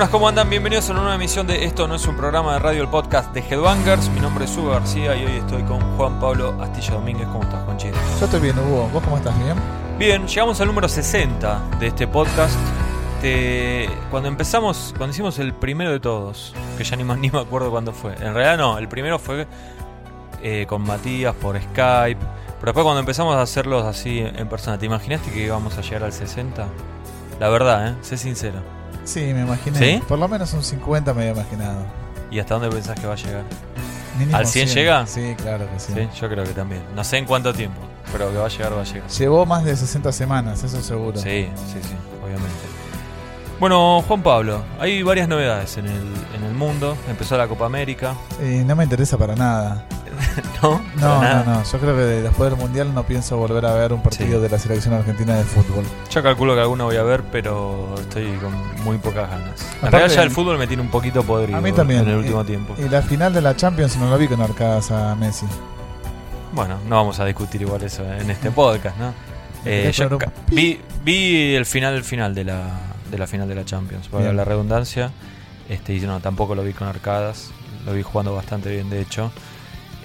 Buenas, ¿cómo andan? Bienvenidos a una nueva emisión de Esto no es un programa de radio, el podcast de Headbangers. Mi nombre es Hugo García y hoy estoy con Juan Pablo Astilla Domínguez. ¿Cómo estás, Juanchito? Yo estoy bien, Hugo. ¿Vos cómo estás? ¿Bien? Bien, llegamos al número 60 de este podcast. Te- Cuando empezamos, cuando hicimos el primero de todos, que ya ni, más- ni me acuerdo cuándo fue. En realidad no, el primero fue eh, con Matías por Skype. Pero después cuando empezamos a hacerlos así en persona, ¿te imaginaste que íbamos a llegar al 60? La verdad, ¿eh? Sé sincero. Sí, me imaginé. ¿Sí? Por lo menos un 50 me había imaginado. ¿Y hasta dónde pensás que va a llegar? Mínimo ¿Al 100 llega? Sí, claro que sí. Sí, yo creo que también. No sé en cuánto tiempo, pero que va a llegar, va a llegar. Llevó más de 60 semanas, eso seguro. Sí, sí, sí, obviamente. Bueno, Juan Pablo, hay varias novedades en el, en el mundo. Empezó la Copa América. Y no me interesa para nada. ¿No? No, no. Yo creo que después del Mundial no pienso volver a ver un partido Sí. de la selección argentina de fútbol. Yo calculo que alguno voy a ver, pero estoy con muy pocas ganas. En Aparte- realidad ya el fútbol me tiene un poquito podrido A mí también. en el último Y- tiempo. Y la final de la Champions no lo vi con arcadas a Messi. Bueno, no vamos a discutir igual eso en este podcast, ¿no? Eh, vi, vi el final el final de la, de la final de la Champions, para Bien. la redundancia. Este, y no, tampoco lo vi con arcadas. Lo vi jugando bastante bien, de hecho.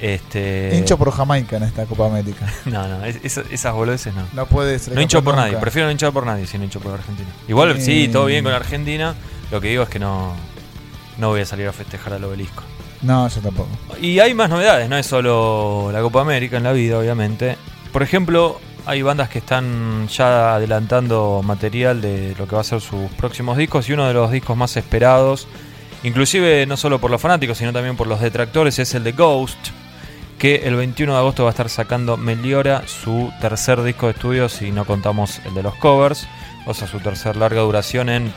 Este, Hincho por Jamaica en esta Copa América. No, no, es- es- esas boludeces no. No puede ser. No hincho por nadie, prefiero no hinchar por nadie si no hincho por Argentina. Igual Eh. sí, todo bien con Argentina. Lo que digo es que no, no voy a salir a festejar al obelisco. No, yo tampoco. Y hay más novedades, no es solo la Copa América en la vida, obviamente. Por ejemplo, hay bandas que están ya adelantando material de lo que va a ser sus próximos discos y uno de los discos más esperados, inclusive no solo por los fanáticos, sino también por los detractores, es el de Ghost, que el 21 de agosto va a estar sacando Meliora, su tercer disco de estudio, si no contamos el de los covers, o sea, su tercer larga duración en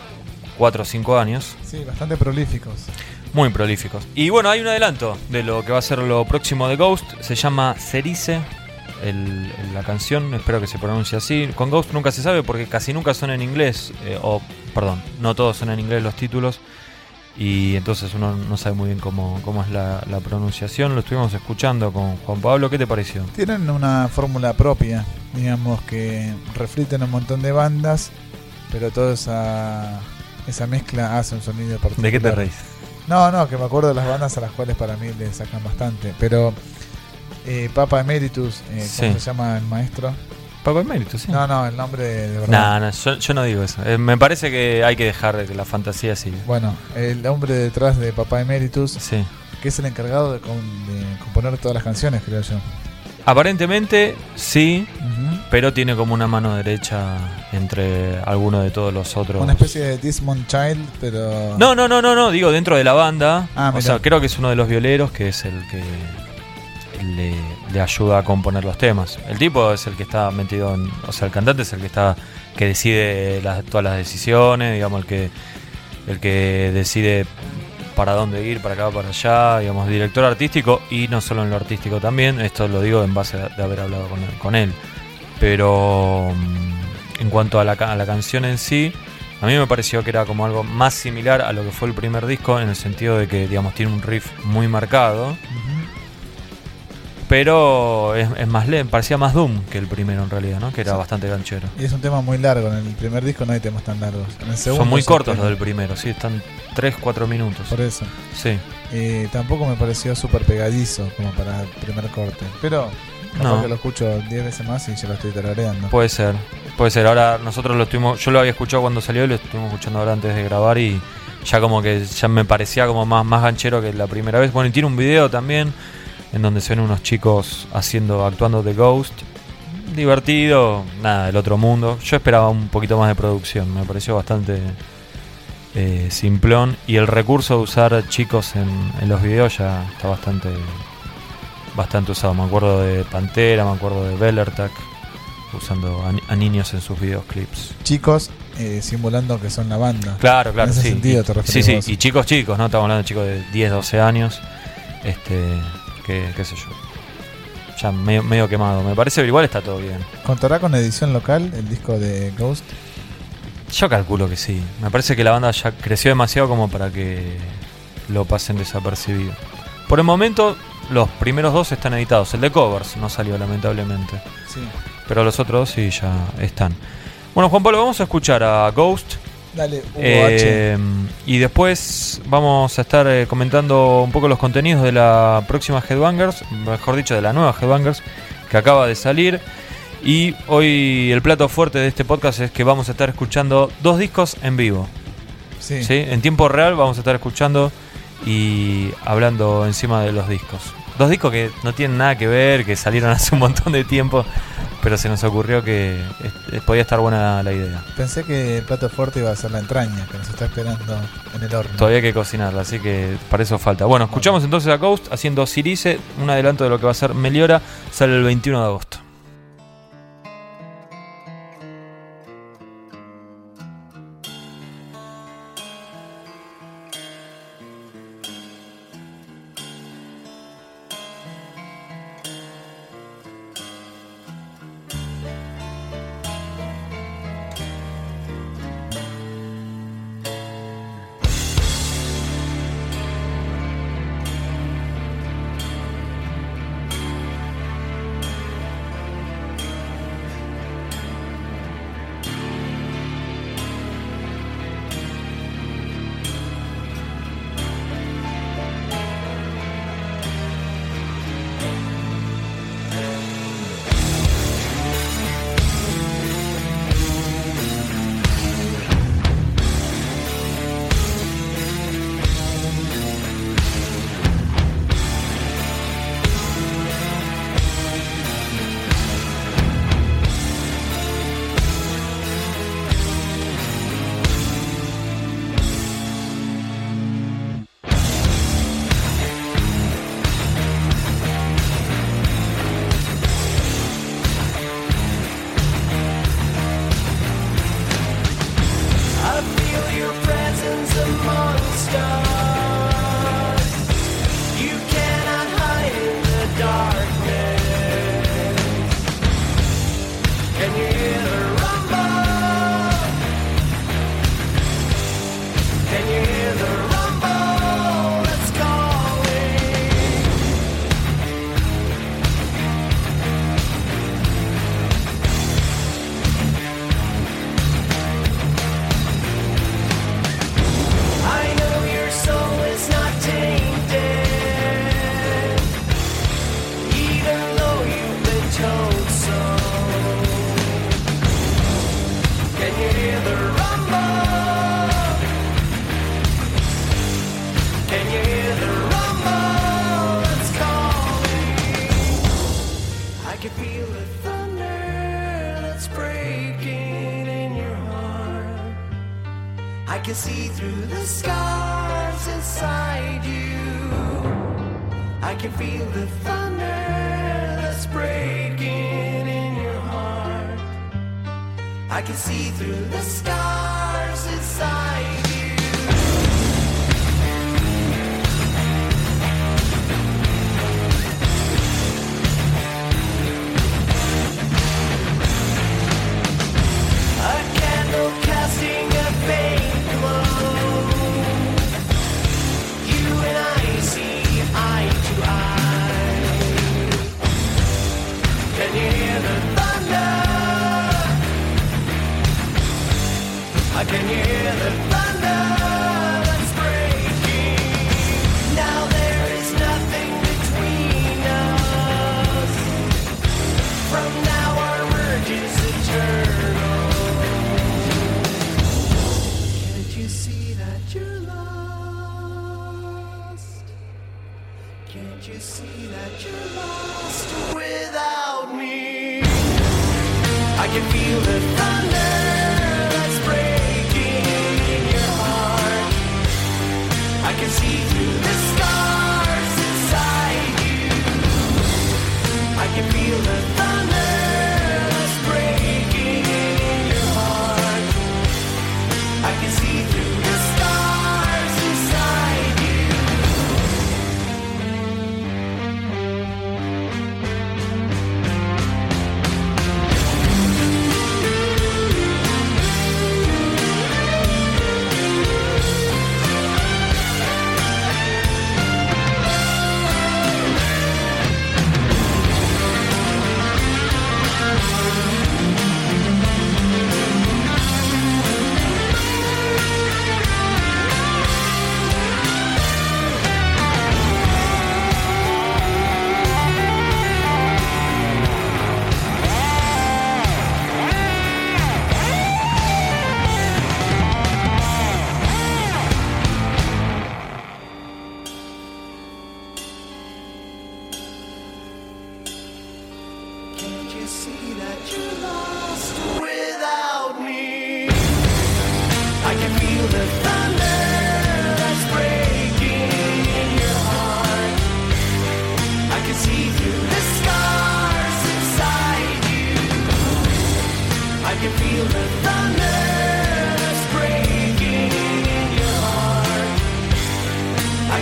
4 o 5 años. Sí, bastante prolíficos. Muy prolíficos. Y bueno, hay un adelanto de lo que va a ser lo próximo de Ghost. Se llama Cerice, el- el- la canción. Espero que se pronuncie así. Con Ghost nunca se sabe porque casi nunca son en inglés. eh, o, perdón, no todos son en inglés los títulos. Y entonces uno no sabe muy bien cómo, cómo es la, la pronunciación. Lo estuvimos escuchando con Juan Pablo. ¿Qué te pareció? Tienen una fórmula propia, digamos, que refliten un montón de bandas, pero toda esa, esa mezcla hace un sonido particular. ¿De qué te reís? No, no, que me acuerdo de las bandas a las cuales para mí le sacan bastante, pero eh, Papa Emeritus, eh, ¿cómo Sí. se llama el maestro? Paco Emérito, sí. No, no, el nombre de verdad. No, no, yo, yo no digo eso. Eh, me parece que hay que dejar que la fantasía siga. Bueno, el hombre detrás de Papa Emeritus, Sí. que es el encargado de, com- de componer todas las canciones, creo yo. Aparentemente sí, Ujú. pero tiene como una mano derecha entre alguno de todos los otros. Una especie de Dismond Child, pero... No, no, no, no, no, digo dentro de la banda. Ah, o mirá. sea, creo que es uno de los violeros que es el que le, le ayuda a componer los temas. El tipo es el que está metido en, o sea, el cantante es el que está que decide todas las decisiones, digamos el que el que decide para dónde ir, para acá, para allá, digamos, director artístico y no solo en lo artístico también, esto lo digo en base a- de haber hablado con él. Con él. Pero mm, en cuanto a la, a la canción en sí, a mí me pareció que era como algo más similar a lo que fue el primer disco, en el sentido de que, digamos, tiene un riff muy marcado, Ujú. Pero es, es más lento, parecía más Doom que el primero en realidad, ¿no? Que era Sí. bastante ganchero. Y es un tema muy largo, en el primer disco no hay temas tan largos. En el segundo Son muy cortos los del primero, sí, están 3-4 minutos. Por eso. Sí. Eh, tampoco me pareció súper pegadizo como para el primer corte. Pero No. que lo escucho 10 veces más y ya lo estoy tarareando. Puede ser, puede ser. Ahora nosotros lo estuvimos, yo lo había escuchado cuando salió y lo estuvimos escuchando ahora antes de grabar y ya como que ya me parecía como más, más ganchero que la primera vez. Bueno, y tiene un video también en donde se ven unos chicos haciendo, actuando de Ghost. Divertido, nada, del otro mundo. Yo esperaba un poquito más de producción, me pareció bastante eh, simplón. Y el recurso de usar chicos en, en los videos ya está bastante, bastante usado. Me acuerdo de Pantera, me acuerdo de Bellertac usando a, ni- a niños en sus videoclips. Chicos eh, simulando que son la banda. Claro, claro, En ese sí. sentido te sí, sí, y chicos chicos, ¿no? Estamos hablando de chicos de 10, 12 años. Este, que, qué sé yo. Ya medio, medio quemado. Me parece, pero igual está todo bien. ¿Contará con edición local el disco de Ghost? Yo calculo que sí. Me parece que la banda ya creció demasiado como para que lo pasen desapercibido. Por el momento, los primeros dos están editados. El de covers no salió lamentablemente. Sí. Pero los otros dos sí ya están. Bueno, Juan Pablo, vamos a escuchar a Ghost Dale, Hugo Eh, H. y después vamos a estar eh, comentando un poco los contenidos de la próxima Headbangers, mejor dicho, de la nueva Headbangers que acaba de salir. Y hoy el plato fuerte de este podcast es que vamos a estar escuchando dos discos en vivo. Sí. ¿sí? En tiempo real vamos a estar escuchando y hablando encima de los discos. Dos discos que no tienen nada que ver, que salieron hace un montón de tiempo, pero se nos ocurrió que podía estar buena la idea. Pensé que el plato fuerte iba a ser la entraña, que nos está esperando en el horno. Todavía hay que cocinarla, así que para eso falta. Bueno, escuchamos entonces a Ghost haciendo Sirice, un adelanto de lo que va a ser Meliora, sale el 21 de agosto.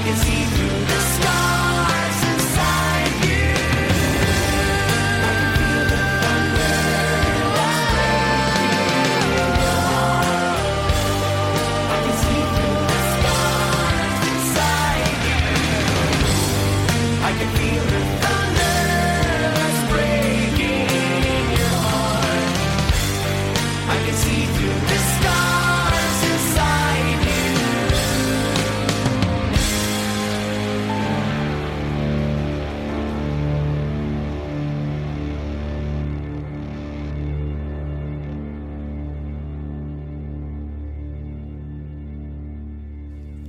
Can see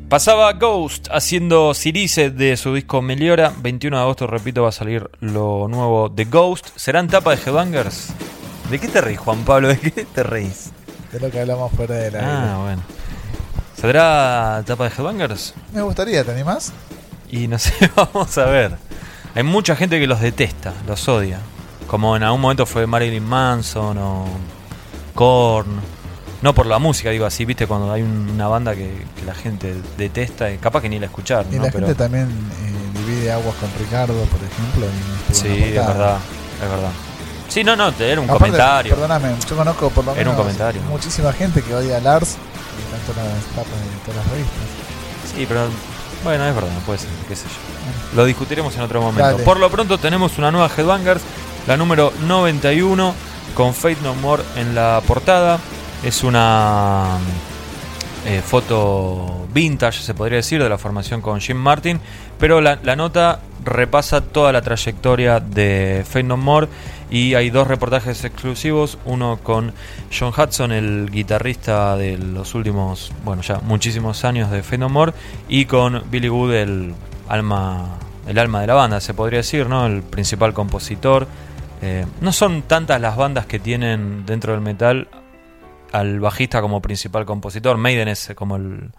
Pasaba Ghost haciendo Cirice de su disco Meliora. 21 de agosto, repito, va a salir lo nuevo de Ghost. ¿Serán tapa de Headbangers? ¿De qué te reís, Juan Pablo? ¿De qué te reís? De lo que hablamos fuera de la. Ah, bueno. ¿Saldrá tapa de Headbangers? Me gustaría, ¿te animás? Y no sé, vamos a ver. Hay mucha gente que los detesta, los odia. Como en algún momento fue Marilyn Manson o Korn. No por la música, digo así, viste, cuando hay una banda que, que la gente detesta, y capaz que ni la escuchar, Y ¿no? la Pero- gente también eh, divide aguas con Ricardo, por ejemplo. y Sí, es verdad, es verdad. Sí, no, no, era un Aparte, comentario. Perdóname, yo conozco por lo Era un menos comentario. muchísima gente que odia a Lars y tanto las tapas de todas las revistas. Sí, pero bueno, es verdad, puede ser, qué sé yo. Lo discutiremos en otro momento. Dale. Por lo pronto tenemos una nueva Headbangers, la número 91, con Fate No More en la portada. Es una eh, foto vintage, se podría decir, de la formación con Jim Martin, pero la, nota repasa toda la trayectoria de Fate No More y hay dos reportajes exclusivos, uno con John Hudson, el guitarrista de los últimos, bueno, ya muchísimos años de Fate No More, y con Billy Wood, el alma, el alma de la banda, se podría decir, ¿no? El principal compositor. Eh, no son tantas las bandas que tienen dentro del metal al bajista como principal compositor. Maiden es como el,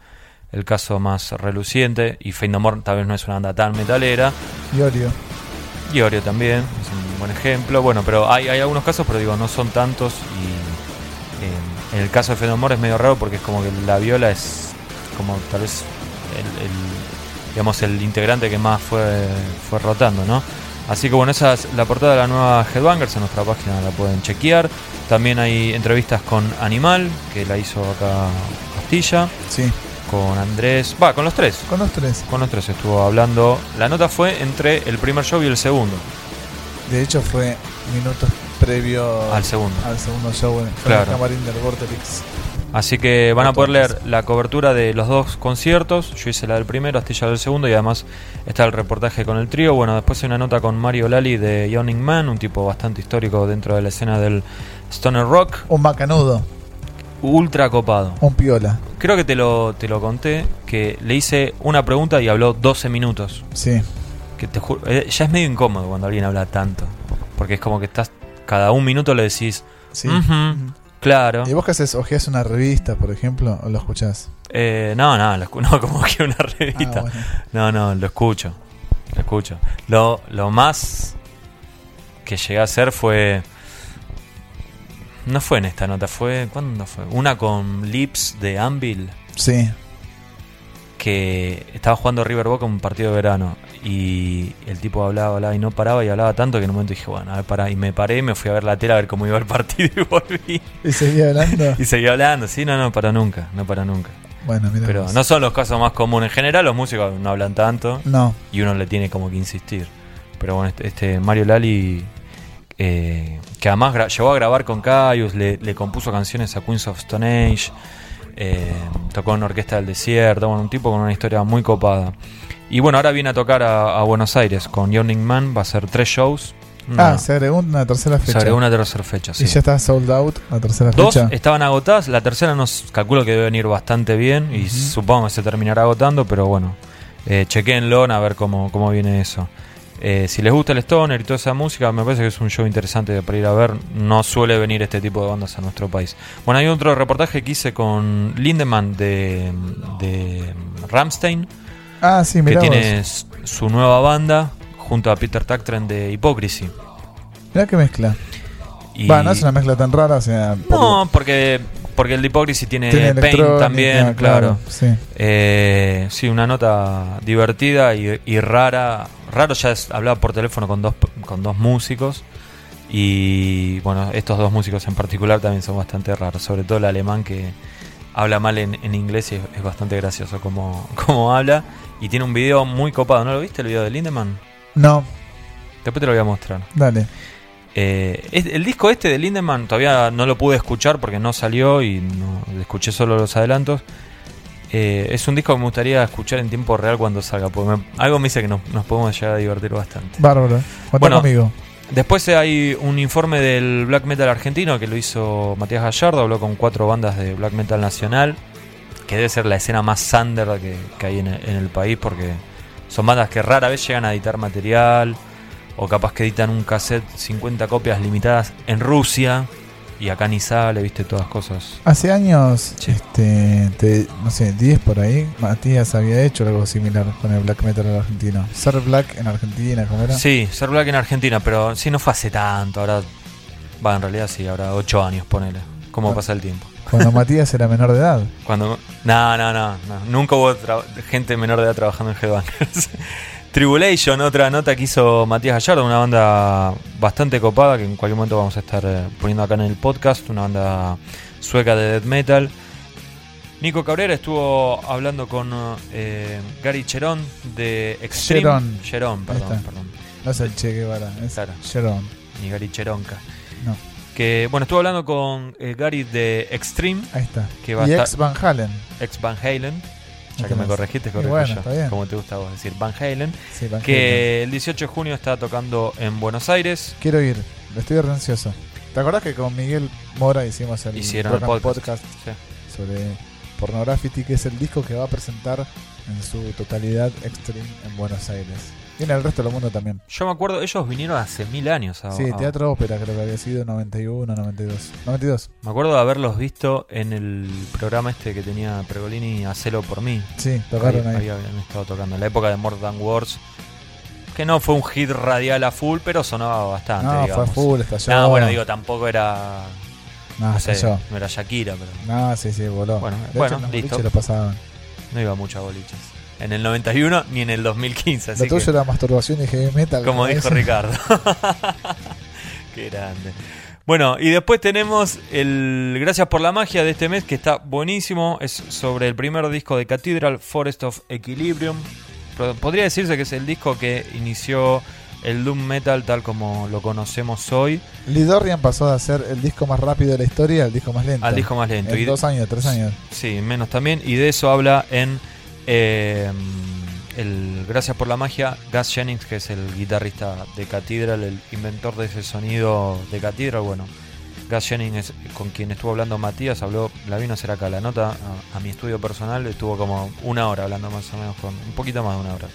el caso más reluciente. Y Fate No More tal vez no es una banda tan metalera. Y Orio. Y Oreo también, es un buen ejemplo. Bueno, pero hay, hay algunos casos, pero digo, no son tantos. Y eh, en el caso de Fate No More es medio raro porque es como que la viola es como tal vez el, el, digamos, el integrante que más fue, fue rotando, ¿no? Así que bueno, esa es la portada de la nueva Headbangers, en nuestra página la pueden chequear. También hay entrevistas con Animal, que la hizo acá Castilla, Sí, con Andrés, va, con los tres. con los tres. Con los tres estuvo hablando. La nota fue entre el primer show y el segundo. De hecho, fue minutos previo Al segundo. al segundo show en, Claro. el camarín del Vorterix. Así que van a poder leer la cobertura de los dos conciertos. Yo hice la del primero, Astilla del segundo y además está el reportaje con el trío. Bueno, después hay una nota con Mario Lali de Yawning Man, un tipo bastante histórico dentro de la escena del Stoner Rock. Un macanudo, Ultra copado. un piola. Creo que te lo, te lo conté, que le hice una pregunta y habló 12 minutos. Sí, Que te juro, eh, ya es medio incómodo cuando alguien habla tanto. Porque es como que estás, cada un minuto le decís, sí. "Ujú, claro. ¿Y vos qué haces? ¿Ojeás una revista, por ejemplo, o lo escuchás? Eh, no, no, lo no, como que una revista. Ah, bueno. No, no, lo escucho. Lo escucho. Lo, lo más que llegué a hacer fue. No fue en esta nota, fue. ¿Cuándo fue? Una con Lips de Anvil. Sí, Que estaba jugando River Boca un partido de verano. Y el tipo hablaba, hablaba y no paraba y hablaba tanto que en un momento dije, bueno, a ver, pará. Y me paré, me fui a ver la tela a ver cómo iba el partido y volví. y seguía hablando. Y seguí hablando. Sí, no, no, para nunca. No para nunca. bueno, mira. Pero no son los casos más comunes. En general, los músicos no hablan tanto No, y uno le tiene como que insistir. Pero bueno, este, este Mario Lali, eh, que además llegó a grabar con Caius, le, le compuso canciones a Queens of Stone Age, eh, tocó en Orquesta del Desierto, bueno, un tipo con una historia muy copada. Y bueno, ahora viene a tocar a, a Buenos Aires con Yawning Man, va a ser tres shows. Ah, se agregó una tercera se fecha. agregó una tercera fecha. sí. Y ya está sold out la tercera Dos fecha. estaban agotadas, la tercera nos calculo que debe venir bastante bien y supongo que se terminará agotando, pero bueno, eh, chequéenlo a ver cómo, cómo viene eso. Eh, si les gusta el Stoner y toda esa música, me parece que es un show interesante para ir a ver. No suele venir este tipo de bandas a nuestro país. Bueno, hay otro reportaje que hice con Lindemann de, de Ramstein, Ah, sí, que tiene vos. su nueva banda junto a Peter Tactren de Hypocrisy. Mirá qué mezcla. Y- Va, no es una mezcla tan rara, o sea. No, porque, porque el de Hypocrisy tiene, tiene Paint también, claro. Sí. Eh, sí, una nota divertida y, y rara. Raro ya es hablar por teléfono con dos, con dos músicos. Y bueno, estos dos músicos en particular también son bastante raros. Sobre todo el alemán que habla mal en, en inglés y es, es bastante gracioso como, como habla. Y tiene un video muy copado. ¿No lo viste el video de Lindemann? No, Después te lo voy a mostrar. dale. Eh, es- el disco este de Lindemann todavía no lo pude escuchar porque no salió y no escuché solo los adelantos. Eh, es un disco que me gustaría escuchar en tiempo real cuando salga, porque me- algo me dice que nos, nos podemos llegar a divertir bastante. Bárbaro. Cuenta Bueno. conmigo. Después hay un informe del black metal argentino que lo hizo Matías Gallardo, habló con cuatro bandas de black metal nacional, que debe ser la escena más que, que hay en el, en el país, porque son bandas que rara vez llegan a editar material, o capaz que editan un cassette 50 copias limitadas en Rusia, y acá ni sale, viste, todas cosas. Hace años, Sí. este, te- no sé, 10 por ahí, Matías había hecho algo similar con el black metal argentino. Ser black en Argentina, ¿cómo era? Sí, ser black en Argentina, pero sí, no fue hace tanto, ahora... Va, en realidad sí, ahora 8 años, ponele. ¿Cómo pasa el tiempo? Cuando Matías era menor de edad. Cuando no, no, no, no. Nunca hubo gente menor de edad trabajando en Headbangers. Tribulation, otra nota que hizo Matías Gallardo, una banda bastante copada que en cualquier momento vamos a estar eh, poniendo acá en el podcast, una banda sueca de death metal. Nico Cabrera estuvo hablando con eh, Gary Cherón de Extreme. Cherón. Cherón, perdón. No es el Che Guevara, es Claro. Sharon. Ni Gary Cheronca. No, Que bueno, estuvo hablando con eh, Gary de Extreme, ahí está. Que va a y estar- ex Van Halen. ex Van Halen. Ya que me corregiste, corrijo bueno, yo. Como te gusta vos decir, Van Halen. Sí, Van Halen. Que el 18 de junio está tocando en Buenos Aires. Quiero ir, estoy re ansioso. ¿Te acordás que con Miguel Mora hicimos el Hicieron el podcast. podcast Sí. sobre Pornography, que es el disco que va a presentar en su totalidad Extreme en Buenos Aires? Y en el resto del mundo también. Yo me acuerdo, ellos vinieron hace mil años. A, Sí, a- Teatro Ópera creo que había sido 91, 92. 92. Me acuerdo de haberlos visto en el programa este que tenía Pregolini, Hacelo por mí. Sí, tocaron ahí. habían estado tocando. En la época de More Than Words. Que no fue un hit radial a full, pero sonaba bastante. No, digamos. fue full, estalló. No, bueno, digo, tampoco era. No, No sé, estalló. no era Shakira, pero. No, sí, sí, voló. Bueno, de bueno, hecho, listo. boliches lo pasaban. No iba mucho a boliches. En el 91 ni en el 2015. Así tuyo que, era masturbación y heavy metal. como dijo. Ricardo. Qué grande. Bueno, y después tenemos el Gracias por la magia de este mes, que está buenísimo. Es sobre el primer disco de Cathedral, Forest of Equilibrium. Podría decirse que es el disco que inició el Doom Metal tal como lo conocemos hoy, Lee Dorian pasó de ser el disco más rápido de la historia al disco más lento. al disco más lento. En Y- dos años, tres años. Sí, menos también. Y de eso habla en eh, el Gracias por la Magia, Gus Jennings, que es el guitarrista de Cathedral, el inventor de ese sonido de Cathedral. Bueno, Gus Jennings, con quien estuvo hablando Matías, habló, la vino a hacer acá la nota a, mi estudio personal, estuvo como una hora hablando más o menos, con un poquito más de una hora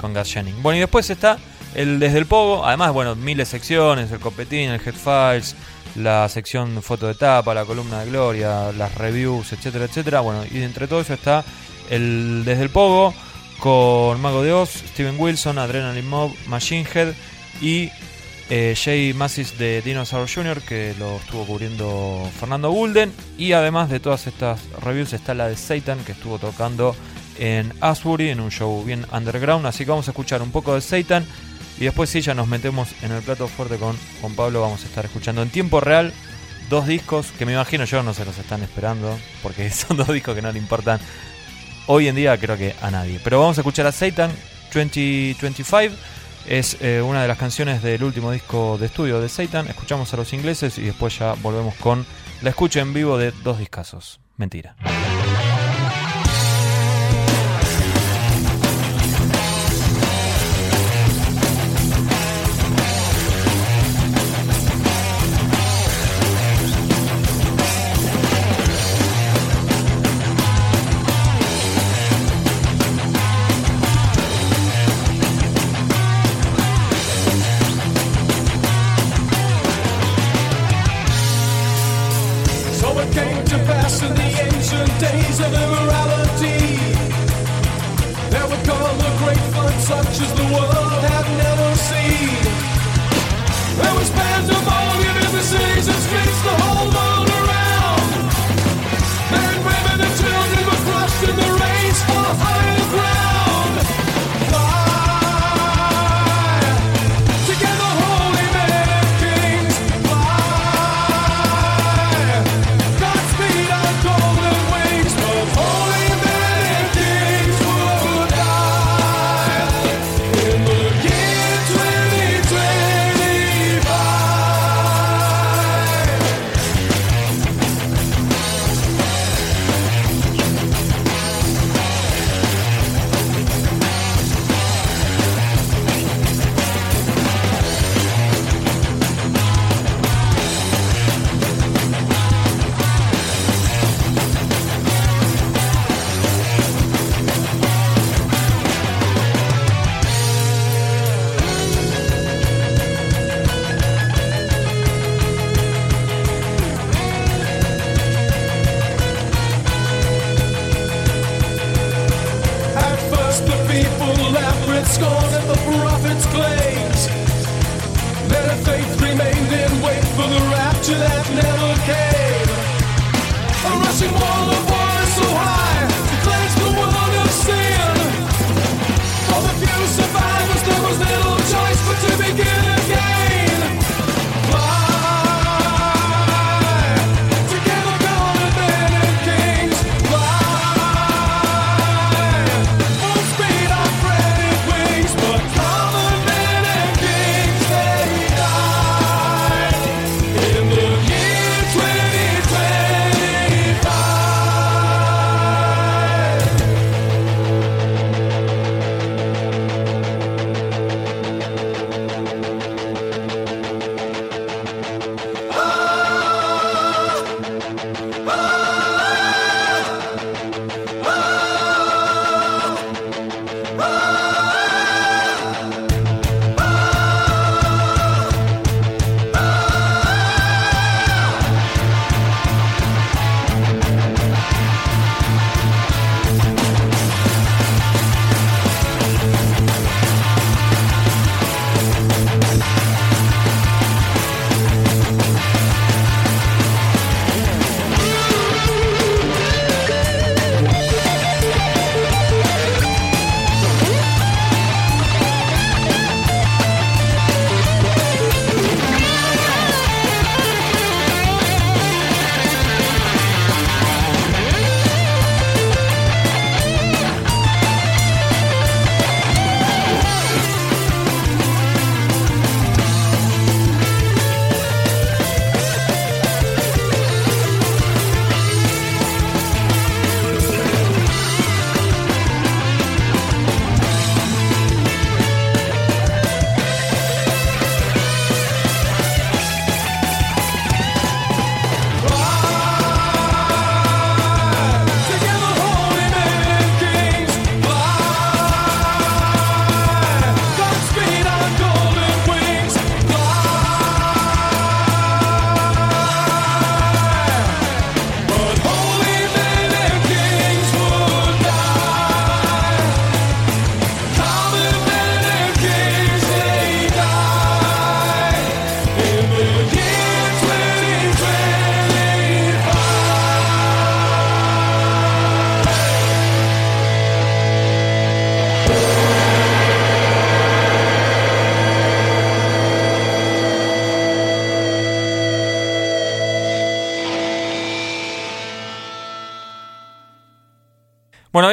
con Gus Jennings. Bueno, y después está el Desde el Pogo, además, bueno, miles de secciones, el copetín, el Headfiles, la sección foto de tapa, la columna de Gloria, las reviews, etcétera, etcétera. Bueno, y entre todo eso está el Desde el Pogo con Mago de Oz, Steven Wilson, Adrenaline Mob, Machine Head y eh, Jay Massis de Dinosaur Jr., que lo estuvo cubriendo Fernando Gulden. Y además de todas estas reviews está la de Satan, que estuvo tocando en Asbury, en un show bien underground. Así que vamos a escuchar un poco de Satan. Y después sí, ya nos metemos en el plato fuerte con Juan Pablo. Vamos a estar escuchando en tiempo real dos discos que me imagino yo no se los están esperando, porque son dos discos que no le importan hoy en día creo que a nadie. Pero vamos a escuchar a Satan 2025. Es eh, una de las canciones del último disco de estudio de Satan. Escuchamos a los ingleses y después ya volvemos con la escucha en vivo de dos discazos. Mentira.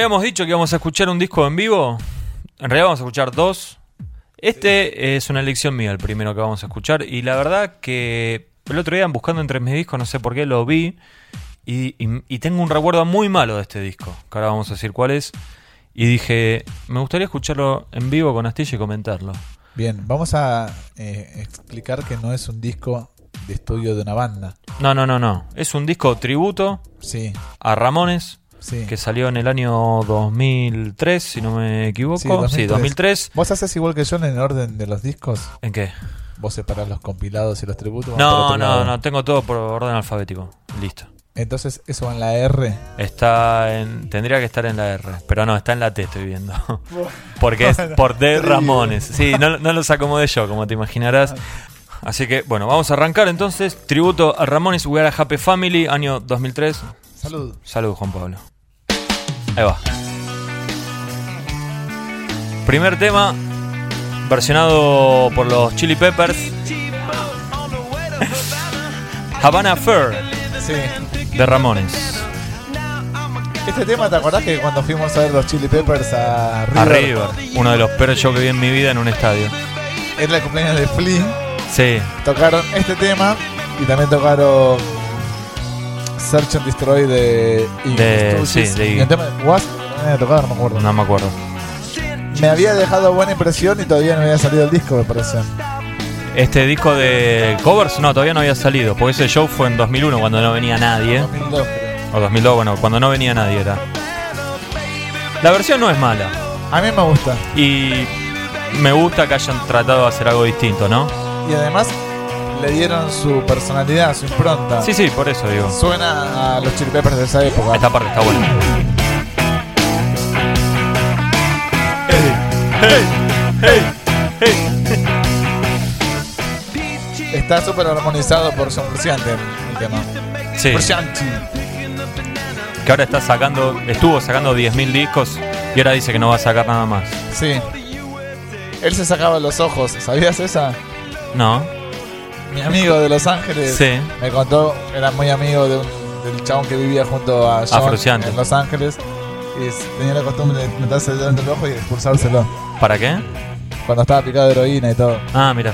Habíamos dicho que íbamos a escuchar un disco en vivo. En realidad vamos a escuchar dos. Este es una elección mía, el primero que vamos a escuchar. Y la verdad que el otro día buscando entre mis discos, no sé por qué, lo vi. Y, y- y tengo un recuerdo muy malo de este disco, que ahora vamos a decir cuál es. Y dije, me gustaría escucharlo en vivo con Astilla y comentarlo. Bien, vamos a eh, explicar que no es un disco de estudio de una banda. No, no, no, no. Es un disco tributo Sí, a Ramones, sí. que salió en el año 2003, si no me equivoco. Sí, Sí, 2003. 2003. ¿Vos haces igual que yo en el orden de los discos? ¿En qué? ¿Vos separás los compilados y los tributos? No, no, lado? no, tengo todo por orden alfabético. Listo. Entonces, eso va en la R. Está en. Tendría que estar en la R, pero no, está en la T, estoy viendo. Porque es por D Ramones. Sí, no, no los acomodé yo, como te imaginarás. Así que, bueno, vamos a arrancar entonces. Tributo a Ramones, We Are a Happy Family, año 2003. Salud. Salud, Juan Pablo. Ahí va. Primer tema, versionado por los Chili Peppers. Havana Fair, Sí. de Ramones. Este tema, ¿te acordás que cuando fuimos a ver los Chili Peppers a River? A River, uno de los peores shows que vi en mi vida en un estadio. Era el cumpleaños de Flea. Sí, Tocaron este tema y también tocaron Search and Destroy de De- sí, de. Y el tema de no había tocado, no me acuerdo. no me acuerdo. Me había dejado buena impresión y todavía no había salido el disco, me parece. Este disco de covers, no, todavía no había salido, porque ese show fue en 2001 cuando no venía nadie. 2002, creo. O 2002, bueno, cuando no venía nadie era. La versión no es mala. A mí me gusta. Y me gusta que hayan tratado de hacer algo distinto, ¿no? Y además le dieron su personalidad, su impronta. Sí, sí, por eso digo. Suena a los Chili Peppers de esa época. Esta parte está buena. Está súper armonizado por Son Frusciante el tema. Sí, Frusciante. que ahora está sacando, estuvo sacando 10.000 discos y ahora dice que no va a sacar nada más. Sí. Él se sacaba los ojos, ¿sabías esa? No, Mi amigo de Los Ángeles Sí. me contó, era muy amigo de un- del chabón que vivía junto a John en Los Ángeles. Y tenía la costumbre de meterse dentro del ojo y expulsárselo. ¿para qué? Cuando estaba picado de heroína y todo. Ah, mira.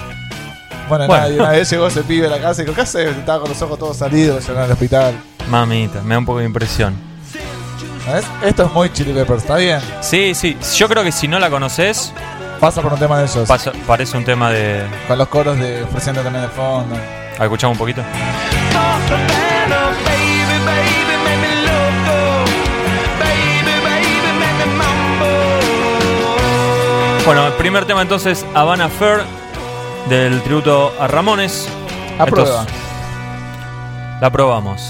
Bueno, Bueno. nada, y una vez llegó ese pibe a la casa y dijo, ¿qué haces? Estaba con los ojos todos salidos, llegó al hospital. Mamita, me da un poco de impresión. ¿Ves? Esto es muy Chili Peppers, está bien. Sí, sí, yo creo que si no la conoces, Pasa por un tema de pasa- parece un tema de... Con los coros de ofreciendo también de fondo. ¿A escuchamos un poquito? Bueno, el primer tema entonces, Havana Fair, del tributo a Ramones. Aprueba. Estos- la probamos.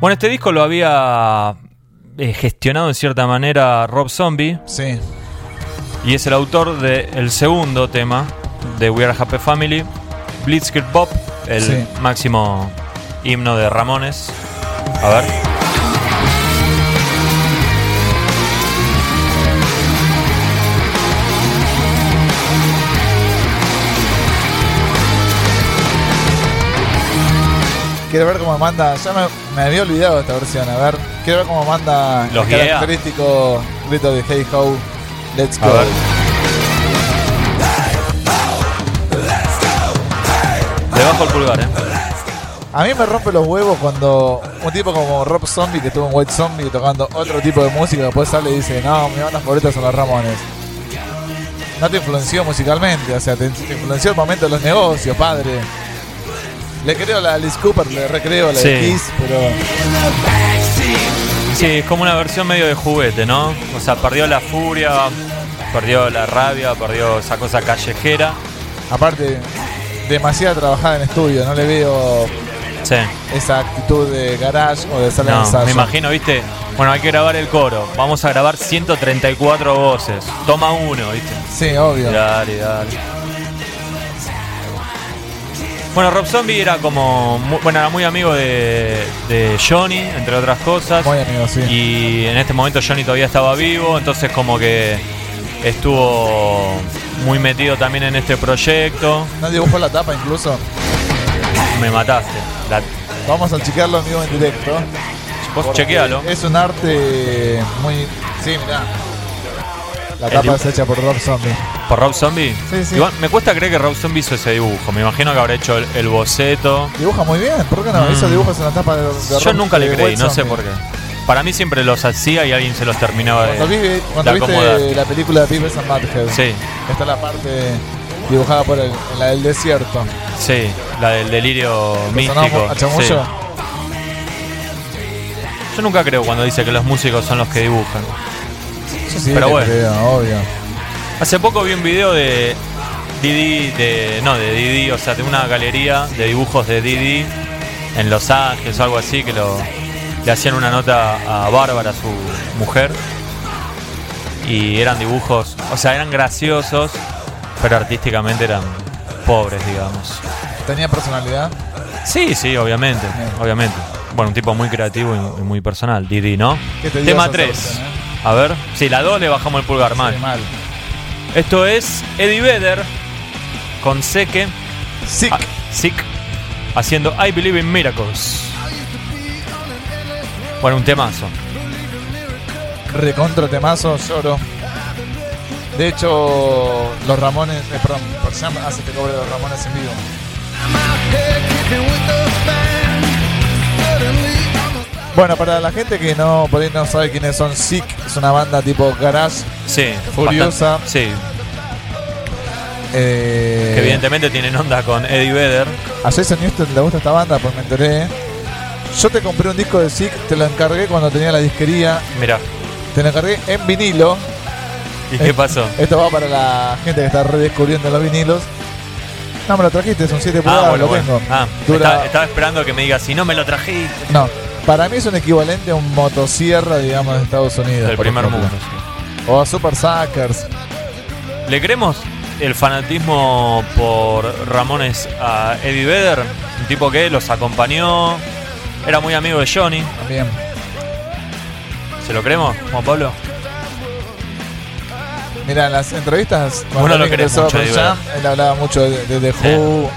Bueno, este disco lo había eh, gestionado en cierta manera Rob Zombie Sí. Y es el autor del segundo tema de We Are Happy Family, Blitzkrieg Bob, el Sí. máximo himno de Ramones. A ver. Quiero ver cómo manda. Ya me, me había olvidado esta versión. A ver, quiero ver cómo manda Los el guía. característico grito de Hey Ho. Let's go. ver. Debajo el pulgar, ¿eh? A mí me rompe los huevos cuando un tipo como Rob Zombie, que estuvo en White Zombie tocando otro tipo de música, después sale y dice, no, mi banda favorita son los Ramones. No te influenció musicalmente, o sea, te, influenció el momento de los negocios, padre. Le creo a la Alice Cooper, le recreo a la de Sí. Kiss, pero Sí, es como una versión medio de juguete, ¿no? O sea, perdió la furia, perdió la rabia, perdió esa cosa callejera. aparte, demasiada trabajada en estudio, no le veo Sí. esa actitud de garage o de sala de No, ensayo. me imagino, ¿viste? Bueno, hay que grabar el coro. Vamos a grabar 134 voces. Toma uno, ¿viste? Sí, obvio. Dale, dale. Bueno, Rob Zombie era como. mu- Bueno, era muy amigo de, de Johnny, entre otras cosas. Muy amigo, sí. Y en este momento Johnny todavía estaba vivo, entonces como que estuvo muy metido también en este proyecto. ¿No dibujó la tapa incluso? Me mataste. La- Vamos a chequearlo en vivo en directo. Vos porque chequealo. Es un arte muy. Sí, mirá. La tapa es hecha por Rob Zombie. ¿Por Rob Zombie? Sí, sí. Igual, me cuesta creer que Rob Zombie hizo ese dibujo. Me imagino que habrá hecho el, el boceto. Dibuja muy bien, ¿por qué no? Mm. Hizo dibujos en la tapa de, de Yo Rob- nunca le creí, no sé por qué. Para mí siempre los hacía y alguien se los terminaba Cuando, de, vi- cuando de acomodar. viste la película de Beavis and Butthead, Sí, está la parte dibujada por el, la del desierto. sí, la del delirio ¿Te sonó místico. a sí. Yo nunca creo cuando dice que los músicos son los que dibujan. Yo sí Pero bueno. creo, obvio. Hace poco vi un video de Didi, de, no, de Didi, o sea, de una galería de dibujos de Didi en Los Ángeles o algo así, que lo, le hacían una nota a Bárbara, su mujer, y eran dibujos, o sea, eran graciosos, pero artísticamente eran pobres, digamos. ¿Tenía personalidad? Sí, sí, obviamente, Bien. obviamente. Bueno, un tipo muy creativo y, y muy personal, Didi, ¿no? ¿Qué te dio Tema esa 3. sorpresa, eh? A ver, sí, la 2 le bajamos el pulgar, mal. Esto es Eddie Vedder con Seque, Sick. ah, Sick, haciendo I Believe in Miracles. Bueno, un temazo. Recontra temazo, lloro. De hecho, los Ramones, eh, perdón, Jam hace que cobre los Ramones en vivo. Bueno, para la gente que no por ahí no sabe quiénes son Sick, es una banda tipo garage, Sí, Furiosa. bastante- sí, eh, que evidentemente tienen onda con Eddie Vedder. A Jason Newsted le gusta esta banda, pues me enteré. Yo te compré un disco de Sick, te lo encargué cuando tenía la disquería, Mira, te lo encargué en vinilo. ¿y qué pasó? Esto va para la gente que está redescubriendo los vinilos. No me lo trajiste, es un 7 pulgadas, Ah, bueno, lo bueno. tengo. Ah, Dura- estaba, estaba esperando que me diga si no me lo trajiste. No, para mí es un equivalente a un motosierra, digamos, de Estados Unidos. Del primer ejemplo. mundo. sí. O a Super Suckers. ¿Le creemos el fanatismo por Ramones a Eddie Vedder? Un tipo que los acompañó, era muy amigo de Johnny. También. ¿Se lo creemos, Juan Pablo? Mira, en las entrevistas, Uno lo ingresó mucho, Jam, él hablaba mucho de, de The. Who,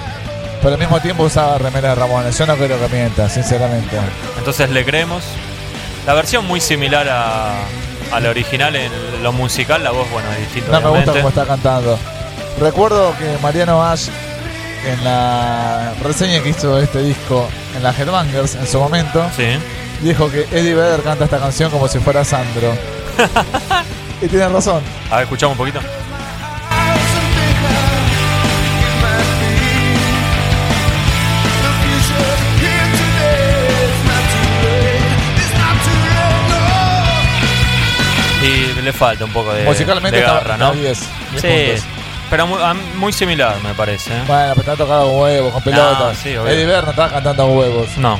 pero al mismo tiempo usaba remera de Ramones. Yo no creo que mienta, sinceramente. Entonces le creemos. La versión muy similar a, a la original en lo musical, la voz, bueno, es distinta. No me gusta cómo está cantando. Recuerdo que Mariano Ash, en la reseña que hizo de este disco en la Headbangers en su momento, Sí. dijo que Eddie Vedder canta esta canción como si fuera Sandro. y tiene razón. A ver, escuchamos un poquito. Le falta un poco de, Musicalmente de está, garra, está ¿no? 10. 10 Sí, puntos. pero muy, similar, me parece. ¿eh? Bueno, pero está tocado con huevos, con pelotas. sí, obvio. Eddie Vedder no estaba cantando con huevos. No.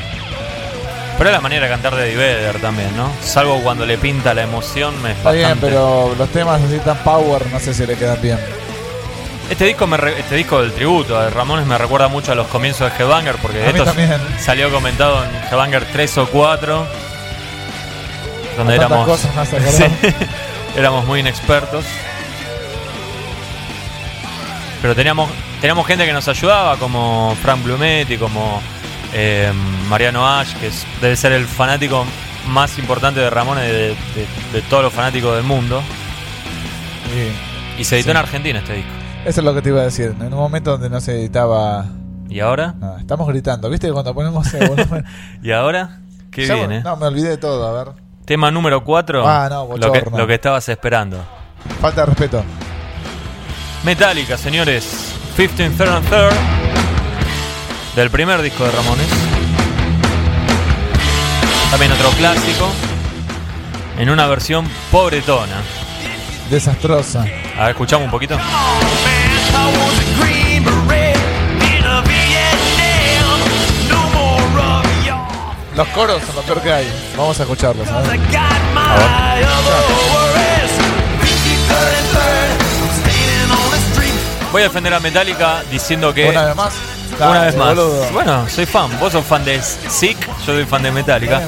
Pero es la manera de cantar de Eddie Vedder también, ¿no? Salvo cuando le pinta la emoción, me es Está bien, bastante- pero los temas así tan power no sé si le quedan bien. Este disco, me re- este disco del tributo de Ramones me recuerda mucho a los comienzos de Headbanger, porque esto salió comentado en Headbanger 3 o 4, donde éramos, cosas Sí. Éramos muy inexpertos. Pero teníamos, teníamos gente que nos ayudaba, como Frank Blumetti, como eh, Mariano Ash, que es- debe ser el fanático más importante de Ramones de, de- de todos los fanáticos del mundo. Sí. Y se editó Sí. en Argentina este disco. Eso es lo que te iba a decir. En un momento donde no se editaba. ¿Y ahora? nada, estamos gritando. ¿Viste cuando ponemos. ¿Y ahora? ¿Qué Ya- viene? No, me olvidé de todo. A ver. Tema número 4. Ah, no, lo, que, lo que estabas esperando. Falta de respeto. Metallica, señores. 15 Third and Third. Del primer disco de Ramones. También otro clásico. En una versión pobretona. Desastrosa. A ver, escuchamos un poquito. Los coros son lo peor que hay. Vamos a escucharlos. a ver. Voy a defender a Metallica diciendo que. Una vez más. Una vez más. boludo. Bueno, soy fan. Vos sos fan de Sick, yo soy fan de Metallica.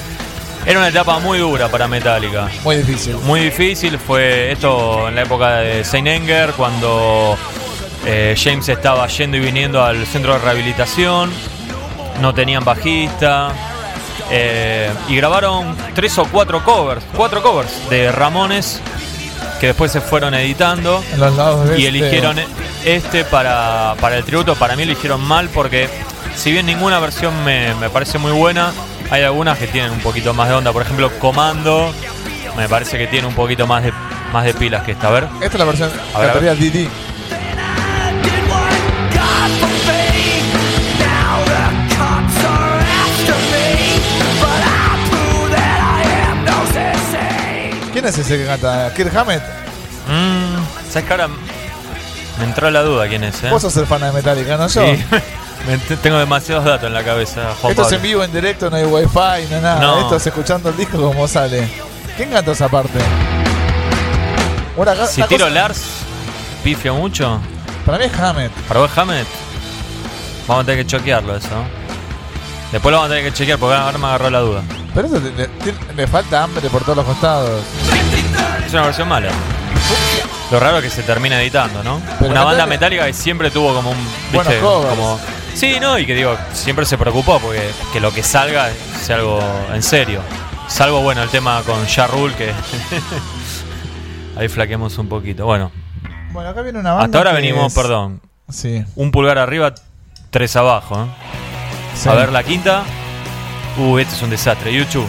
Era una etapa muy dura para Metallica. Muy difícil. Muy difícil. Fue esto en la época de Saint Anger, cuando eh, James estaba yendo y viniendo al centro de rehabilitación. No tenían bajista. Eh, y grabaron tres o cuatro covers, cuatro covers de Ramones que después se fueron editando los y este, eligieron este para, para el tributo. Para mí eligieron mal porque si bien ninguna versión me, me parece muy buena, hay algunas que tienen un poquito más de onda. Por ejemplo, Comando me parece que tiene un poquito más de, más de pilas que esta. A ver. Esta es la versión A ver, a cantaría Didi. ¿Quién es ese que canta? Kirk Hammett. Mmm, ¿Sabes que ahora me entró la duda quién es? eh? Vos sos el fan de Metallica, no yo. Sí. Tengo demasiados datos en la cabeza. Juan Esto es en vivo, en directo, no hay wifi, no hay nada. No. Esto es escuchando el disco como sale. ¿Quién cantó esa parte? Si una tiro cosa- Lars, pifio mucho. Para mí es Hammett. Para vos, Hammett, vamos a tener que choquearlo eso. Después lo vamos a tener que chequear porque ahora me agarró la duda. Pero eso le, le- le falta hambre por todos los costados. Es una versión mala. Lo raro es que se termina editando, ¿no? Pero una banda metálica que siempre tuvo como un. Buenos ¿viste? covers. Como, sí, ¿no? Y que digo, siempre se preocupó porque que lo que salga sea algo en serio. Salvo, bueno, el tema con Ja Rule que. Ahí flaqueamos un poquito. Bueno, Bueno, acá viene una banda. hasta ahora venimos, es- perdón, Sí. un pulgar arriba, tres abajo. ¿eh? sí. A ver la quinta. Uh, este es un desastre. YouTube.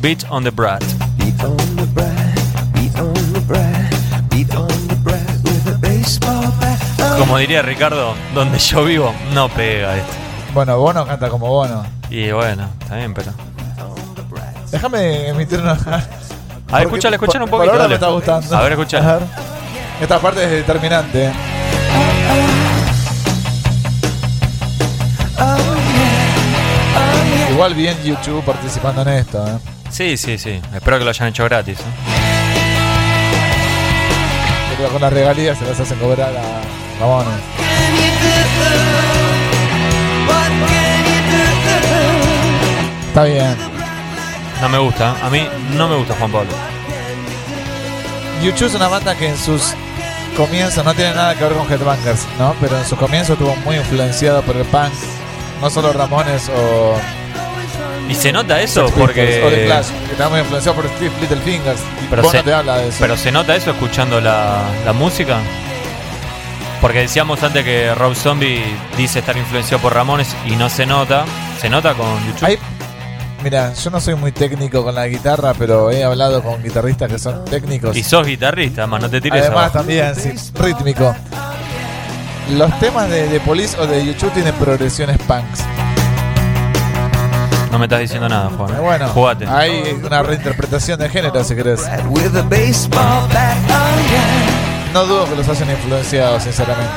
Beat on the Brat. Beat on the brat, beat on the brat, beat on the brat with a baseball bat. Oh, Como diría Ricardo, donde yo vivo, no pega esto. Bueno, Bono canta como Bono. Y bueno, está bien, pero. Déjame emitir una. A ver, escuchale, escuchale un poquito. Por ahora me está gustando. A ver, escucha. A ver. Esta parte es determinante. Igual vi en YouTube participando en esto. ¿eh? Sí, sí, sí. Espero que lo hayan hecho gratis. ¿eh? Pero con las regalías se las hacen cobrar a Ramones. Está bien. No me gusta. A mí no me gusta Juan Pablo. YouTube es una banda que en sus comienzos no tiene nada que ver con Headbangers, ¿no? Pero en sus comienzos estuvo muy influenciado por el punk. No solo Ramones o Y se nota eso o porque. Clash, que está muy influenciado por Steve Littlefingers. Pero se- te habla de eso. Pero se nota eso escuchando la, la música. Porque decíamos antes que Rob Zombie dice estar influenciado por Ramones y no se nota. Se nota con YouTube. Hay- mira, yo no soy muy técnico con la guitarra, pero he hablado con guitarristas que son técnicos. Y sos guitarrista, más no te tires Además, abajo. también, sí, rítmico. Los temas de, de Police o de YouTube tienen progresiones punks. No me estás diciendo nada, Juan. Pero bueno, Jugate. hay una reinterpretación de género, si querés. Oh. No dudo que los hayan influenciado, sinceramente.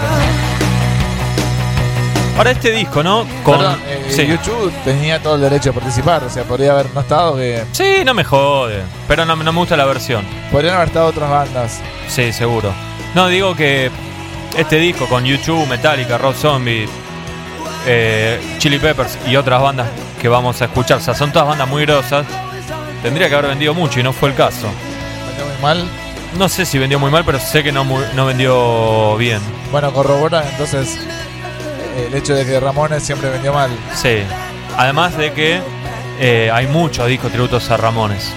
Ahora este disco, ¿no? Con... Perdón, eh, sí. YouTube tenía todo el derecho a participar, o sea, podría haber no estado que. Sí, no me jode. Pero no, no me gusta la versión. Podrían haber estado otras bandas. Sí, seguro. No, digo que este disco con YouTube, Metallica, Rob Zombie, eh, Chili Peppers y otras bandas que vamos a escuchar, o sea, son todas bandas muy grosas, tendría que haber vendido mucho y no fue el caso. Vendió muy mal. No sé si vendió muy mal, pero sé que no, no vendió bien. Bueno, corroboran entonces eh, el hecho de que Ramones siempre vendió mal. Sí. Además de que eh, hay muchos discos tributos a Ramones.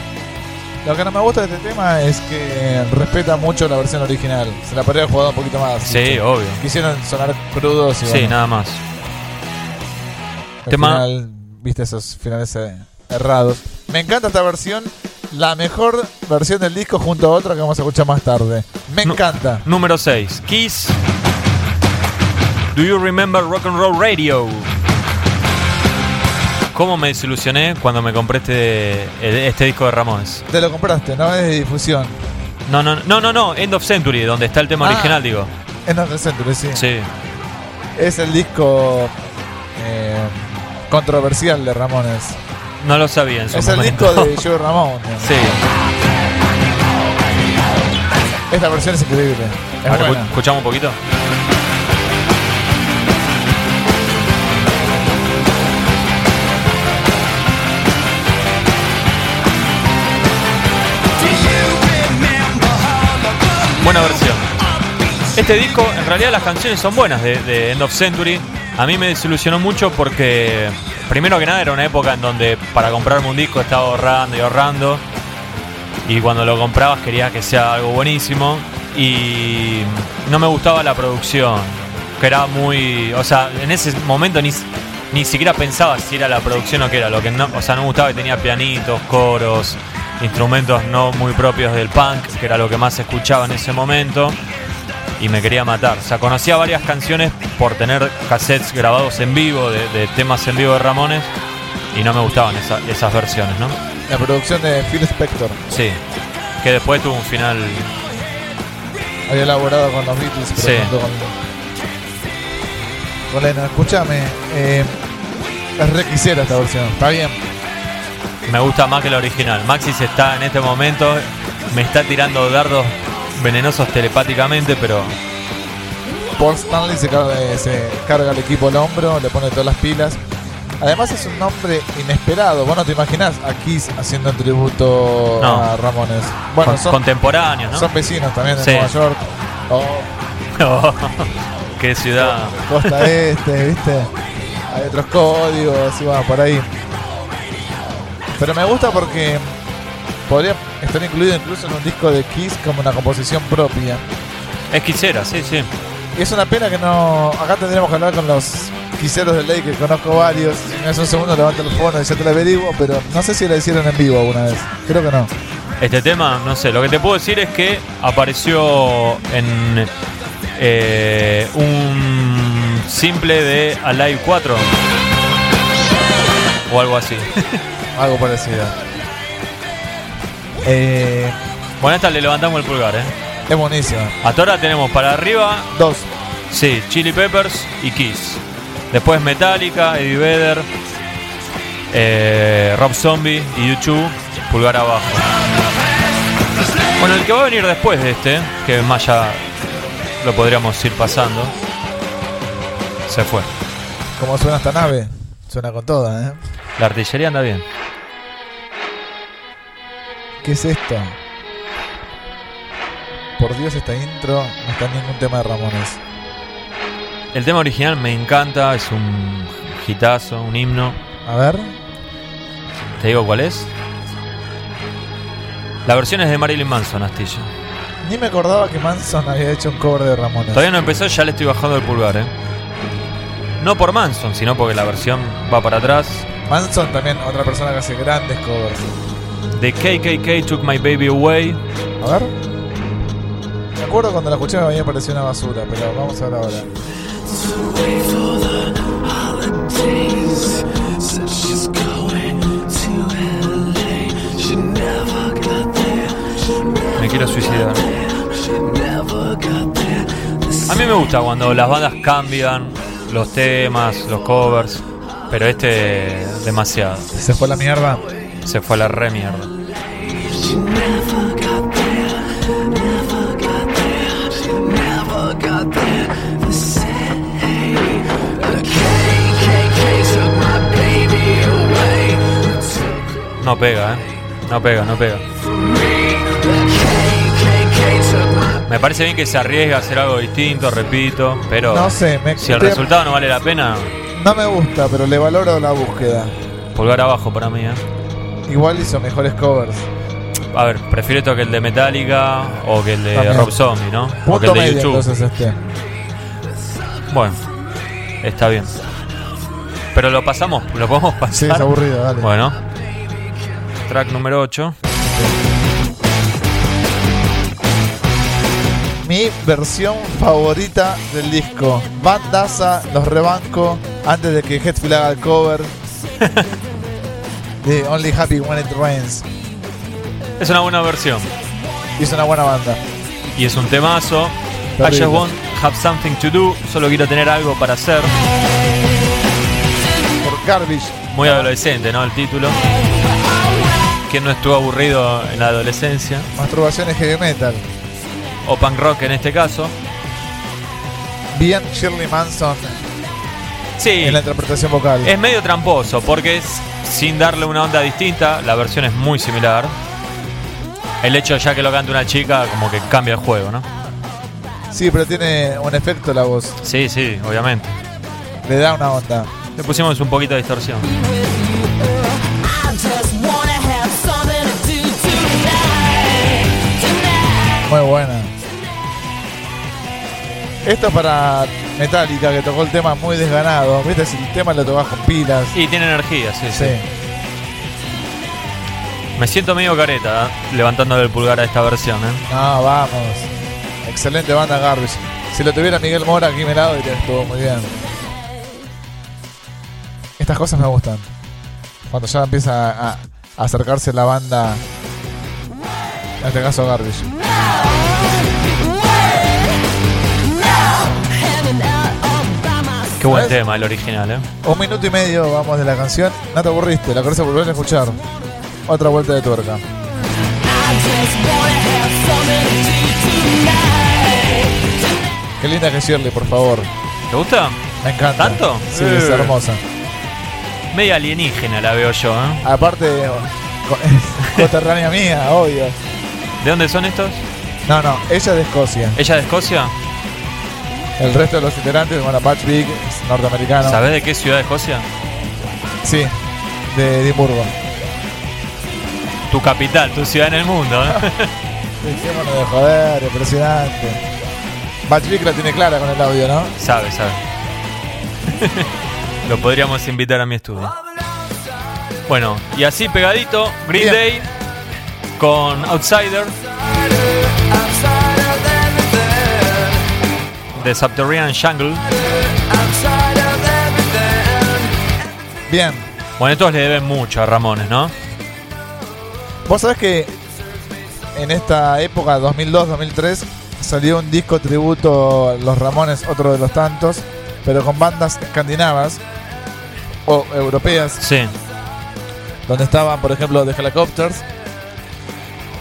Lo que no me gusta de este tema es que respeta mucho la versión original. Se la podría haber jugado un poquito más. Sí, obvio. Quisieron sonar crudos y Sí, bueno, nada más. Tema- final, viste esos finales eh, errados. Me encanta esta versión. La mejor versión del disco junto a otra que vamos a escuchar más tarde. Me encanta. Número 6. Kiss. Do you remember Rock and Roll Radio? ¿Cómo me desilusioné cuando me compré este, este disco de Ramones? Te lo compraste, no es de difusión. No, no, no, no, no, End of Century, donde está el tema Ah. original, digo. Es No Century, sí. Sí. Es el disco eh, controversial de Ramones. No lo sabía en su Es el disco de Joe Ramón. Sí. Esta versión es increíble. Es buena. escuchamos un poquito. Buena versión. Este disco, en realidad las canciones son buenas de, de End of Century. A mí me desilusionó mucho porque primero que nada era una época en donde para comprarme un disco estaba ahorrando y ahorrando. Y cuando lo comprabas querías que sea algo buenísimo. Y no me gustaba la producción. Que era muy. O sea, en ese momento ni, ni siquiera pensaba si era la producción o qué era. Lo que no, o sea, no me gustaba que tenía pianitos, coros, instrumentos no muy propios del punk, que era lo que más escuchaba en ese momento. Y me quería matar. O sea, conocía varias canciones por tener cassettes grabados en vivo, de, de temas en vivo de Ramones. Y no me gustaban esa- esas versiones, ¿no? La producción de Phil Spector. Sí. Que después tuvo un final. Había elaborado con los Beatles, pero Sí. con, Lennon. Escúchame, eh, es re quisiera esta versión. Está bien. Me gusta más que la original. Maxis está en este momento. Me está tirando dardos venenosos telepáticamente, pero Paul Stanley se carga, se carga el equipo al hombro, le pone todas las pilas. Además es un nombre inesperado. Vos no te imaginás a Kiss haciendo un tributo No. a Ramones. Bueno, con- son, contemporáneos, ¿no? son vecinos también de Sí. Nueva York. O Qué ciudad. costa este, ¿viste? Hay otros códigos y va por ahí. Pero me gusta porque podría estar incluido incluso en un disco de Kiss como una composición propia. Es quisiera, sí, sí. Y es una pena que no. Acá tendríamos que hablar con los quiseros de ley, que conozco varios. Si me hace un segundo, levanto el teléfono y ya te lo averiguo. Pero no sé si lo hicieron en vivo alguna vez. Creo que no. Este tema, no sé, lo que te puedo decir es que apareció en eh, un simple de Alive 4 o algo así. Algo parecido. Eh, Bueno, a esta le levantamos el pulgar, ¿eh? es buenísima. Hasta ahora tenemos para arriba, Dos. sí, Chili Peppers y Kiss. Después Metallica, Eddie Vedder, eh, Rob Zombie y YouTube, pulgar abajo. Bueno, el que va a venir después de este, que más ya lo podríamos ir pasando, se fue. ¿Cómo suena esta nave? Suena con toda, ¿eh? La artillería anda bien. ¿Qué es esto? Por Dios, esta intro no está en ningún tema de Ramones. El tema original me encanta, es un hitazo, un himno. A ver. ¿Te digo cuál es? La versión es de Marilyn Manson, Astilla. Ni me acordaba que Manson había hecho un cover de Ramones. Todavía no empezó, ya le estoy bajando el pulgar, ¿eh? No por Manson, sino porque la versión va para atrás. Manson también, otra persona que hace grandes covers. The KKK Took My Baby Away. A ver. Me acuerdo cuando la escuché me había parecido una basura, pero vamos a ver ahora. Me quiero suicidar. A mí me gusta cuando las bandas cambian los temas, los covers. Pero este demasiado. Se fue a la mierda. Se fue a la re mierda. No pega, eh. No pega, no pega. Me parece bien que se arriesgue a hacer algo distinto, repito, pero No sé, me, si el resultado no vale la pena, no me gusta, pero le valoro la búsqueda. pulgar abajo para mí, eh. Igual hizo mejores covers. A ver, prefiero esto que el de Metallica o que el de También. Rob Zombie, ¿no? o que el de medio YouTube. entonces este. Bueno, está bien. Pero lo pasamos, lo podemos Sí, pasar. es aburrido, dale. Bueno, track número 8. Mi versión favorita del disco. Bandaza, los rebanco antes de que Headfield haga el cover. de Only Happy When It Rains. Es una buena versión Hizo una buena banda. y es un temazo. I Terrible. just want have something to do. Solo quiero tener algo para hacer. Por Garbage. Muy adolescente, ¿no? El título. ¿Quién no estuvo aburrido en la adolescencia? Masturbación es heavy metal. O punk rock en este caso. Bien Shirley Manson Sí, en la interpretación vocal. es medio tramposo porque es sin darle una onda distinta. La versión es muy similar. El hecho ya que lo canta una chica como que cambia el juego, ¿no? Sí, pero tiene un efecto la voz. Sí, sí, obviamente. Le da una onda. Le pusimos un poquito de distorsión. Muy buena. Esto es para Metallica, que tocó el tema muy desganado. Viste, si el tema lo tocas con pilas. Y tiene energía, sí. Me siento medio careta ¿eh? levantándole el pulgar a esta versión. ¿eh? No, vamos. Excelente banda Garbage. Si lo tuviera Miguel Mora aquí a mi lado, diría estuvo muy bien. Estas cosas me gustan. Cuando ya empieza a, a acercarse la banda. En este caso Garbage. Qué buen ¿Sabes? tema el original, ¿eh? Un minuto y medio vamos de la canción. No te aburriste, la querés volver a escuchar. Otra vuelta de tuerca. Qué linda que es Shirley, por favor. ¿Te gusta? Me encanta. ¿Tanto? Sí, es Eh. hermosa. Media alienígena la veo yo, ¿eh? Aparte, co- coterránea mía, obvio. ¿De dónde son estos? No, no, ella es de Escocia. ¿Ella de Escocia? El resto de los integrantes, bueno, Patch Big norteamericano. ¿Sabés de qué ciudad de Escocia? Sí, de Edimburgo. Tu capital, tu ciudad en el mundo, ¿eh? Dejémonos de joder, impresionante. Patch Big la tiene clara con el audio, ¿no? sabe, sabe. Lo podríamos invitar a mi estudio. Bueno, y así pegadito, Green Bien. Day con Outsider de Subterranean Jungle. Bien. Bueno, estos le deben mucho a Ramones, ¿no? Vos sabés que en esta época, 2002-2003, salió un disco tributo a Los Ramones, otro de los tantos, pero con bandas escandinavas o europeas, Sí. donde estaban, por ejemplo, The Helicopters,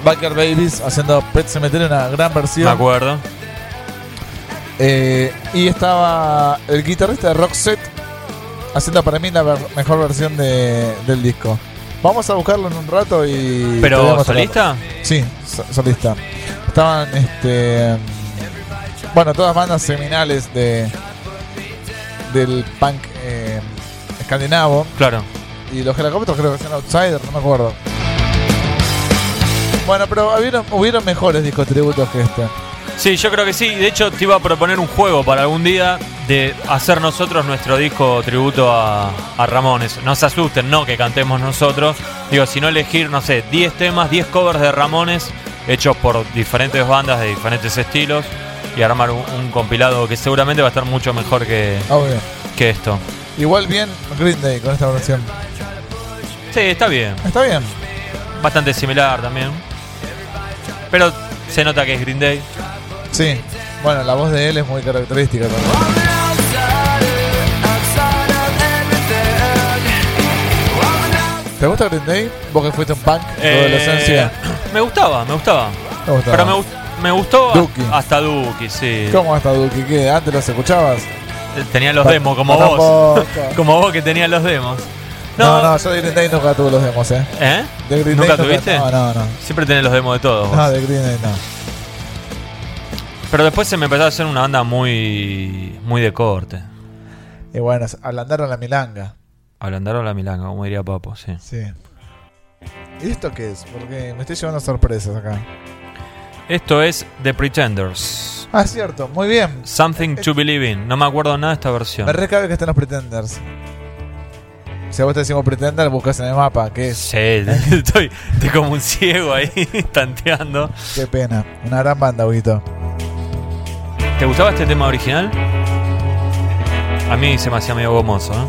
Biker Babies haciendo Pet Cemetery, una gran Me versión. acuerdo. Eh, y estaba el guitarrista de Roxette haciendo para mí la ver- mejor versión de- del disco. Vamos a buscarlo en un rato y. ¿Pero solista? Sí, so- solista. Estaban, este. Bueno, todas bandas seminales de. del punk eh, escandinavo. Claro. Y los helicópteros creo que son Outsider, no me acuerdo. Bueno, pero hubieron, hubieron mejores discos tributos que este. Sí, yo creo que sí. De hecho, te iba a proponer un juego para algún día de hacer nosotros nuestro disco tributo a, a Ramones. No se asusten, no que cantemos nosotros. Digo, sino elegir, no sé, 10 temas, 10 covers de Ramones hechos por diferentes bandas de diferentes estilos y armar un, un compilado que seguramente va a estar mucho mejor que, Obvio. que esto. Igual bien Green Day con esta versión. Sí, está bien. Está bien. Bastante similar también. Pero se nota que es Green Day. Sí. Bueno, la voz de él es muy característica también. ¿Te gusta Green Day? Vos que fuiste un punk de Eh, adolescencia. me gustaba, me gustaba. ¿Te gustaba? Pero me, gust- me gustó Duki. hasta Duki, sí. ¿Cómo hasta Duki? ¿Qué? ¿Antes los escuchabas? Tenía los Pa- demos como vos. como vos que tenías los demos. No, no, yo de Green Day nunca tuve los demos, ¿eh? ¿Eh? De Green ¿Nunca Day tuviste? No, no, no. Siempre tenés los demos de todos. vos. No, de Green Day no. Pero después se me empezó a hacer una banda muy muy de corte. Y bueno, ablandaron la milanga. Ablandaron la milanga, como diría Papo, sí. Sí. ¿Y esto qué es? Porque me estoy llevando sorpresas acá. Esto es The Pretenders. Ah, es cierto, muy bien. Something to Believe in. No me acuerdo nada de esta versión. Me recabe que están los Pretenders. Si a vos te decimos Pretender, buscas en el mapa. ¿Qué es? Sí, estoy, estoy como un ciego ahí, tanteando. Qué pena. Una gran banda, Huguito. ¿Te gustaba este tema original? A mí se me hacía medio gomoso, ¿eh?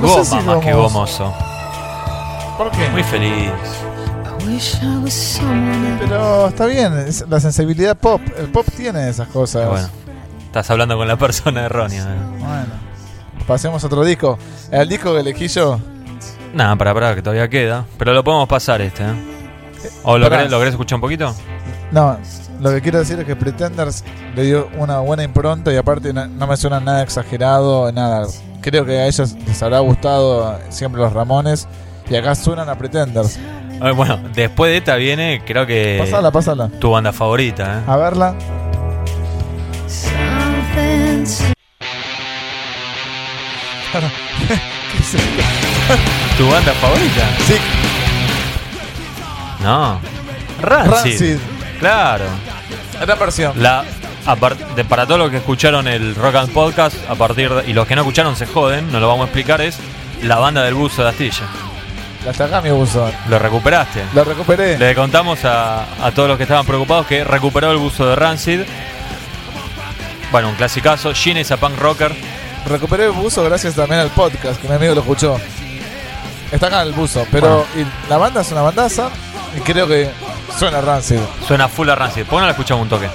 No sé Goma si más que gomoso. ¿Por qué? Muy feliz. I wish I was someone else. Pero está bien, es la sensibilidad pop. El pop tiene esas cosas. Bueno, estás hablando con la persona errónea. ¿eh? Bueno, pasemos a otro disco. El disco que elegí yo. Nada, para, para, que todavía queda. Pero lo podemos pasar este, ¿eh? ¿O lo Pará. querés, lo querés escuchar un poquito? No, lo que quiero decir es que Pretenders le dio una buena impronta y aparte no, no me suena nada exagerado, nada. Creo que a ellos les habrá gustado siempre los Ramones y acá suenan a Pretenders. Bueno, después de esta viene, creo que Pásala, pásala. tu banda favorita, ¿eh? A verla. ¿Tu banda favorita? Sí, No. Rancid. Rancid. Claro. esta versión. La, de- para todos los que escucharon el Rock and Podcast, a partir de- y los que no escucharon se joden, no lo vamos a explicar, es la banda del buzo de Astilla. Hasta acá mi buzón. Lo recuperaste. Lo recuperé. Le contamos a, a todos los que estaban preocupados que recuperó el buzo de Rancid. Bueno, un clasicazo. Gene es a punk rocker. Recuperé el buzo gracias también al podcast, que mi amigo lo escuchó. Está acá el buzo, pero y la banda es una bandaza y creo que suena Rancid. Suena full a Rancid. ¿Por qué no la escuchamos un toque?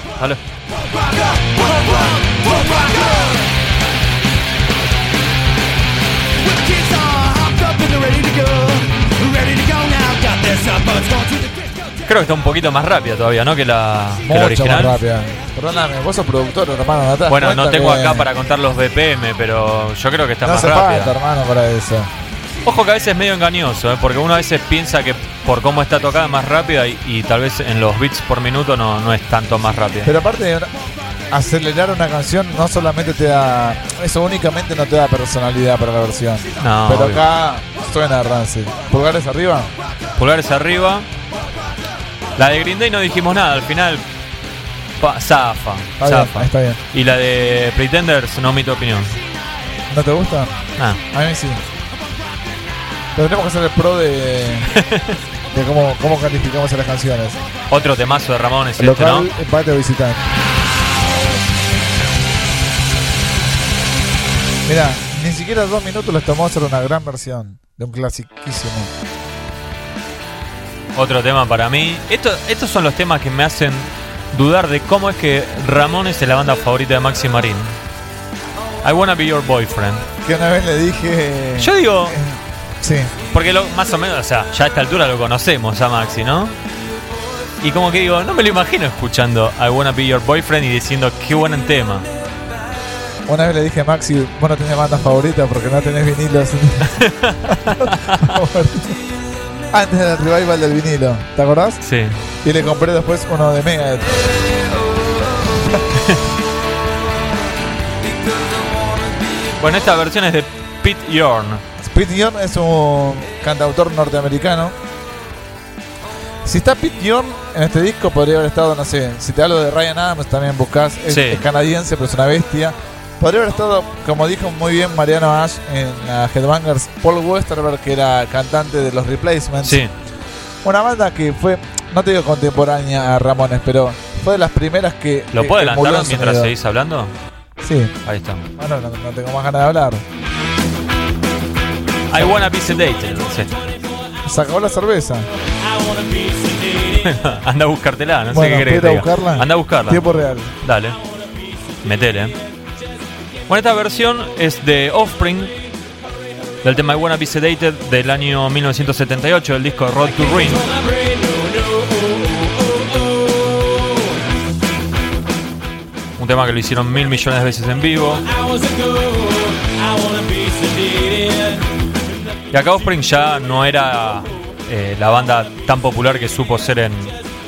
Creo que está un poquito más rápida todavía, ¿no? Que la, que la Mucho original. más rápida. Perdóname, vos sos productor, hermano, no te das Bueno, no cuenta tengo que acá para contar los BPM, pero yo creo que está No más hace rápida. falta, hermano, para eso. Ojo que a veces es medio engañoso, ¿eh? porque uno a veces piensa que por cómo está tocada es más rápida y, y tal vez en los beats por minuto no, no es tanto más rápida. Pero aparte, acelerar una canción no solamente te da. Eso únicamente no te da personalidad para la versión. No, Pero obvio. acá suena Rancid. Pulgares arriba. Pulgares arriba. La de Green Day no dijimos nada, al final pa, zafa, Está bien, zafa. está bien. Y la de Pretenders no omito opinión. ¿No te gusta? Ah, A mí sí. Tendremos que hacer el pro de, de cómo, cómo calificamos a las canciones. otro temazo de Ramones este, Local, ¿no? empate o visitante. Mira, ni siquiera dos minutos les tomó hacer una gran versión de un clasiquísimo. Otro tema para mí. Esto, estos son los temas que me hacen dudar de cómo es que Ramones es la banda favorita de Maxi Marín. I wanna be your boyfriend. Que una vez le dije. Yo digo, Sí, porque lo, más o menos, o sea, ya a esta altura lo conocemos a Maxi, ¿no? Y como que digo, no me lo imagino escuchando I wanna be your boyfriend y diciendo qué buen tema. una vez le dije a Maxi, vos no tenés banda favorita porque no tenés vinilos. Antes del revival del vinilo, ¿te acordás? Sí. Y le compré después uno de Megadeth. Bueno, esta versión es de Pete Yorn. Pete Yorn es un cantautor norteamericano. Si está Pete Yorn en este disco, podría haber estado, no sé, si te hablo de Ryan Adams, también buscas. Es, Sí. es canadiense, pero es una bestia. Podría haber estado, como dijo muy bien Mariano Ash en la Headbangers, Paul Westerberg, que era cantante de los Replacements. Sí. Una banda que fue, no te digo contemporánea a Ramones, pero fue de las primeras que. ¿Lo puedo adelantar mientras seguís hablando? Sí, Ahí está. bueno, no, no tengo más ganas de hablar. I wanna be sedated. Sí. Se acabó la cerveza. Anda a buscártela, no bueno, sé qué querés que te ¿puedo a diga. buscarla? Anda a buscarla. Tiempo real. Dale. Metele. Bueno, esta versión es de Offspring, del tema I Wanna Be Sedated del año 1978, del disco Road to Ruin. Un tema que lo hicieron mil millones de veces en vivo. Y acá Offspring ya no era eh, la banda tan popular que supo ser en,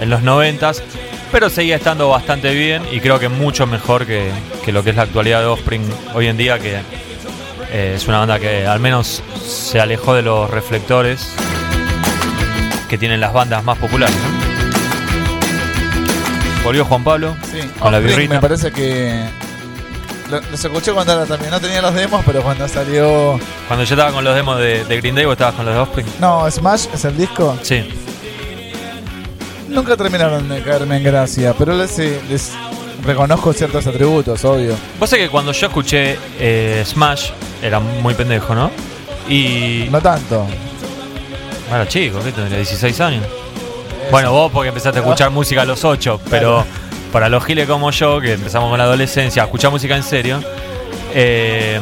en los noventas, pero seguía estando bastante bien y creo que mucho mejor que, que lo que es la actualidad de Offspring hoy en día, que eh, es una banda que al menos se alejó de los reflectores que tienen las bandas más populares. ¿no? Volvió Juan Pablo Sí, con la birrita. me parece que lo- los escuché cuando era también, no tenía los demos, pero cuando salió Cuando yo estaba con los demos de, de Green Day, vos estabas con los de Offspring. No, Smash es el disco. Sí, Nunca terminaron de caerme en gracia, pero les, les reconozco ciertos atributos, obvio. Vos sé que cuando yo escuché eh, Smash, era muy pendejo, ¿no? Y. No tanto. Era chico, ¿qué tendría? 16 años. Bueno, vos porque empezaste a escuchar música a los 8, pero para los giles como yo, que empezamos con la adolescencia a escuchar música en serio, eh,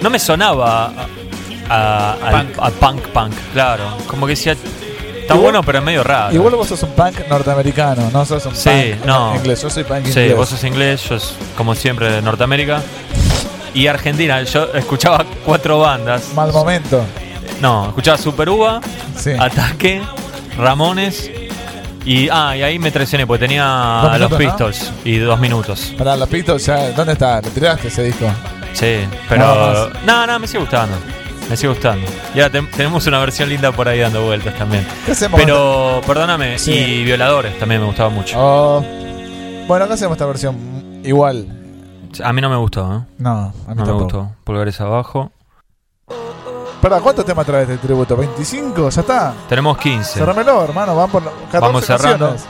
no me sonaba a, Punk. a punk punk, claro. Como que decía, está Igual- bueno, pero es medio raro. Igual vos sos un punk norteamericano, no sos un Sí, punk no. inglés. Yo soy punk Sí, inglés. vos sos inglés, yo como siempre de Norteamérica. Y Argentina, yo escuchaba cuatro bandas. Mal momento. No, escuchaba Super Uva, Sí. Ataque, Ramones y. Ah, y ahí me traicioné porque tenía Dos los. Pistols y dos minutos. Pará, los Pistols ya. ¿Dónde está? ¿Lo tiraste ese disco? Sí, Nada pero. No, no, me sigue gustando. Me sigue gustando. Y ahora te- tenemos una versión linda por ahí dando vueltas también. ¿Qué hacemos? Pero, perdóname, Sí. y Violadores también me gustaba mucho. Oh. Bueno, acá hacemos esta versión igual. A mí no me gustó, ¿eh? No, a mí No me tampoco. gustó. Pulgares abajo. Pará, ¿cuántos temas trae este tributo? ¿25? ¿Ya está? Tenemos 15. Cerrámelo, hermano. Van por 14 Vamos cerrando. canciones.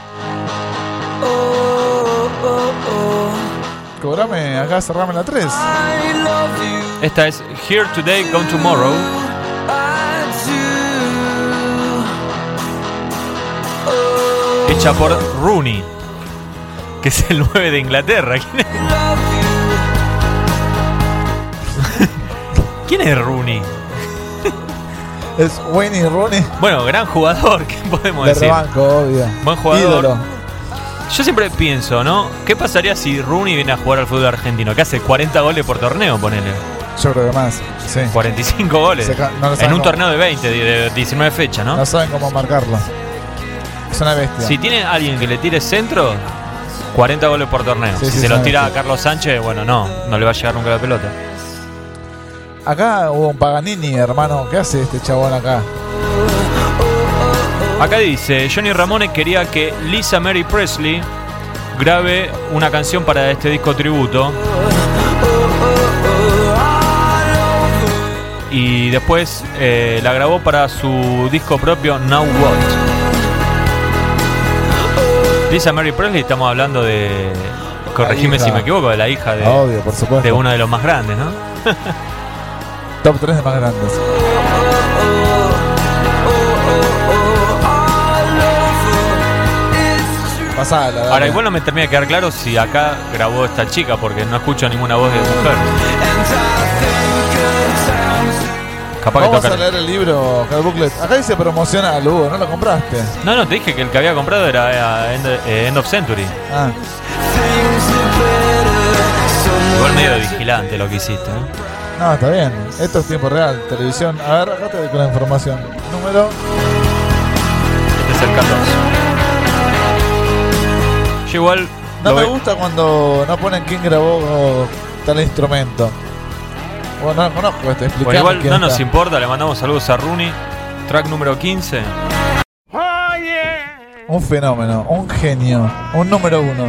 Cobrame acá, cerrame la 3. Esta es Here Today, Gone Tomorrow. Hecha por Rooney, que es el 9 de Inglaterra. ¿Quién es, ¿Quién es Rooney? Es Wayne Rooney Bueno, gran jugador, ¿qué podemos de decir? rebanco, obvio. Buen jugador. Ídolo. Yo siempre pienso, ¿no? ¿Qué pasaría si Rooney viene a jugar al fútbol argentino? Que hace 40 goles por torneo, ponele. Yo creo que más. Sí. 45 goles. Se no en un cómo- torneo de 20, de de 19 fechas, ¿no? No saben cómo marcarlo. Es una bestia. Si tiene alguien que le tire centro, 40 goles por torneo. Sí, si sí, se los tira a Carlos Sánchez, bueno, no, no le va a llegar nunca la pelota. Acá hubo un Paganini, hermano. ¿Qué hace este chabón acá? Acá dice, Johnny Ramone quería que Lisa Mary Presley grabe una canción para este disco tributo. Y después eh, la grabó para su disco propio Now What. Lisa Mary Presley, estamos hablando de, corregime si me equivoco, de la hija de, Obvio, por de uno de los más grandes, ¿no? Top 3 de más grandes. Pasala, dale. Ahora, igual no me termina de quedar claro si acá grabó esta chica, porque no escucho ninguna voz de mujer. Capaz que Vamos a leer el libro, el booklet. Acá dice promocional, Hugo, ¿no lo compraste? No, no, te dije que el que había comprado era eh, End, eh, End of Century. Ah, Igual medio vigilante lo que hiciste. ¿eh? No, está bien. Esto es tiempo real, televisión. A ver, acá te doy con la información. Número. Este es el 14. Yo igual. No me ve- gusta cuando no ponen quién grabó tal instrumento. Bueno, no conozco este, Bueno, igual no nos importa, le mandamos saludos a Rooney. Track número 15. Un fenómeno, un genio, un número uno.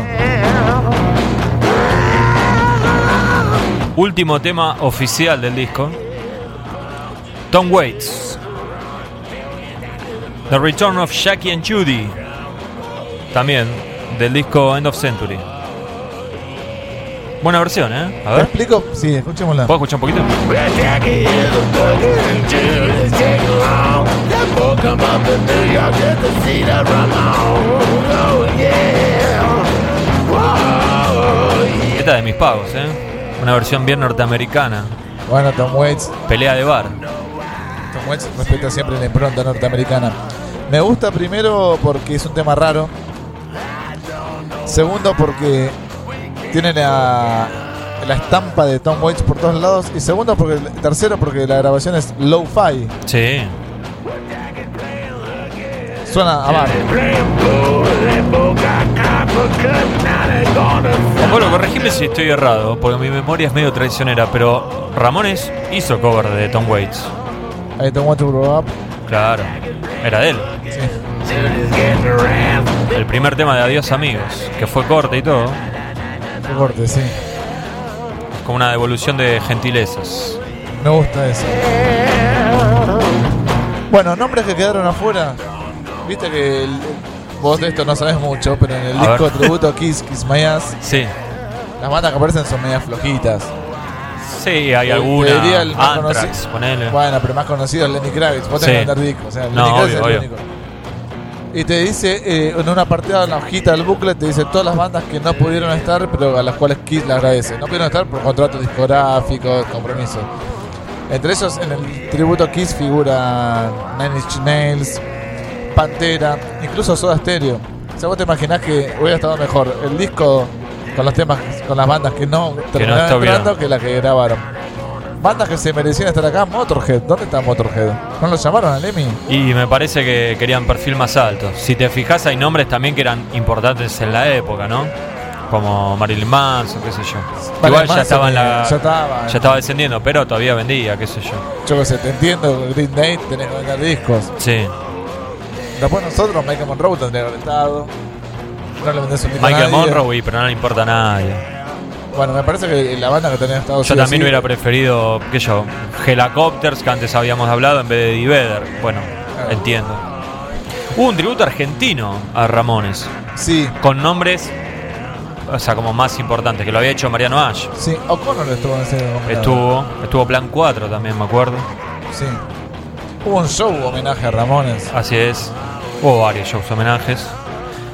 Último tema oficial del disco. Tom Waits. The Return of Jackie and Judy. También del disco End of Century. Buena versión, ¿eh? A ¿Te ver. explico? Sí, escuchémosla. ¿Puedo escuchar un poquito? Esta es de mis pagos, ¿eh? Una versión bien norteamericana. Bueno, Tom Waits. Pelea de bar. Tom Waits respeta siempre la impronta norteamericana. Me gusta primero porque es un tema raro. Segundo porque tiene la, la estampa de Tom Waits por todos lados. Y segundo porque tercero porque la grabación es low-fi. Sí. Suena a bar. Pablo, corregime si estoy errado, porque mi memoria es medio traicionera, pero Ramones hizo cover de Tom Waits. Ahí Tom Waits Grow Up. Claro, era de él. Sí. El primer tema de Adiós Amigos, que fue corte y todo. Qué corte, sí. Es como una devolución de gentilezas. Me gusta eso. Bueno, nombres que quedaron afuera. Viste que el- vos de esto no sabes mucho, pero en el A disco ver. tributo a Kiss, Kiss My Ass, Sí, las bandas que aparecen son medias flojitas. sí, hay Te- alguna. te diría el más Anthrax, conocido. ponele. Bueno, pero más conocido es Lenny Kravitz. Vos Sí. tenés que andar disco. O sea, Lenny No, Kravitz obvio, es el único. Y te dice, eh, en una apartado en la hojita del booklet, te dice todas las bandas que no pudieron estar, pero a las cuales Kiss le agradece. No pudieron estar por contratos discográficos, compromisos. Entre esos, en el tributo Kiss figura Nine Inch Nails, Pantera, incluso Soda Stereo. O sea, vos te imaginás que hubiera estado mejor el disco con los temas, con las bandas que no terminaron estuvieron. entrando que las que grabaron. Bandas que se merecían estar acá, Motorhead. ¿Dónde está Motorhead? ¿No lo llamaron al Lemmy? Y me parece que querían perfil más alto. Si te fijas, hay nombres también que eran importantes en la época, ¿no? como Marilyn Manson, qué sé yo. Vale, Igual ya estaba en la. ya estaba. ya estaba descendiendo, pero todavía vendía, qué sé yo. Yo qué sé, te entiendo, Green Day tenés que vender discos. Sí. Después nosotros, Michael Monroe tendría que haber estado. No le vendés un disco a Michael nadie. Monroe, pero no le importa a nadie. Bueno, me parece que la banda que tenía estado Yo también hubiera preferido, qué sé yo, Helicopters, que antes habíamos hablado, en vez de Eddie Vedder. Bueno, entiendo. Hubo un tributo argentino a Ramones, Sí, con nombres, o sea, como más importantes, que lo había hecho Mariano Ash. sí. O'Connor estuvo en ese momento. Estuvo, estuvo Plan 4 también, me acuerdo. Sí. Hubo un show homenaje a Ramones. Así es. Hubo varios shows homenajes.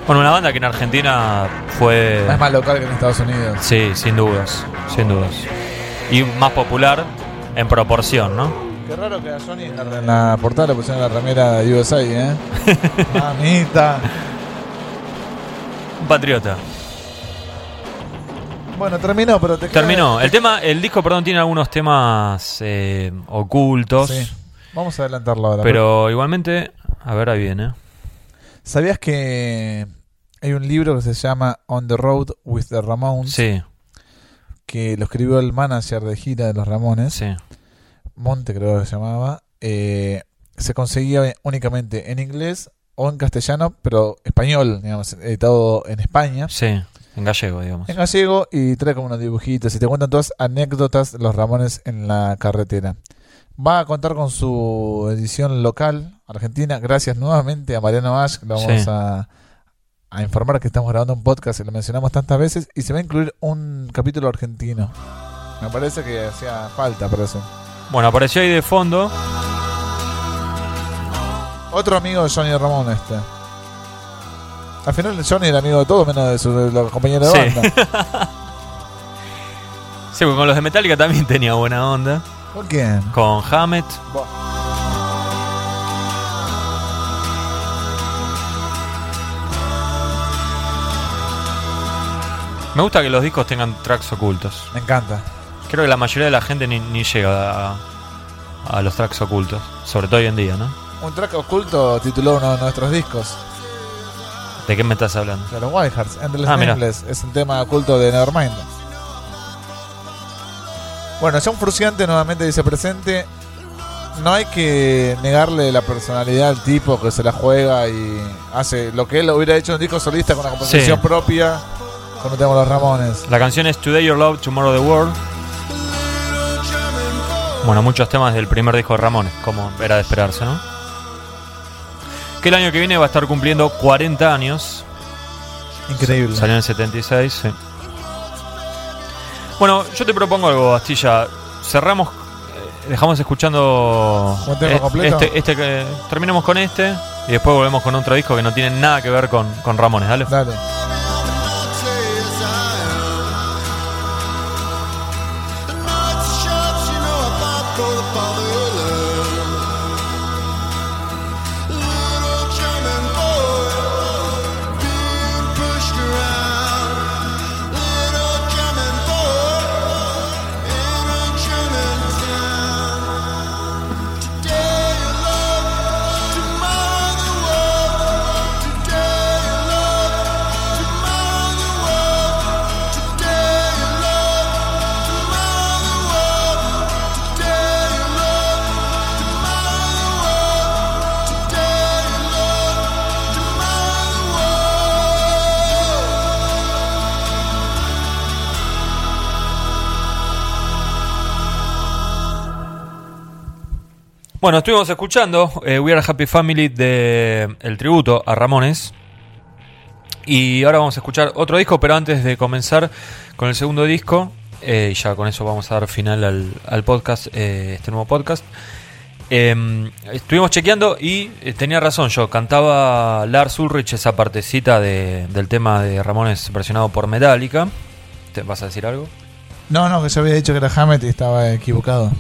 Bueno, una banda que en Argentina fue. Es más local que en Estados Unidos. Sí, sin dudas, sin dudas. Y más popular en proporción, ¿no? Qué raro que a Johnny en la, en la portada le pusieron la remera de USA, ¿eh? Mamita. Un patriota. Bueno, terminó, pero te queda- Terminó. El tema, el disco, perdón, tiene algunos temas eh, ocultos. Sí. Vamos a adelantarlo ahora. Pero igualmente, a ver, ahí viene. ¿Sabías que hay un libro que se llama On the Road with the Ramones? Sí, Que lo escribió el manager de gira de los Ramones. sí. Monte creo que se llamaba. Eh, se conseguía únicamente en inglés o en castellano, pero español, digamos, editado en España. Sí, en gallego, digamos. En gallego y trae como unos dibujitos y te cuentan todas anécdotas de los Ramones en la carretera. Va a contar con su edición local, Argentina. Gracias nuevamente a Mariano Ash. Le vamos Sí. a, a informar que estamos grabando un podcast y lo mencionamos tantas veces. Y se va a incluir un capítulo argentino. Me parece que hacía falta para eso. Bueno, apareció ahí de fondo. Otro amigo de Johnny Ramón este. Al final Johnny era amigo de todos menos de los compañeros de Sí. banda. Sí, porque con los de Metallica también tenía buena onda. ¿Con quién? Con Hammett. Me gusta que los discos tengan tracks ocultos. Me encanta. Creo que la mayoría de la gente ni, ni llega a, a los tracks ocultos. Sobre todo hoy en día, ¿no? Un track oculto tituló uno de nuestros discos. ¿De qué me estás hablando? De los Wild Hearts, Endless Ah. Nameless. Es un tema oculto de Nevermind. Bueno, John Fruciante nuevamente dice presente. No hay que negarle la personalidad al tipo que se la juega y hace lo que él hubiera hecho en un disco solista con una composición Sí. propia. Cuando tenemos los Ramones. La canción es Today Your Love, Tomorrow the World. Bueno, muchos temas del primer disco de Ramones, como era de esperarse, ¿no? Que el año que viene va a estar cumpliendo 40 años. Increíble. Salió en el 76, sí. Bueno, yo te propongo algo, Astilla. Cerramos, eh, dejamos escuchando este, este que terminemos con este y después volvemos con otro disco que no tiene nada que ver con, con Ramones, dale. Dale. Bueno, estuvimos escuchando eh, We Are Happy Family de el tributo a Ramones. Y ahora vamos a escuchar otro disco, pero antes de comenzar con el segundo disco, eh, ya con eso vamos a dar final al, al podcast, eh, este nuevo podcast. eh, estuvimos chequeando y eh, tenía razón yo, cantaba Lars Ulrich esa partecita de- del tema de Ramones versionado por Metallica. ¿Te vas a decir algo? No, no, que yo había dicho que era Hammett y estaba equivocado.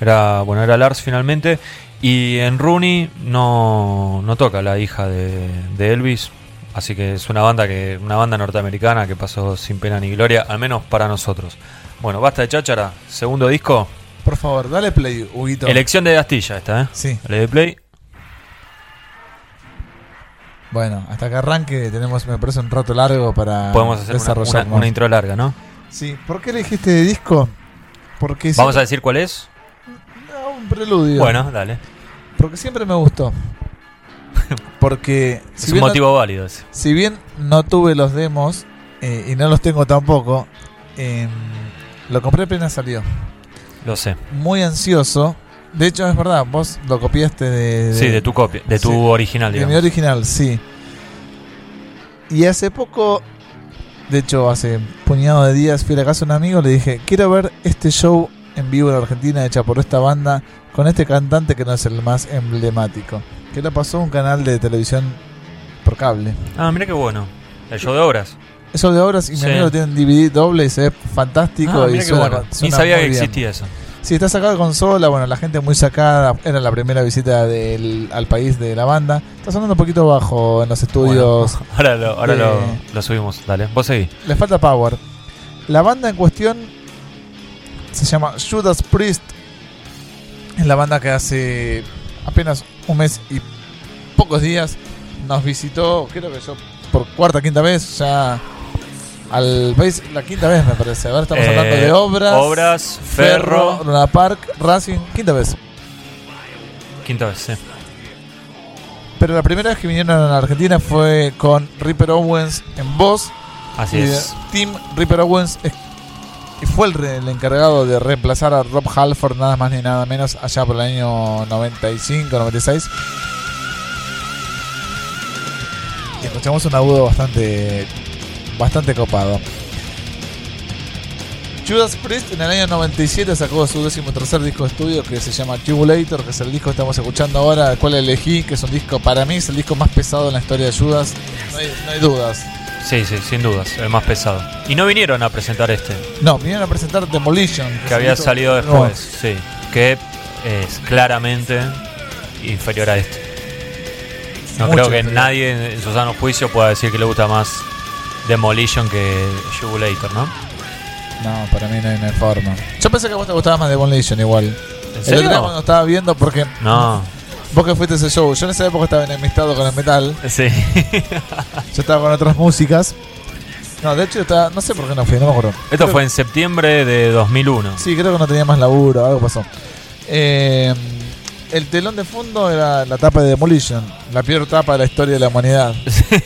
Era, bueno, era Lars finalmente. Y en Rooney no, no toca la hija de, de Elvis. Así que es una banda que una banda norteamericana que pasó sin pena ni gloria, al menos para nosotros. Bueno, basta de cháchara. Segundo disco. Por favor, dale play, Huguito. Elección de Astilla esta, ¿eh? Sí. Dale play. Bueno, hasta que arranque tenemos, me parece, un rato largo para Podemos hacer una, desarrollar una- una intro larga, ¿no? Sí, ¿por qué elegiste de disco? Porque Vamos a decir cuál es. Un preludio. Bueno, dale. Porque siempre me gustó. Porque Es si un no, motivo válido ese. si bien no tuve los demos eh, y no los tengo tampoco, eh, lo compré apenas salió. Lo sé. Muy ansioso. De hecho, es verdad, vos lo copiaste de, Sí, de tu copia, de tu Sí. original, de mi digamos. original, sí. Y hace poco, de hecho, hace un puñado de días fui a la casa de un amigo y le dije, quiero ver este show en vivo en Argentina hecha por esta banda con este cantante que no es el más emblemático. Que lo pasó un canal de televisión por cable. Ah, mira qué bueno. El show de obras. Eso de obras y mi Sí. amigo tiene un DVD doble y se ve fantástico Ah, y mira qué suena, bueno. Ni suena sabía que bien. existía eso. Sí, está sacado de consola, bueno, la gente muy sacada, era la primera visita del, al país de la banda. Está sonando un poquito bajo en los estudios. Bueno, ahora lo, ahora de- lo, lo subimos. Dale, vos seguí. Le falta power. La banda en cuestión se llama Judas Priest. Es la banda que hace apenas un mes y pocos días nos visitó, creo que yo por cuarta quinta vez ya al país, la quinta vez me parece. Ahora estamos Eh, hablando de obras. Obras, Ferro. Luna Park, Racing, quinta vez. Quinta vez, sí. Pero la primera vez que vinieron a la Argentina fue con Ripper Owens en voz. Así y es. Tim Ripper Owens es- y fue el, el encargado de reemplazar a Rob Halford nada más ni nada menos allá por el año 95, 96. Y escuchamos un agudo bastante bastante copado. Judas Priest en el año 97 sacó su décimo tercer disco de estudio que se llama Tubulator, que es el disco que estamos escuchando ahora, el cual elegí, que es un disco, para mí es el disco más pesado en la historia de Judas, no hay, no hay dudas. Sí, sí, sin dudas. El más pesado. Y no vinieron a presentar este, No, vinieron a presentar Demolition. que había salido No, después. Sí. Que es claramente inferior a este. No Mucho creo que inferior. nadie en su sano juicio pueda decir que le gusta más Demolition que Jugulator, ¿no? No, para mí no hay, no hay forma. Yo pensé que a vos te gustaba más Demolition igual. ¿En El otro día cuando estaba viendo, porque No. vos que fuiste a ese show, yo en esa época estaba enemistado con el metal, Sí. yo estaba con otras músicas. No, de hecho, estaba, no sé por qué no fui, no me acuerdo. Esto Creo- fue en septiembre de 2001. Sí, creo que no tenía más laburo, algo pasó. Eh, el telón de fondo era la tapa de Demolition, la peor tapa de la historia de la humanidad.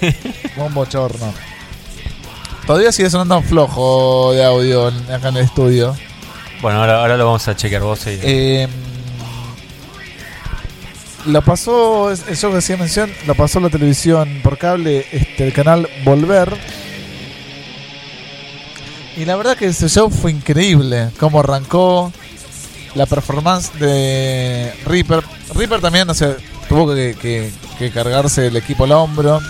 Un bochorno. Todavía sigue sonando flojo de audio acá en el estudio. Bueno, ahora, ahora lo vamos a chequear vos. seguí. Eh, lo pasó, es- eso que hacía mención, lo pasó la televisión por cable, este, el canal Volver. Y la verdad que ese show fue increíble. Cómo arrancó la performance de Reaper. Reaper también, sé, tuvo que, que- que cargarse el equipo al hombro.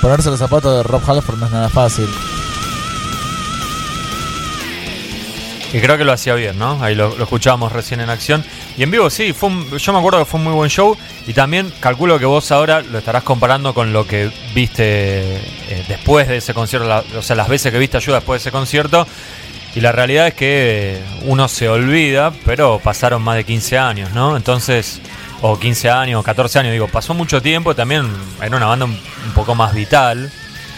Ponerse los zapatos de Rob Halford no es nada fácil. Y creo que lo hacía bien, ¿no? Ahí lo, escuchábamos recién en acción. Y en vivo, sí, yo me acuerdo que fue un muy buen show. Y también calculo que vos ahora lo estarás comparando con lo que viste eh, después de ese concierto, o sea, las veces que viste ayuda después de ese concierto. Y la realidad es que uno se olvida, pero pasaron más de 15 años, ¿no? Entonces, o 15 años, o 14 años, digo, pasó mucho tiempo. También era una banda un, poco más vital,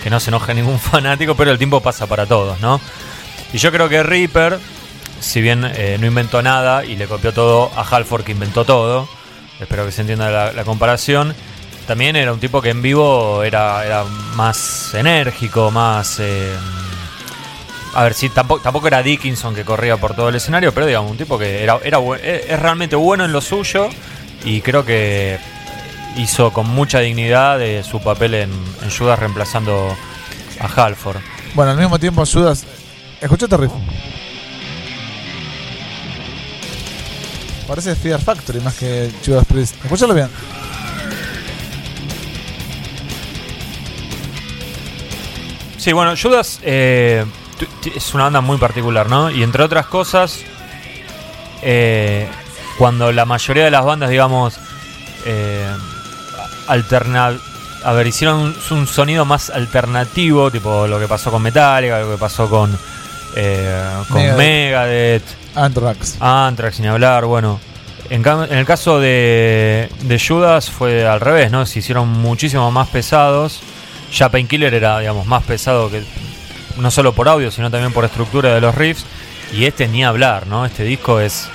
que no se enoje ningún fanático, pero el tiempo pasa para todos, ¿no? Y yo creo que Reaper, si bien eh, no inventó nada y le copió todo a Halford que inventó todo, espero que se entienda la, comparación, también era un tipo que en vivo era, era más enérgico, más... eh, a ver, sí, tampoco, tampoco era Dickinson que corría por todo el escenario, pero digamos, un tipo que era, era es es realmente bueno en lo suyo y creo que hizo con mucha dignidad de su papel en, en Judas reemplazando a Halford. Bueno, al mismo tiempo Judas. Escuchate riff. Parece Fear Factory más que Judas Priest. Escúchalo bien. Sí, bueno, Judas eh, es una banda muy particular, ¿no? Y entre otras cosas, eh, cuando la mayoría de las bandas, digamos, eh, alterna a ver, hicieron un, un sonido más alternativo, tipo lo que pasó con Metallica, lo que pasó con, eh, con Megadeth. Megadeth, Anthrax. Anthrax, sin hablar, bueno. En el caso de, de Judas fue al revés, ¿no? Se hicieron muchísimo más pesados. Ya Painkiller era, digamos, más pesado que no solo por audio, sino también por estructura de los riffs. Y este ni hablar, ¿no? Este disco es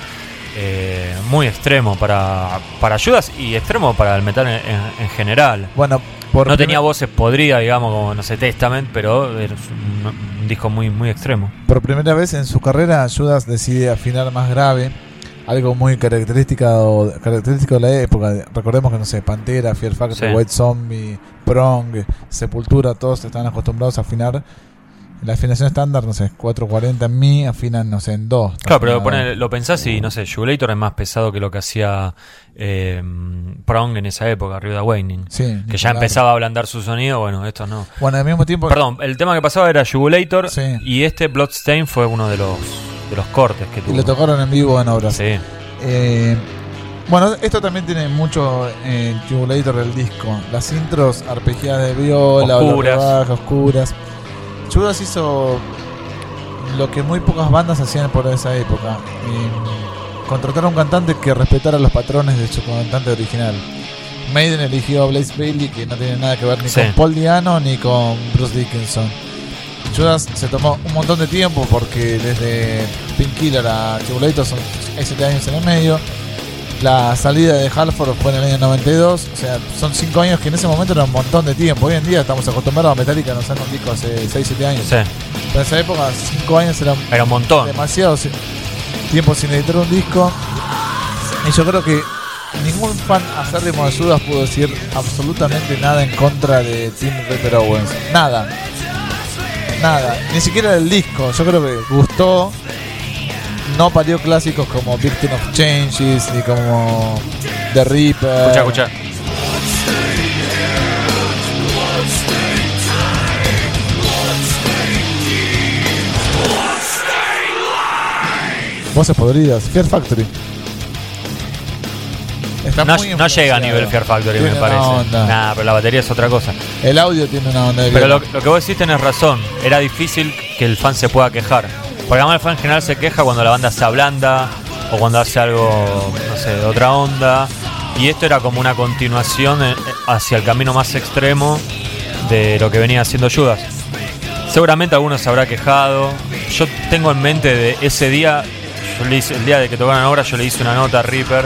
eh, muy extremo para, para Judas y extremo para el metal en, en- en general. Bueno, por no tenía voces podridas, digamos, como, no sé, Testament, pero era un, un disco muy, muy extremo. Por primera vez en su carrera, Judas decide afinar más grave, algo muy característica o, característico de la época. Recordemos que, no sé, Pantera, Fear Factory, Sí. White Zombie, Prong, Sepultura, todos estaban acostumbrados a afinar. La afinación estándar, no sé, 440 en mi, afinan, no sé, en 2. Claro, pero lo pensás y no sé, Jugulator es más pesado que lo que hacía eh, Prong en esa época, Rude Awakening. Sí, que ya empezaba a ablandar su sonido, bueno, esto no. Bueno, al mismo tiempo. Perdón, el tema que pasaba era Jugulator Sí. y este Bloodstain fue uno de los de los cortes que Y tuvo. lo tocaron en vivo en obras. Sí. Eh, bueno, esto también tiene mucho en Jugulator del disco. Las intros arpegiadas de viola, o los Oscuras. Judas hizo lo que muy pocas bandas hacían por esa época. Eh, contratar a un cantante que respetara los patrones de su cantante original. Maiden eligió a Blaze Bailey, que no tiene nada que ver ni Sí. con Paul Diano ni con Bruce Dickinson. Judas se tomó un montón de tiempo porque desde Painkiller a Tribulator son 7 años en el medio. La salida de Halford fue en el año 92. O sea, son 5 años que en ese momento era un montón de tiempo. Hoy en día estamos acostumbrados a Metallica, nos han un disco hace 6-7 años. Sí. Pero en esa época 5 años era Era un montón. demasiado si- tiempo sin editar un disco. Y yo creo que ningún fan acérrimo de Judas pudo decir absolutamente nada en contra de Tim Ripper Owens. Nada. Nada. Ni siquiera del disco. Yo creo que gustó. No parió clásicos como Victim of Changes ni como The Reaper. Escucha, escucha. Voces podridas. Fear Factory. Está No, llega a nivel Fear Factory, Tiene me parece. Nah, pero la batería es otra cosa. El audio tiene una onda de Pero lo, lo que vos decís tenés razón. Era difícil que el fan se pueda quejar. Porque además el fan en general se queja cuando la banda se ablanda o cuando hace algo, no sé, de otra onda. Y esto era como una continuación eh, hacia el camino más extremo de lo que venía haciendo Judas. Seguramente algunos se habrá quejado. Yo tengo en mente de ese día, yo le hice- el día de que tocaron obra, yo le hice una nota a Reaper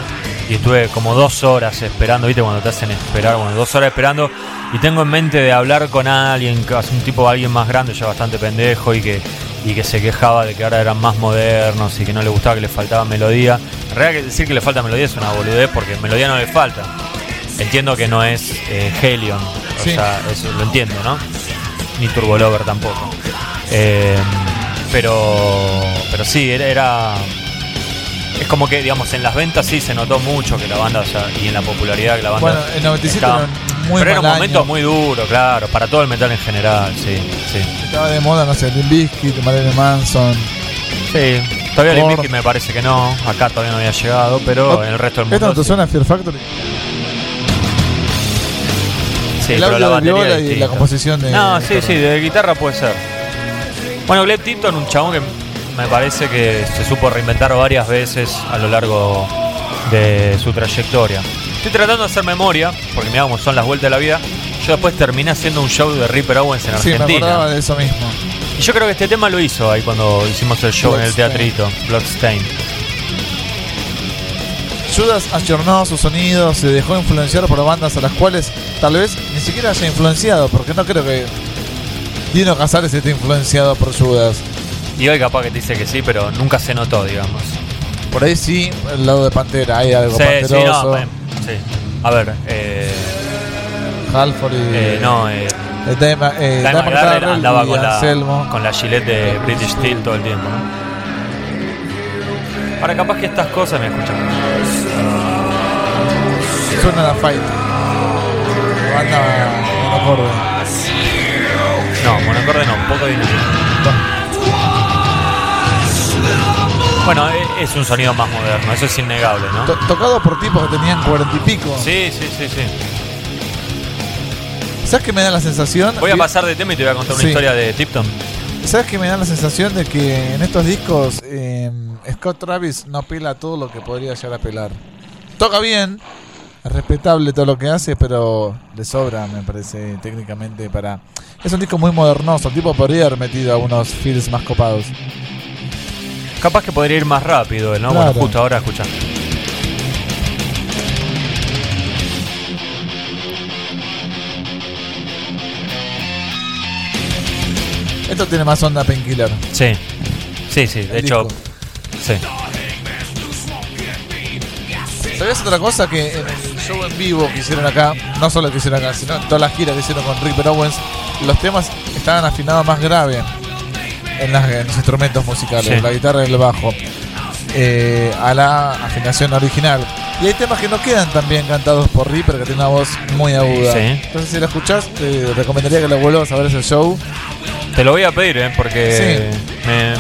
y estuve como dos horas esperando, ¿viste? Cuando te hacen esperar, bueno, dos horas esperando. Y tengo en mente de hablar con alguien, un tipo, alguien más grande, ya bastante pendejo y que, y que se quejaba de que ahora eran más modernos y que no le gustaba que le faltaba melodía. En realidad, decir que le falta melodía es una boludez porque melodía no le falta. Entiendo que no es eh, Helion, o Sí. sea, eso lo entiendo, ¿no? Ni Turbo Lover tampoco. Eh, pero, pero sí, era, era- Es como que, digamos, en las ventas sí se notó mucho que la banda, o sea, y en la popularidad que la banda. Bueno, el 97 estaba- muy pero era un momento año. muy duro, claro, para todo el metal en general, sí, sí. Estaba de moda, no sé, Limp Bizkit, Marilyn Manson. Sí, todavía. Limp Bizkit me parece que no, acá todavía no había llegado, pero en el resto del ¿Esto mundo. no te sí. suena Fear Factory? Sí, el pero la de batería viola es y la composición de. No, sí, guitarra. sí, de guitarra puede ser. Bueno, Gleb Tipton, un chabón que me parece que se supo reinventar varias veces a lo largo de su trayectoria. Estoy tratando de hacer memoria, porque cómo son las vueltas de la vida. Yo después terminé haciendo un show de Ripper Owens en Sí, me Argentina. acordaba de eso mismo. y yo creo que este tema lo hizo ahí cuando hicimos el show en el teatrito, Bloodstain. Judas ayornó su sonido, se dejó influenciar por bandas a las cuales tal vez ni siquiera haya influenciado, porque no creo que Dino Casares esté influenciado por Judas. Y hoy capaz que te dice que sí, pero nunca se notó, digamos. Por ahí sí, el lado de Pantera, hay algo Sí, sí, panteroso. no, eh, sí. A ver, eh, Halford y. eh, no, eh, eh, Dama- eh, Garrett Darrell andaba con la, con la gilet de British Steel todo el tiempo, ¿no? Ahora capaz que estas cosas me escuchan. Suena la fight. Banda monocorde. No, monocorde no, poco dinámico. Bueno, e- es un sonido más moderno, eso es innegable, ¿no? To- tocado por tipos que tenían cuarenta y pico. Sí, sí, sí, sí. ¿Sabes qué me da la sensación? Voy a pasar de tema y te voy a contar una Sí. historia de Tipton. ¿Sabes qué me da la sensación de que en estos discos eh, Scott Travis no pela todo lo que podría llegar a pelar? toca bien, es respetable todo lo que hace, pero le sobra, me parece, técnicamente para... Es un disco muy modernoso, el tipo podría haber metido algunos feels más copados. Capaz que podría ir más rápido, ¿no? Claro. Bueno, justo ahora escucha. Esto tiene más onda Painkiller. Sí. Sí, sí, de hecho. Sí. ¿Sabías otra cosa? Que en el show en vivo que hicieron acá, no solo que hicieron acá, sino en todas las giras que hicieron con Rick Owens, los temas estaban afinados más grave en, las- en los instrumentos musicales, Sí. la guitarra y el bajo, eh, a la afinación original. Y hay temas que no quedan tan bien cantados por Ripper, que tiene una voz muy aguda. Sí. Entonces, si lo escuchás, te recomendaría que lo vuelvas a ver ese show. Te lo voy a pedir, ¿eh? Porque. Me,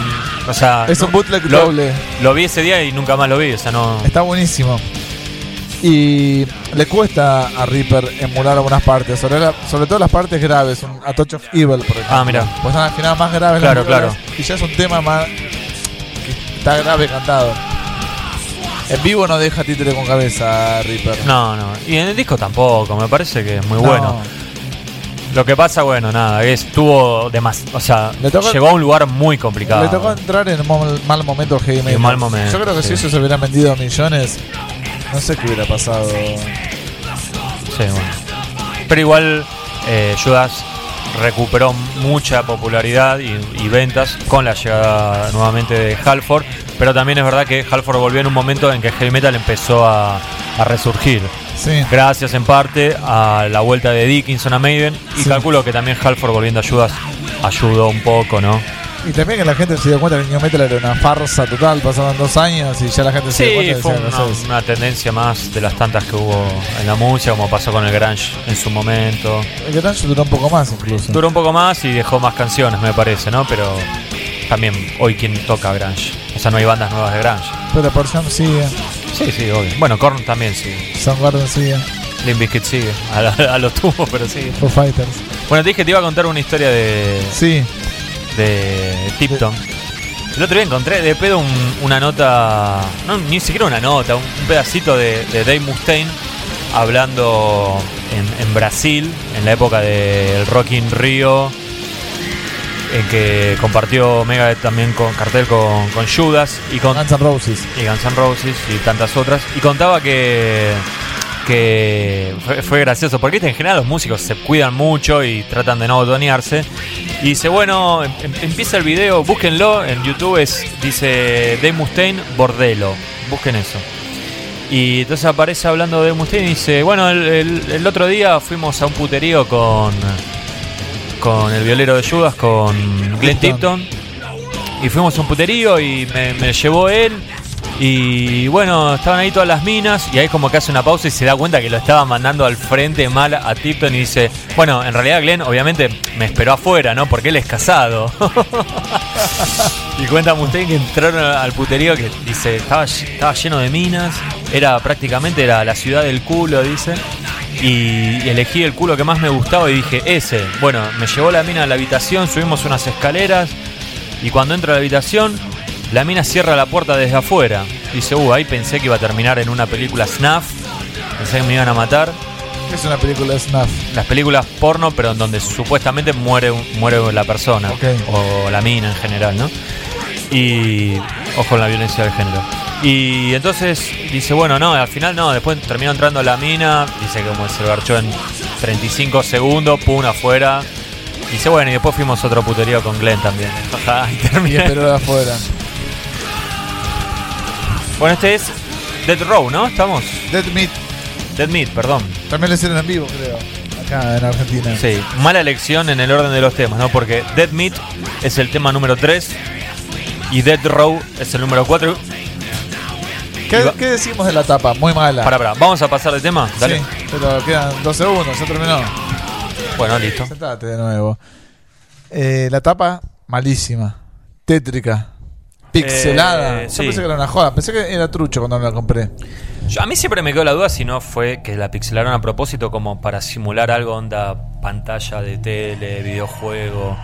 o sea. Es un bootleg lo, doble. Lo vi ese día y nunca más lo vi, o sea, no. Está buenísimo. Y le cuesta a Reaper emular algunas partes, sobre, la- sobre todo las partes graves, un A Touch of Evil, por ejemplo. Ah, mira. Pues están afinadas más graves Claro, las claro. Y ya es un tema más que está grave cantado. En vivo no deja títere con cabeza Reaper. No, no. Y en el disco tampoco, me parece que es muy No. bueno. Lo que pasa, bueno, nada, que estuvo demas o sea, Le tocó- llegó a un lugar muy complicado. Le tocó entrar en un mo- mal momento el heavy metal. mal momento, Yo creo que sí. si eso se hubieran vendido millones, no sé qué hubiera pasado. Sí, bueno. Pero igual eh, Judas recuperó mucha popularidad y, y ventas con la llegada nuevamente de Halford. Pero también es verdad que Halford volvió en un momento en que el heavy metal empezó a, a resurgir. Sí. Gracias en parte a la vuelta de Dickinson a Maiden. Y Sí. calculo que también Halford volviendo a Judas ayudó un poco, ¿no? Y también que la gente se dio cuenta que el new metal era una farsa total, pasaban dos años y ya la gente se dio cuenta fue decía, una, "No una tendencia más de las tantas que hubo en la música, como pasó con el grunge en su momento. El grunge duró un poco más incluso. Duró un poco más y dejó más canciones, me parece, ¿no? Pero también hoy quien toca grunge. O sea, no hay bandas nuevas de grunge. Pero Porción sigue, Sí, sí, obvio. Bueno, Korn también sí. Soundgarden sigue, Limp Bizkit sigue. A, la- a los tubos, pero sigue. Foo Fighters. Bueno, te dije que te iba a contar una historia de, Sí, de Tipton. El otro día encontré de pedo un- una nota, no, ni siquiera una nota, un, un pedacito de, de Dave Mustaine hablando en, en Brasil, en la época del Rock in Rio, en que compartió Megadeth también con cartel con, con Judas y con Guns N' Roses. y Guns N' Roses y tantas otras. Y contaba que, que fue, fue gracioso, porque en general los músicos se cuidan mucho y tratan de no botonearse. Y dice, bueno, em- em- empieza el video, búsquenlo, en YouTube es, dice Dave Mustaine Bordelo, busquen eso. Y entonces aparece hablando de Mustaine y dice, bueno, el, el- el otro día fuimos a un puterío con, con el violero de Judas, con Glenn Tipton. Tipton. Y fuimos a un puterío y me, me llevó él. Y bueno, estaban ahí todas las minas. Y ahí como que hace una pausa y se da cuenta que lo estaba mandando al frente mal a Tipton. Y dice: Bueno, en realidad Glenn obviamente me esperó afuera, ¿no? Porque él es casado. y cuenta Mustaine que entraron al puterío que dice: estaba, estaba lleno de minas. Era prácticamente era la ciudad del culo, dice. Y elegí el culo que más me gustaba y dije: Ese. Bueno, me llevó la mina a la habitación, subimos unas escaleras. Y cuando entro a la habitación, la mina cierra la puerta desde afuera. Dice, uh, ahí pensé que iba a terminar en una película snuff. Pensé que me iban a matar. Es una película Snuff. Las películas porno, pero en donde supuestamente muere, muere la persona. Ok. O la mina en general, ¿no? Y ojo con la violencia de género. Y entonces dice, bueno, no, al final no, después terminó entrando la mina, dice que como se lo garchó en 35 segundos, pum, afuera. Dice, bueno, y después fuimos a otro puterío con Glenn también. Ajá, y Y terminé. de afuera. Bueno, este es Dead Row, ¿no? Estamos. Dead Meat. Dead Meat, perdón. También lo hicieron en vivo, creo. Acá en Argentina. Sí, mala elección en el orden de los temas, ¿no? Porque Dead Meat es el tema número 3 y Dead Row es el número 4. ¿Qué, qué decimos de la tapa? Muy mala. Para, para, vamos a pasar de tema. Dale. Sí, pero quedan dos segundos, ya terminó. Bueno, listo. Sentate de nuevo. Eh, la tapa, malísima. Tétrica. Pixelada. Eh, Yo sí. pensé que era una joda. Pensé que era trucho cuando me la compré. Yo- a mí siempre me quedó la duda si no fue que la pixelaron a propósito como para simular algo onda pantalla de tele, videojuego.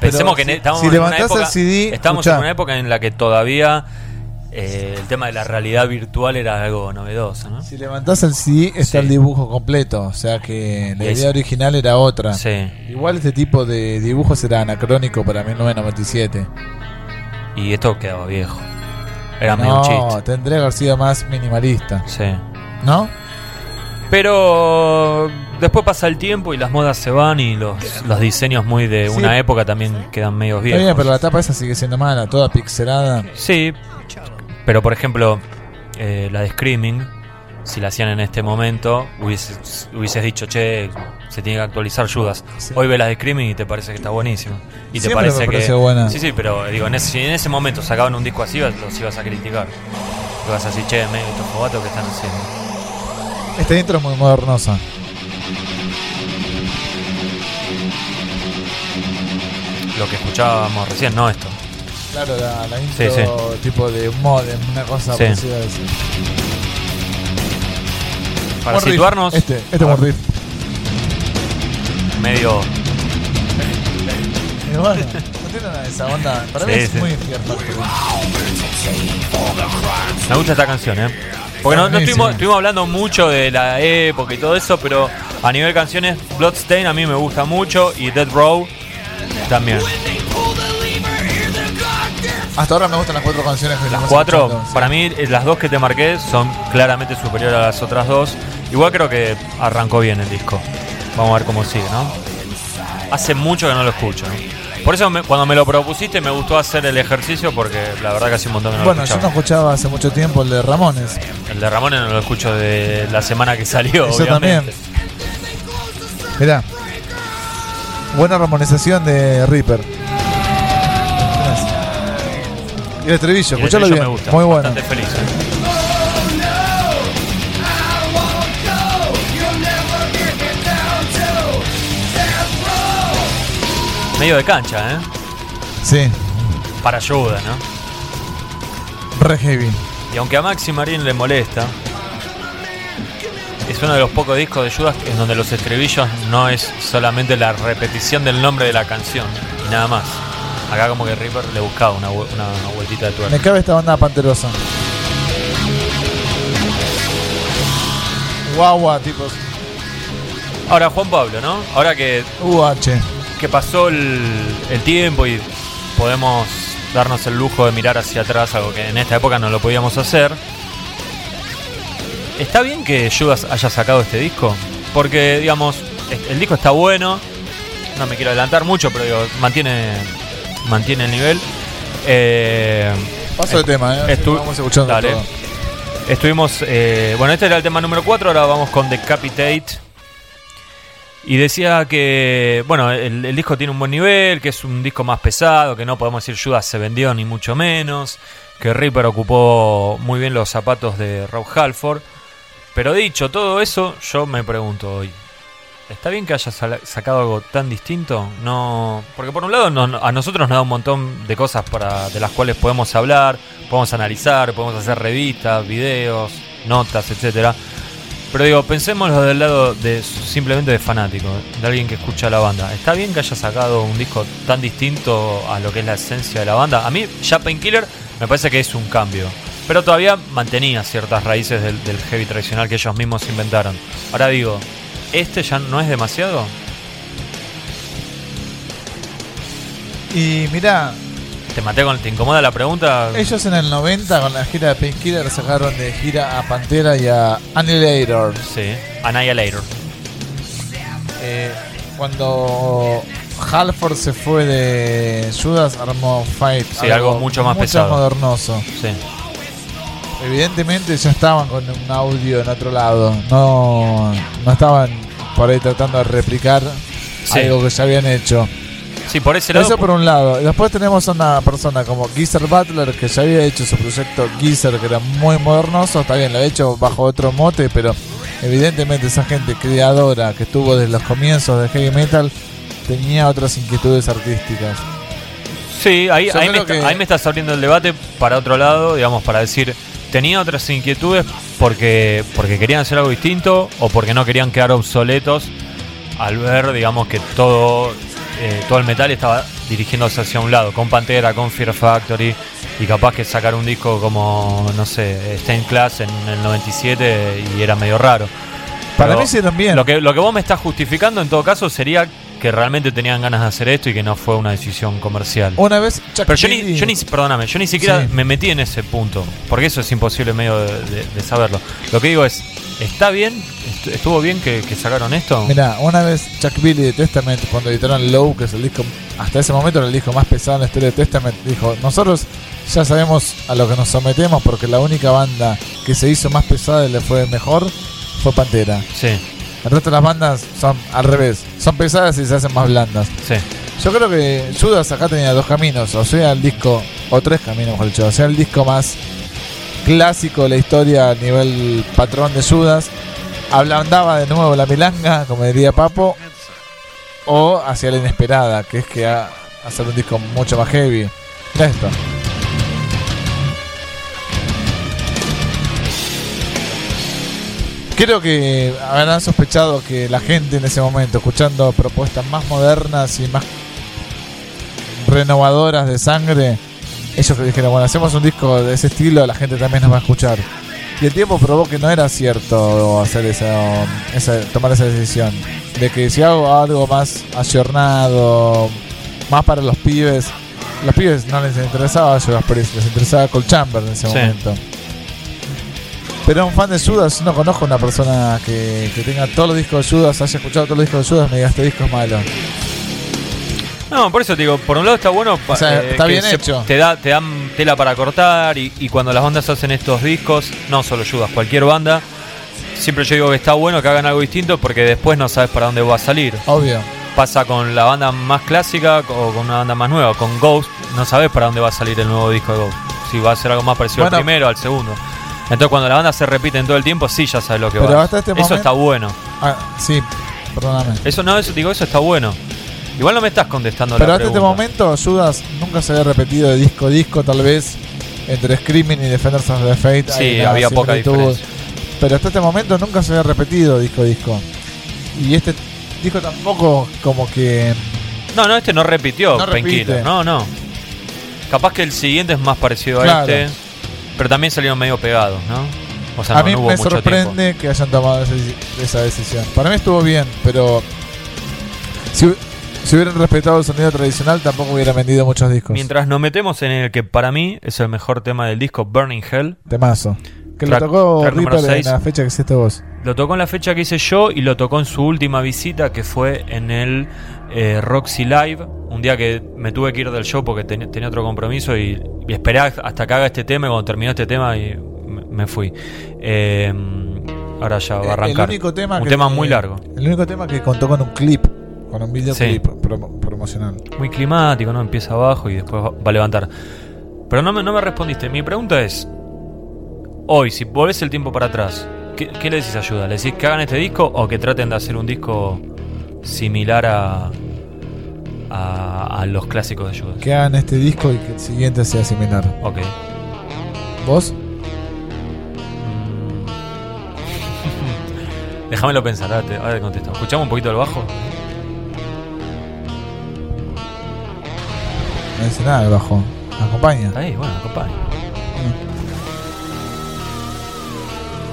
Pensemos que si- en- estamos si en una época, CD, estamos escuchá. en una época en la que todavía eh, el tema de la realidad virtual era algo novedoso, ¿no? Si levantás el CD, está Sí. el dibujo completo. O sea que la idea original era otra. Sí. Igual este tipo de dibujos era anacrónico para 1997. Y esto quedaba viejo. Era medio un no, chiste. tendría que haber sido más minimalista. Sí. ¿No? Pero después pasa el tiempo y las modas se van y los, los diseños muy de Sí. una época también quedan medio Está bien, viejos. pero la tapa esa sigue siendo mala, toda pixelada. Sí, pero por ejemplo, eh, la de Screaming, si la hacían en este momento, hubieses, hubieses dicho, che, se tiene que actualizar Judas. Sí. Hoy ves la de Screaming y te parece que está buenísimo. Y te Siempre parece me que. buena. Sí, sí, pero digo, en ese, si en ese momento sacaban un disco así, los ibas a criticar. Te vas a decir, che, medio estos jovatos que están haciendo. Esta intro es muy modernosa. Lo que escuchábamos recién, no esto. Claro, la, la intro Sí, tipo de modem, una cosa Sí. parecida a eso. Para riff. situarnos, Este, este riff. medio. Bueno, no tiene nada de esa onda. Para mí Sí, es sí. muy infierno. Me gusta esta canción, ¿eh? Porque no, no Buenísimo. estuvimos, estuvimos hablando mucho de la época y todo eso, pero a nivel canciones, Bloodstain a mí me gusta mucho y Dead Row también. Hasta ahora me gustan las cuatro canciones que Las cuatro, escuchando, para mí, eh, las dos que te marqué son claramente superiores a las otras dos. Igual creo que arrancó bien el disco. Vamos a ver cómo sigue, ¿no? Hace mucho que no lo escucho. ¿no? Por eso me- cuando me lo propusiste me gustó hacer el ejercicio porque la verdad que hace un montón que no Bueno, lo yo no escuchaba. escuchaba hace mucho tiempo el de Ramones. El de Ramones no lo escucho de la semana que salió, Yo obviamente. también. Mirá. Buena ramonización de Reaper. Y el estribillo, escuchalo bien. me gusta, Muy bueno. Bastante feliz. ¿eh? Medio de cancha, ¿eh? Sí, Para ayuda, ¿no? re heavy. Y aunque a Maxi Marín le molesta, es uno de los pocos discos de Judas en donde los estribillos no es solamente la repetición del nombre de la canción y nada más. Acá como que Reaper le buscaba una, una vueltita de tuerca. Me cabe esta banda panterosa. Guagua, tipos. Ahora Juan Pablo, ¿no? Ahora que, UH. que pasó el, el tiempo y podemos darnos el lujo de mirar hacia atrás, algo que en esta época no lo podíamos hacer. ¿Está bien que Judas haya sacado este disco? Porque, digamos, el disco está bueno. No me quiero adelantar mucho, pero digo, mantiene, mantiene el nivel. Eh, Paso de tema, eh. estu- Vamos escuchando Dale. todo. Estuvimos. eh, bueno, este era el tema número 4. Ahora vamos con Decapitate. Y decía que. Bueno, el, el disco tiene un buen nivel. Que es un disco más pesado. Que no podemos decir Judas se vendió, ni mucho menos. Que Reaper ocupó muy bien los zapatos de Rob Halford. Pero dicho todo eso, yo me pregunto hoy. ¿Está bien que haya sacado algo tan distinto? No, porque por un lado no- a nosotros nos da un montón de cosas para de las cuales podemos hablar, podemos analizar, podemos hacer revistas, videos, notas, etcétera. Pero digo, pensémoslo del lado de simplemente de fanático, de alguien que escucha la banda. ¿Está bien que haya sacado un disco tan distinto a lo que es la esencia de la banda? A mí, ya Painkiller me parece que es un cambio. Pero todavía mantenía ciertas raíces del, del heavy tradicional que ellos mismos inventaron. Ahora digo, ¿este ya no es demasiado? Y mirá, ¿Te maté con. ¿Te incomoda la pregunta? ellos en el 90 con la gira de Painkiller sacaron de gira a Pantera y a Annihilator. Sí, Annihilator. Eh, cuando Halford se fue de Judas armó Fight. Sí, algo mucho más pesado. modernoso. Sí. Evidentemente ya estaban con un audio en otro lado. No, no estaban por ahí tratando de replicar Sí. algo que ya habían hecho. Sí, por ese lado. Eso por un lado. Después tenemos a una persona como Geezer Butler que ya había hecho su proyecto Geezer que era muy modernoso. Está bien, lo ha hecho bajo otro mote, pero evidentemente esa gente creadora que estuvo desde los comienzos de heavy metal tenía otras inquietudes artísticas. Sí, ahí, ahí, me que- ahí me estás abriendo el debate para otro lado, digamos, para decir, tenía otras inquietudes porque, porque querían hacer algo distinto o porque no querían quedar obsoletos al ver, digamos, que todo, eh, todo el metal estaba dirigiéndose hacia un lado, con Pantera, con Fear Factory, Y capaz que sacar un disco como, no sé, Stained Class en el 97 y era medio raro. Para Pero mí hicieron bien. Lo que, lo que vos me estás justificando en todo caso sería que realmente tenían ganas de hacer esto y que no fue una decisión comercial. Una vez Chuck Pero yo ni, yo ni, perdóname, yo ni siquiera Sí. me metí en ese punto, porque eso es imposible medio de, de- de saberlo. Lo que digo es, ¿está bien? Est- ¿Estuvo bien que, que sacaron esto? Mira, una vez Chuck Billy de Testament, cuando editaron Low, que es el disco, hasta ese momento era el disco más pesado en la historia de Testament, dijo, nosotros ya sabemos a lo que nos sometemos porque la única banda que se hizo más pesada y le fue mejor fue Pantera. Sí, El resto de las bandas son al revés, son pesadas y se hacen más blandas. sí. Yo creo que Judas acá tenía dos caminos, o sea, el disco, o tres caminos, mejor dicho, o sea, el disco más clásico de la historia a nivel patrón de Judas, ablandaba de nuevo la milanga, como diría Papo, o hacia la inesperada, que es que a, hacer un disco mucho más heavy. Mira esto. Creo que habrán sospechado que la gente en ese momento, escuchando propuestas más modernas y más renovadoras de sangre, ellos que dijeron, bueno, hacemos un disco de ese estilo, la gente también nos va a escuchar. Y el tiempo probó que no era cierto hacer esa, esa- tomar esa decisión. De que si hago algo más ayornado, más para los pibes, los pibes no les interesaba Judas Priest, les interesaba Cold Chamber en ese Sí. momento. Pero un fan de Judas, no conozco una persona que, que tenga todos los discos de Judas, haya escuchado todos los discos de Judas, me diga este disco es malo. No, por eso te digo, por un lado está bueno, O sea, está bien hecho. Te, da, te dan tela para cortar y, y cuando las bandas hacen estos discos, no solo Judas, cualquier banda, siempre yo digo que está bueno que hagan algo distinto porque después no sabes para dónde va a salir. Obvio. Pasa con la banda más clásica o con una banda más nueva. Con Ghost no sabes para dónde va a salir el nuevo disco de Ghost. Si va a ser algo más parecido Bueno. al primero, al segundo. Entonces cuando la banda se repite en todo el tiempo, sí ya sabes lo que Pero va. hasta este eso momento- está bueno. Ah, sí, perdóname. Eso no, eso, digo, eso está bueno. Igual no me estás contestando Pero la hasta este momento Judas nunca se había repetido de disco a disco, tal vez entre Screaming y Defenders of the Fate. Sí, había poca diferencia. Pero hasta este momento nunca se había repetido disco a disco. Y este disco tampoco como que... No, no, este no repitió No Painkiller. No, no. Capaz que el siguiente es más parecido a este. Pero también salieron medio pegados, ¿no? O sea, a no, mí no hubo me mucho sorprende que hayan tomado esa, esa decisión. Para mí estuvo bien, pero... Si, hu- si hubieran respetado el sonido tradicional tampoco hubieran vendido muchos discos. Mientras nos metemos en el que para mí es el mejor tema del disco, Burning Hell. Temazo. Que Track- lo tocó Reaper en la fecha que hiciste vos. Lo tocó en la fecha que hice yo y lo tocó en su última visita que fue en el eh, Roxy Live. Un día que me tuve que ir del show porque ten- tenía otro compromiso y, y esperé hasta que haga este tema. Y cuando terminó este tema y me, me fui. Eh, ahora ya va a arrancar. El único tema un que- tema muy largo. El único tema que contó con un clip, con un videoclip promo- promocional. Muy climático, ¿no? Empieza abajo y después va, va a levantar. Pero no me, no me respondiste. Mi pregunta es: Hoy, si volvés el tiempo para atrás, ¿qué, qué le decís ayuda? ¿Le decís que hagan este disco o que traten de hacer un disco similar a, a, a los clásicos de Judas? Que hagan este disco y que el siguiente sea similar. Ok. ¿Vos? Déjamelo pensar, ahora te, ahora te contesto. ¿Escuchamos un poquito el bajo? No dice nada el bajo. Acompaña. Está ahí, bueno, acompaña.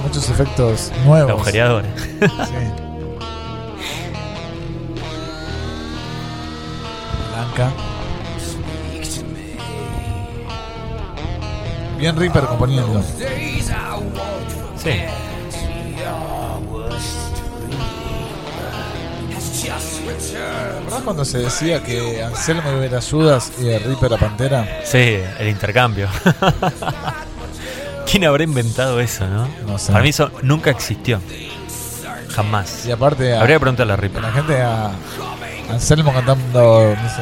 Muchos efectos nuevos. agujereador. Sí. Bien Reaper componiendo. Sí. ¿Verdad cuando se decía que Anselmo iba a Judas y el Reaper a Pantera? Sí, el intercambio. ¿Quién habrá inventado eso, no? No sé. Para mí eso nunca existió. Jamás. Y aparte a, Habría que preguntarle a Ripper. la gente a Anselmo cantando, no sé,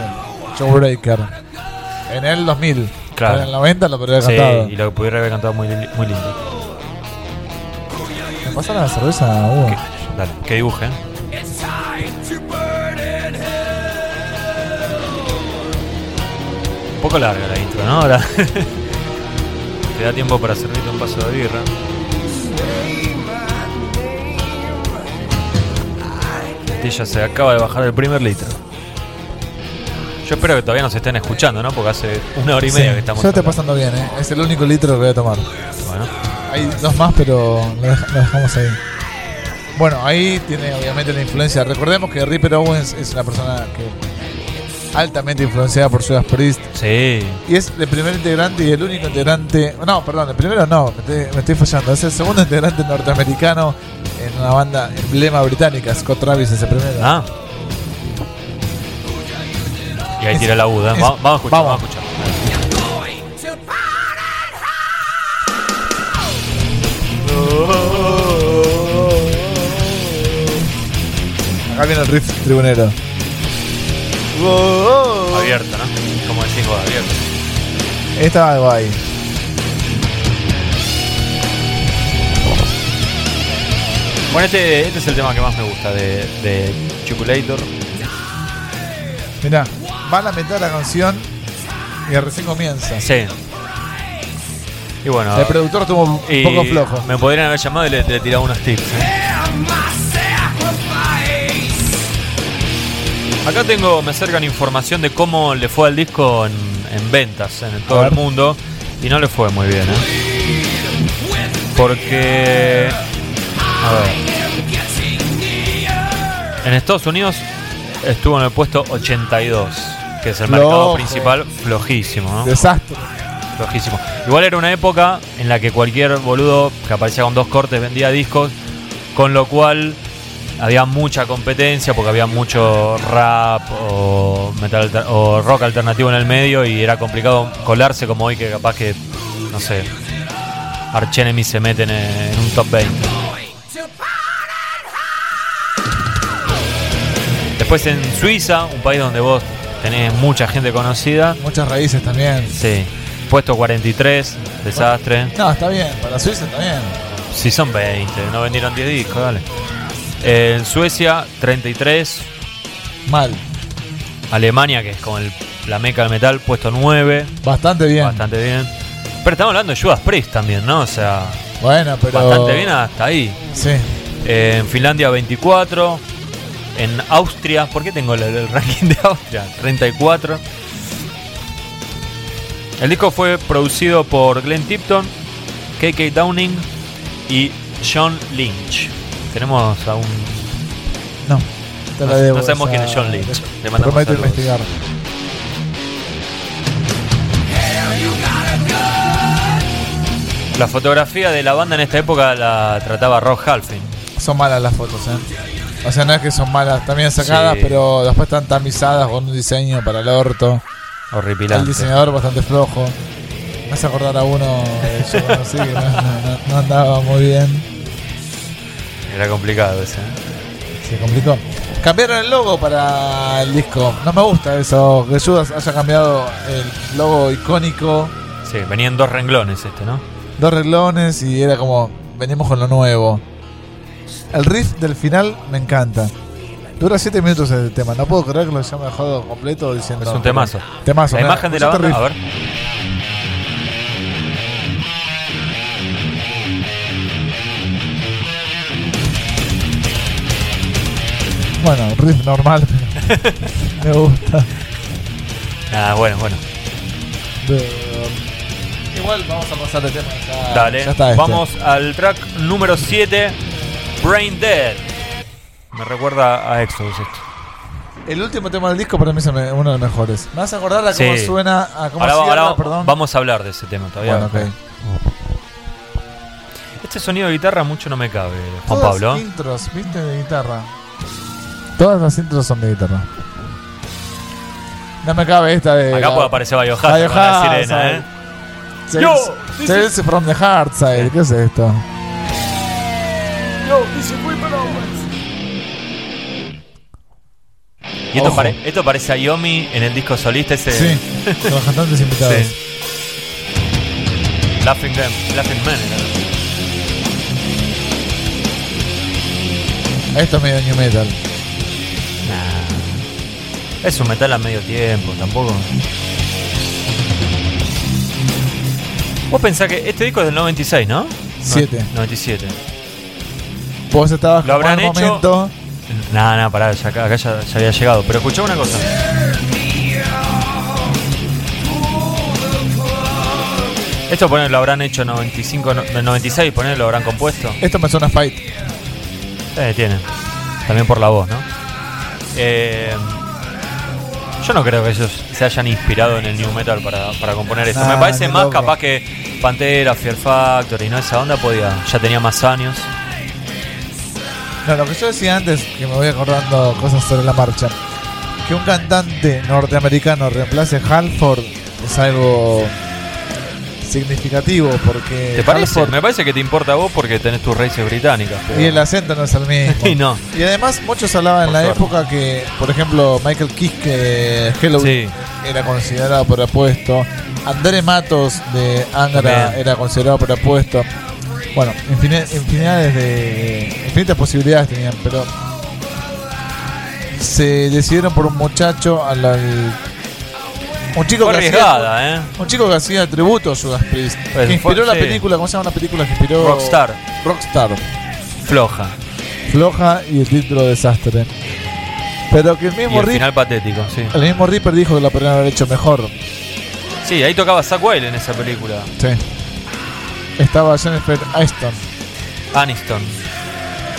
Showbreaker. En el 2000. Claro. En el 90 lo podría haber Sí, cantado. y lo pudiera haber cantado muy, muy lindo. ¿Me pasa la cerveza, Hugo? Que- dale, que dibuje. Un poco larga la intro, ¿no? Ahora te da tiempo para servirte un vaso de birra. Ella se acaba de bajar el primer litro. Yo espero que todavía nos estén escuchando, ¿no? Porque hace una hora y media Sí, que estamos. yo lo estoy pasando bien, ¿eh? Es el único litro que voy a tomar. Bueno, Hay dos más, pero lo, dej- lo dejamos ahí. Bueno, ahí tiene obviamente la influencia. Recordemos que Ripper Owens es una persona que altamente influenciada por Judas Priest. sí. Y es el primer integrante y el único integrante. No, perdón, el primero no, me estoy, me estoy fallando. Es el segundo integrante norteamericano en una banda emblema británica. Scott Travis es el primero. Ah. Y ahí tira la es- Va- vamos a escuchar, vamos. vamos a escuchar. Acá viene el riff tribunero. Abierto, ¿no? Como decís vos, abierto. Estaba algo ahí. Bueno, este, este es el tema que más me gusta de, de Chocolator. Mirá, va a la mitad de la canción y recién comienza. Sí. Y bueno, El productor estuvo un poco flojo. me podrían haber llamado y le, le tirado unos tips. ¿eh? Acá tengo, me acercan información de cómo le fue al disco en, en ventas en todo el mundo y no le fue muy bien, ¿eh? Porque, a ver, en Estados Unidos estuvo en el puesto 82, que es el mercado principal, flojísimo, ¿no? Desastre. Flojísimo. Igual era una época en la que cualquier boludo que aparecía con dos cortes vendía discos, con lo cual había mucha competencia porque había mucho rap o, metal o rock alternativo en el medio y era complicado colarse como hoy que capaz que, no sé, Arch Enemy se meten en, en un top 20. Después en Suiza, un país donde vos tenés mucha gente conocida, Muchas raíces también. sí, puesto 43, desastre. No, está bien. Para Suiza está bien. Si son 20, no vendieron 10 discos, dale. En Suecia, 33. Mal. Alemania, que es como el- la meca del metal, puesto 9. Bastante bien. Bastante bien. Pero estamos hablando de Judas Priest también, ¿no? O sea, Bueno, pero. bastante bien hasta ahí. Sí. Eh, en Finlandia, 24. En Austria, ¿por qué tengo el, el ranking de Austria? 34. El disco fue producido por Glenn Tipton, KK Downing y John Lynch. Tenemos a un No. Te No- la debo. no sabemos quién es John te- Le mandamos Prometo investigar. La fotografía de la banda en esta época la trataba Rob Halfin. Son malas las fotos, ¿eh? O sea, no es que son malas, bien sacadas, Sí. pero después están tamizadas con un diseño para el orto. El Horripilante. diseñador bastante flojo. Me hace acordar a uno que yo conocí que no, no- no- no andaba muy bien. Era complicado ese. ¿eh? Se complicó. Cambiaron el logo para el disco. No me gusta eso, que Judas haya cambiado el logo icónico. Sí, venían dos renglones este, ¿no? Dos reglones y era como, venimos con lo nuevo. El riff del final me encanta. Dura 7 minutos el tema. No puedo creer que lo haya dejado completo diciendo. Es un temazo. Temazo. La imagen de la banda, a ver. Bueno, riff normal, pero me gusta. Ah, bueno, bueno. Igual vamos a pasar de tema. Ya, Dale. ya está este. Vamos al track número 7, Brain Dead. Me recuerda a Exodus esto. El último tema del disco para mí es uno de los mejores. Me vas a acordar a cómo Sí. suena, a cómo Ahora, cierra, ahora perdón. vamos a hablar de ese tema todavía. Bueno, ok. Este sonido de guitarra mucho no me cabe, Juan Todas Pablo. intros, viste, de guitarra. Todas las intros son de guitarra. No me cabe esta de. Acá la- puede aparecer Biohazard con la sirena, ¿eh? Yo, this Tales from the Hard Side. ¿Qué es esto? Y esto, pare- esto parece a Yomi en el disco solista ese. Sí, los cantantes invitados. Sí. Laughing, them, Laughing Man. era. Esto es medio new metal. Es un metal a medio tiempo, tampoco. Vos pensás que este disco es del 96, ¿no? 7. 97. Vos estabas Lo habrán hecho. momento. Nada, nada, pará, acá, ya, ya, había llegado. Pero escuchá una cosa. Esto poner lo habrán hecho 95, no, 96, poner lo habrán compuesto. Esto me suena fight. Eh, tiene. También por la voz, ¿no? Eh, yo no creo que ellos se hayan inspirado en el new metal para, para componer esto. Nah, Me parece más loco. capaz que Pantera, Fear Factory, ¿no? Esa onda podía. Ya tenía más años. No, lo que yo decía antes, que me voy acordando cosas sobre la marcha, que un cantante norteamericano reemplace Halford es algo significativo porque ¿Te parece? Halford Me parece que te importa a vos porque tenés tus raíces británicas. pero- y el acento no es el mismo. Y no. Y además muchos hablaban en Por la suerte. época que, por ejemplo, Michael Kiske de Halloween Sí. era considerado por apuesto, André Matos de Angra También. era considerado por apuesto. Bueno, infini- infinidades de infinitas posibilidades tenían, pero se decidieron por un muchacho al, al- un chico que hacía- ¿eh? un chico que hacía tributo a Judas Priest, Pues que inspiró fue- la sí. película, ¿cómo se llama la película que inspiró? Rockstar. Rockstar Floja. floja y el título desastre. Pero que el Y mismo, el Rip- final patético, sí. el mismo Reaper dijo que lo podrían haber hecho mejor. Sí, ahí tocaba Zack Whale en esa película. Sí. Estaba Jennifer Aniston. Aniston.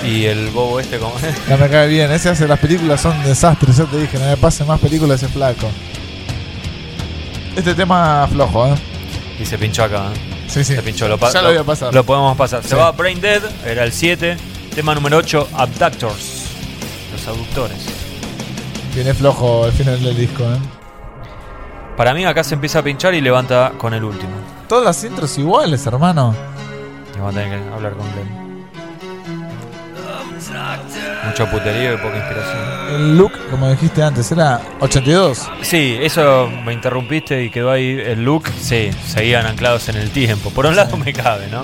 Y el bobo este como... No me cae bien. Ese hace las películas son desastres. Yo te dije, no me pasen más películas ese flaco. Este tema flojo, ¿eh? y se pinchó acá. ¿eh? Sí, sí. Se pinchó, lo, Ya lo voy a pasar. Lo podemos pasar. Sí. Se va Brain Dead, era el 7. Tema número 8, Abductors. Los abductores. Viene flojo el final del disco, ¿eh? Para mí acá se empieza a pinchar y levanta con el último. Todas las intros iguales, hermano. Y vamos a tener que hablar con Glenn. Mucho puterío y poca inspiración. El look, como dijiste antes, era 82. Sí, eso me interrumpiste y quedó ahí el look. Sí, seguían anclados en el tiempo. Por un lado me cabe, ¿no?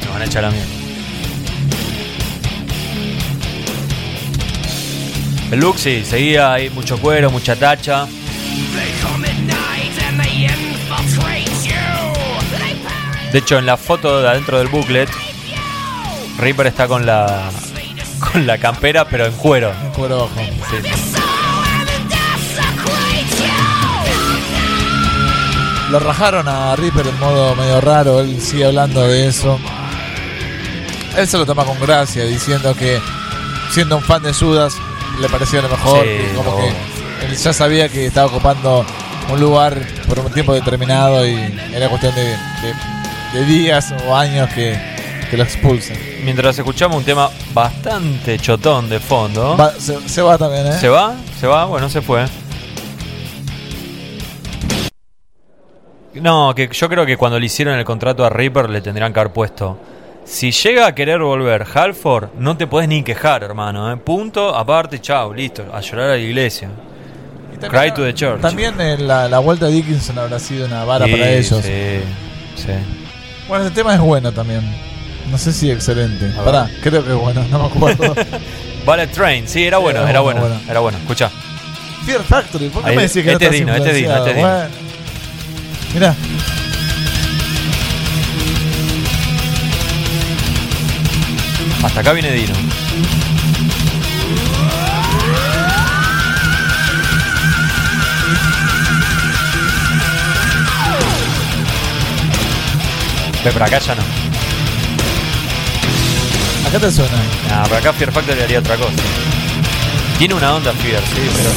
Nos van a echar a mierda. El look sí, seguía ahí mucho cuero, mucha tacha. De hecho, en la foto de adentro del booklet, Reaper está con la con la campera, pero en cuero. Un cuero bajo. Sí. Lo rajaron a Reaper en modo medio raro, él sigue hablando de eso. Él se lo toma con gracia, diciendo que siendo un fan de Judas le parecía lo mejor, Sí, como no. que él ya sabía que estaba ocupando un lugar por un tiempo determinado y era cuestión de, de- de días o años que, que lo expulsen. Mientras escuchamos un tema bastante chotón de fondo. Va- se, se va también, ¿eh? ¿Se va? ¿Se va? Bueno, se fue. No, que yo creo que cuando le hicieron el contrato a Reaper le tendrían que haber puesto. Si llega a querer volver Halford, no te podés ni quejar, hermano. ¿eh? Punto, aparte, chao, listo. A llorar a la iglesia. Y también- Cry to the Church. También eh, la, la vuelta de Dickinson habrá sido una vara Sí, para ellos. Sí, sí. Bueno, este tema es bueno también. No sé si excelente. Pará, creo que es bueno, no me acuerdo. Ballet Train, sí, era bueno, Era bueno, era bueno. Escucha. Fear Factory, ¿por qué Ahí, me decís que este no estás digno, este digno, influenciado? este digno. Bueno. Mirá. Hasta acá viene Dino. Por acá ya no. Acá te suena. Ah, por acá Fear Factory haría otra cosa. Tiene una onda Fear, sí, pero.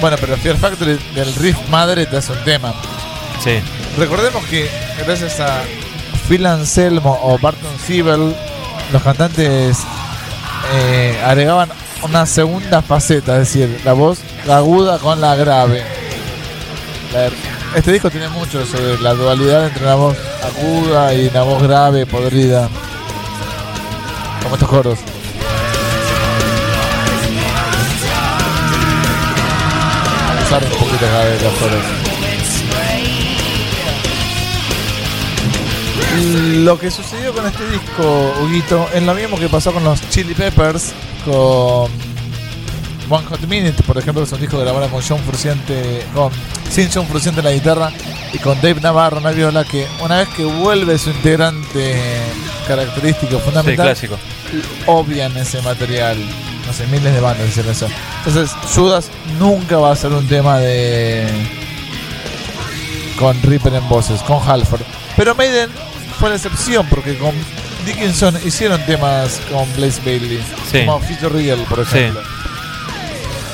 Bueno, pero Fear Factory del riff madre te hace un tema. Sí. Recordemos que gracias a Phil Anselmo o Barton Siebel, los cantantes eh, agregaban una segunda faceta, es decir, la voz aguda con la grave. La- este disco tiene mucho sobre la dualidad entre la voz aguda y la voz grave, podrida. Como estos coros. Usar un poquito de los coros. Lo que sucedió con este disco, Huguito, es lo mismo que pasó con los Chili Peppers, con One Hot Minute, por ejemplo, es un disco que grabaron con John Frusciante, con sin John Frusciante en la guitarra y con Dave Navarro en la viola, que una vez que vuelve su integrante característico Sí, fundamental, clásico. obvian ese material. no sé, miles de bandas hicieron eso. Entonces, Judas nunca va a ser un tema de. con Reaper en voces, con Halford. Pero Maiden fue la excepción, porque con Dickinson hicieron temas con Blaze Bailey. Sí. Como Future Real, por Sí.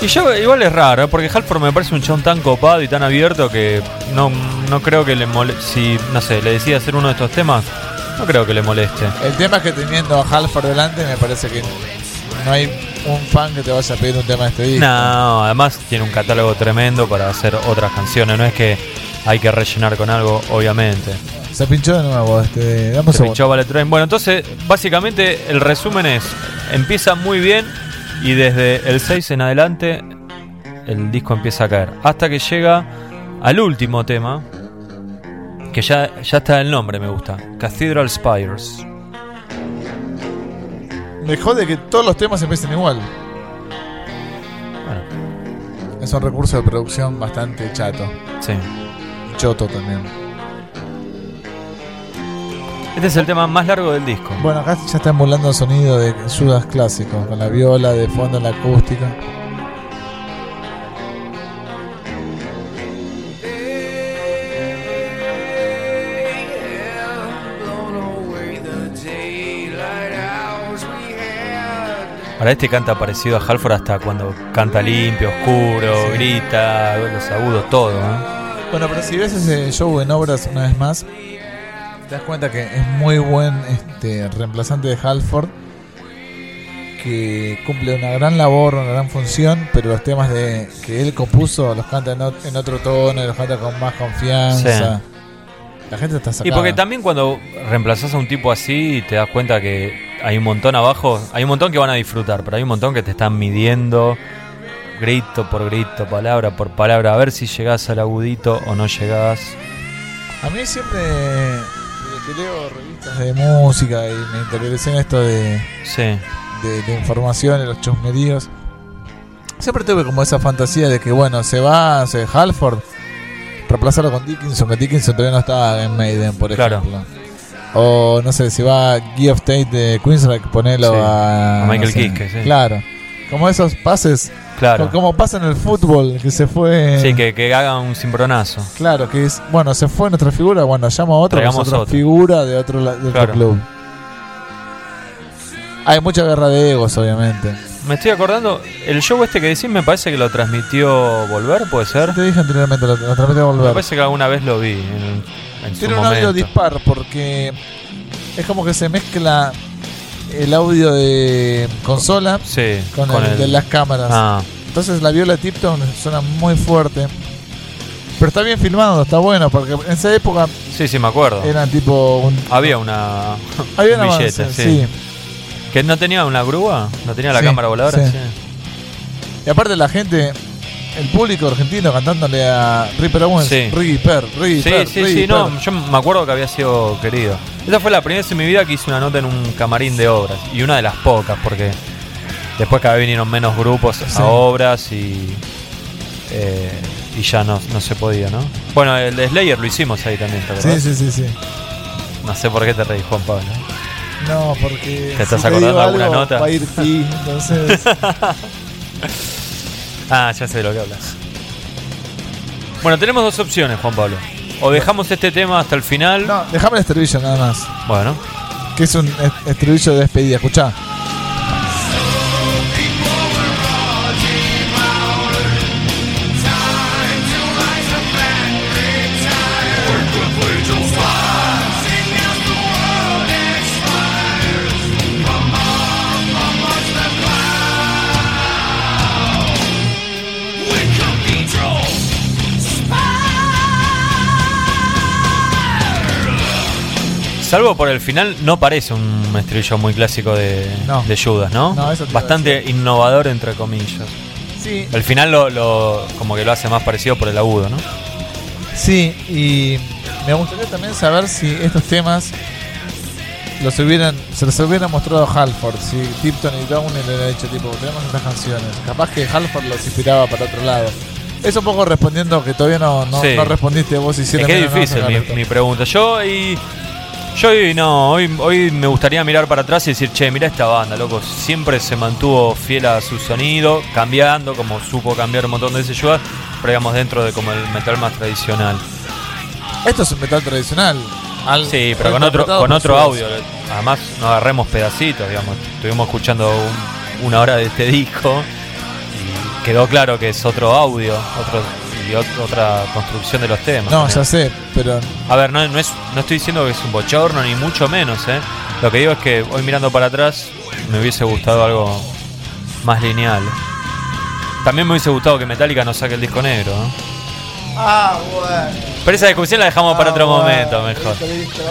Y yo igual es raro, ¿eh? porque Halford me parece un chabón tan copado y tan abierto que no, no creo que le moleste. Si, no sé, le decía hacer uno de estos temas, no creo que le moleste. El tema es que teniendo a Halford delante, me parece que no hay un fan que te vaya a pedir un tema de este disco. No, además tiene un catálogo tremendo para hacer otras canciones. No es que hay que rellenar con algo, obviamente. Se pinchó de nuevo este. Se pinchó Ballet Train. Bueno, entonces, básicamente, el resumen es: empieza muy bien y desde el 6 en adelante el disco empieza a caer. Hasta que llega al último tema, que ya, ya está el nombre, me gusta: Cathedral Spires. Me jode que todos los temas empiecen igual. Bueno, Es un recurso de producción bastante chato. sí. Choto también. Este es el tema más largo del disco. Bueno, acá ya está emulando el sonido de Judas clásico, con la viola de fondo en la acústica. Para este canta parecido a Halford hasta cuando canta limpio, oscuro, grita, los agudos, todo. ¿eh? Bueno, pero si ves ese show en obras una vez más, te das cuenta que es muy buen este, reemplazante de Halford, que cumple una gran labor, una gran función, pero los temas de que él compuso los canta en, ot- en otro tono, los canta con más confianza. La gente está sacada. Y porque también cuando reemplazas a un tipo así te das cuenta que hay un montón abajo, hay un montón que van a disfrutar, pero hay un montón que te están midiendo grito por grito, palabra por palabra, a ver si llegás al agudito o no llegás. A mí siempre, que leo revistas de música y me interesé en esto de, Sí, de, de información, de los chusmeríos. Siempre tuve como esa fantasía de que, bueno, se va, se Halford, reemplazarlo con Dickinson, que Dickinson todavía no estaba en Maiden, por Claro. ejemplo. O no sé, si va Guy of Tate de Queensryche, ponelo Sí, a, a Michael no sé, Kiske, sí. Claro. Como esos pases, claro. como pasa en el fútbol, que se fue. Sí, que, que haga un cimbronazo. Claro, que es, bueno, se fue nuestra figura, bueno, llamo a otro, que es Traigamos otra otro. figura de otro, de otro Claro. club. Hay mucha guerra de egos, obviamente. Me estoy acordando, el show este que decís me parece que lo transmitió Volver, ¿puede ser? Te dije anteriormente, lo, lo traté de Me volver. parece que alguna vez lo vi en, en su Tiene un audio dispar porque es como que se mezcla el audio de consola Sí, con, el, de las cámaras. Ah, Entonces la viola de Tipton suena muy fuerte. Pero está bien filmado, está bueno, porque en esa época sí, sí, me acuerdo. eran tipo un, Había una había un un avance, billete, sí. sí. que no tenía una grúa, no tenía la Sí, cámara voladora. sí. sí. Y aparte la gente, el público argentino cantándole a Ripper Owens, Sí. Reaper, Sí, Reaper, sí, sí, no, yo me acuerdo que había sido querido. Esa fue la primera vez en mi vida que hice una nota en un camarín de obras. Y una de las pocas, porque después cada vez vinieron menos grupos Sí. a obras y. eh, y ya no, no se podía, ¿no? Bueno, el de Slayer lo hicimos ahí también, ¿te Sí, acordás? sí, sí, sí. No sé por qué te reís, Juan Pablo. No, porque. ¿Te estás si acordando de alguna nota? Va a ir ti, entonces. Ah, ya sé de lo que hablas. Bueno, tenemos dos opciones, Juan Pablo. O dejamos este tema hasta el final. no, déjame el estribillo nada más. Bueno, Que es un est- estribillo de despedida, escuchá. Salvo por el final, no parece un estribillo muy clásico de, No. de Judas, ¿no? No, eso Bastante innovador, entre comillas. Sí, El final lo, lo- como que lo hace más parecido por el agudo, ¿no? sí, y me gustaría también saber si estos temas los hubieran, se los hubiera mostrado a Halford, si Tipton y Downey le hubieran dicho tipo, tenemos estas canciones. Capaz que Halford los inspiraba para otro lado. Es un poco respondiendo que todavía no, no, Sí. no respondiste vos y es que es difícil mi, mi pregunta. Yo y Yo hoy no, hoy, hoy me gustaría mirar para atrás y decir, che, mira esta banda, loco. Siempre se mantuvo fiel a su sonido, cambiando, como supo cambiar un montón de veces pero digamos dentro de como el metal más tradicional. Esto es un metal tradicional. Al- Sí, pero con otro, con otro audio. Además, no agarremos pedacitos, digamos. Estuvimos escuchando un- una hora de este disco y quedó claro que es otro audio, otro y ot- otra construcción de los temas. No, ya sé, pero A ver, no, no, es, no estoy diciendo que es un bochorno, ni mucho menos, ¿eh? Lo que digo es que hoy mirando para atrás me hubiese gustado algo más lineal. También me hubiese gustado que Metallica nos saque el disco negro, ¿no? Ah, bueno. Pero esa discusión la dejamos para Ah, otro bueno, momento, mejor. listo, listo.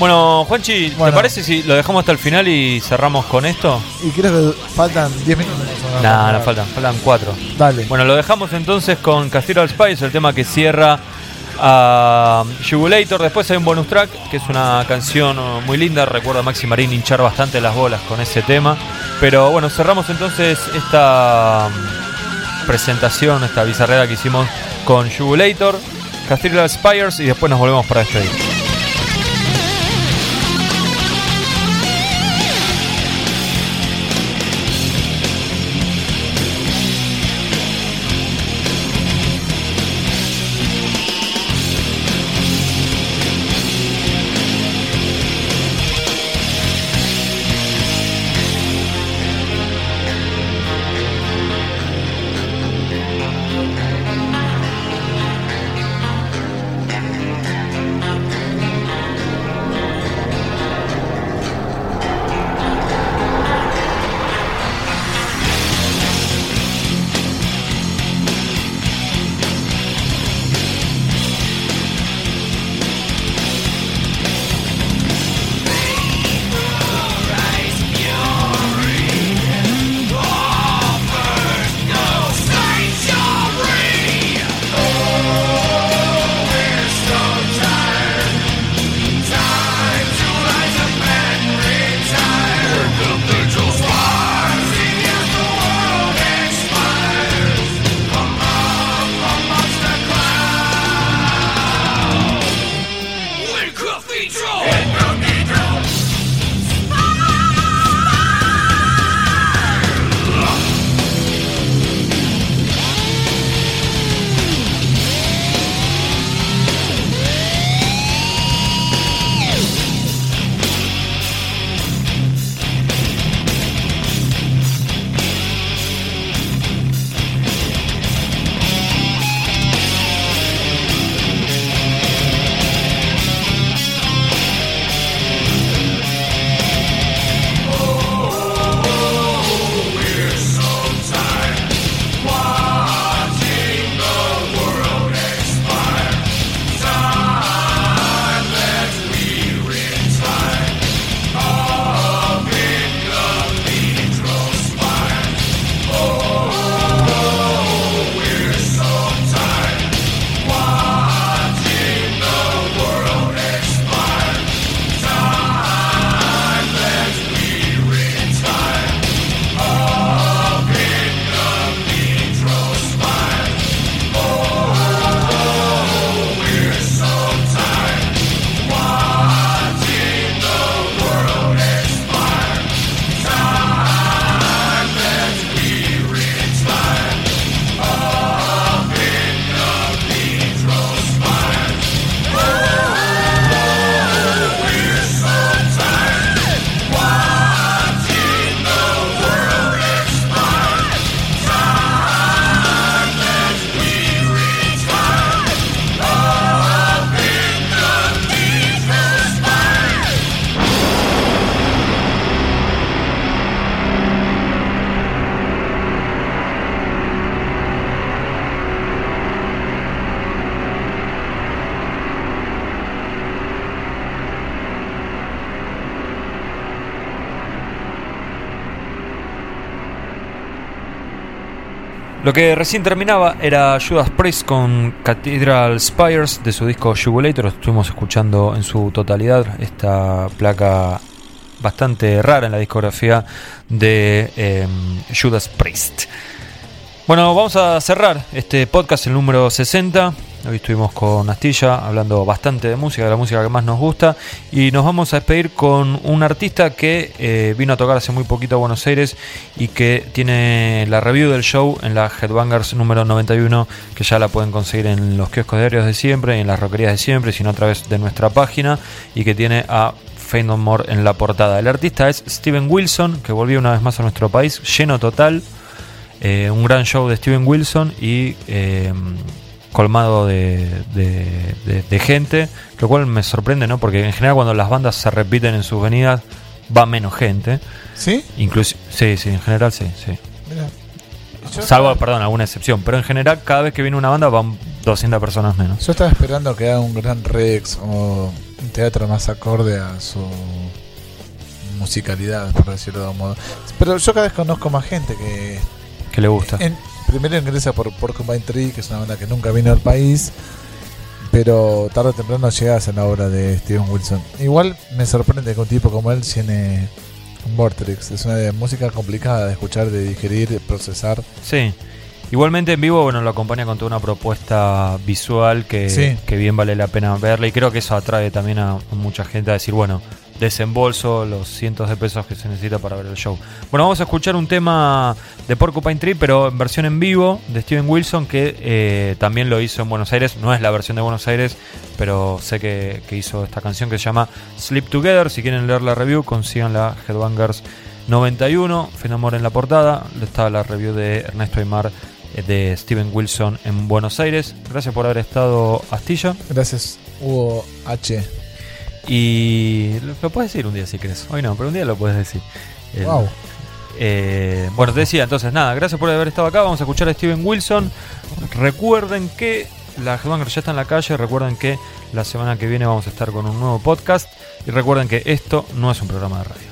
Bueno, Juanchi, ¿te Bueno. parece si lo dejamos hasta el final y cerramos con esto? Y creo que faltan 10 minutos. No, no faltan, faltan cuatro. Dale. Bueno, lo dejamos entonces con Cathedral Spice, el tema que cierra a Jugulator. Después hay un bonus track, que es una canción uh, muy linda. Recuerdo a Maxi Marín hinchar bastante las bolas con ese tema. Pero bueno, cerramos entonces esta um, presentación, esta bizarrera que hicimos con Jugulator, Cathedral Spires y después nos volvemos para despedir. Lo que recién terminaba era Judas Priest con Cathedral Spires de su disco Jugulator. Estuvimos escuchando en su totalidad esta placa bastante rara en la discografía de em, Judas Priest. Bueno, vamos a cerrar este podcast, el número 60. Hoy estuvimos con Astilla hablando bastante de música, de la música que más nos gusta. Y nos vamos a despedir con un artista que eh, vino a tocar hace muy poquito a Buenos Aires y que tiene la review del show en la Headbangers número 91, que ya la pueden conseguir en los kioscos diarios de siempre en las roquerías de siempre, sino a través de nuestra página. Y que tiene a Fade en la portada. El artista es Steven Wilson, que volvió una vez más a nuestro país, lleno total. Eh, un gran show de Steven Wilson y eh, colmado de, de- de- de gente, lo cual me sorprende, ¿no? Porque en general cuando las bandas se repiten en sus venidas va menos gente. ¿Sí? Incluso, sí, sí, en general sí, sí. Yo Salvo, perdón, alguna excepción. Pero en general cada vez que viene una banda van 200 personas menos. Yo estaba esperando que haga un gran Rex o un teatro más acorde a su musicalidad, por decirlo de algún modo. Pero yo cada vez conozco más gente que Que le gusta. En- primero ingresa por Porcupine Tree, que es una banda que nunca vino al país, pero tarde o temprano llegas a la obra de Steven Wilson. Igual me sorprende que un tipo como él tiene un Vortex. Es una música complicada de escuchar, de digerir, de procesar. Sí. Igualmente en vivo, bueno, lo acompaña con toda una propuesta visual que, Sí. que bien vale la pena verla y creo que eso atrae también a mucha gente a decir, bueno, desembolso los cientos de pesos que se necesita para ver el show. Bueno, vamos a escuchar un tema de Porcupine Tree, pero en versión en vivo de Steven Wilson, que eh, también lo hizo en Buenos Aires. No es la versión de Buenos Aires, pero sé que, que hizo esta canción que se llama Sleep Together. Si quieren leer la review, consigan la Headbangers 91, Fenamor en la portada. Está la review de Ernesto Aymar eh, de Steven Wilson en Buenos Aires. Gracias por haber estado, Astilla. Gracias, Hugo H. Y lo, puedes decir un día si querés. Hoy no, pero un día lo puedes decir. El- Wow. eh, bueno, te decía, entonces nada, gracias por haber estado acá. Vamos a escuchar a Steven Wilson. Recuerden que la Headbanger ya está en la calle. Recuerden que la semana que viene vamos a estar con un nuevo podcast. Y recuerden que esto no es un programa de radio.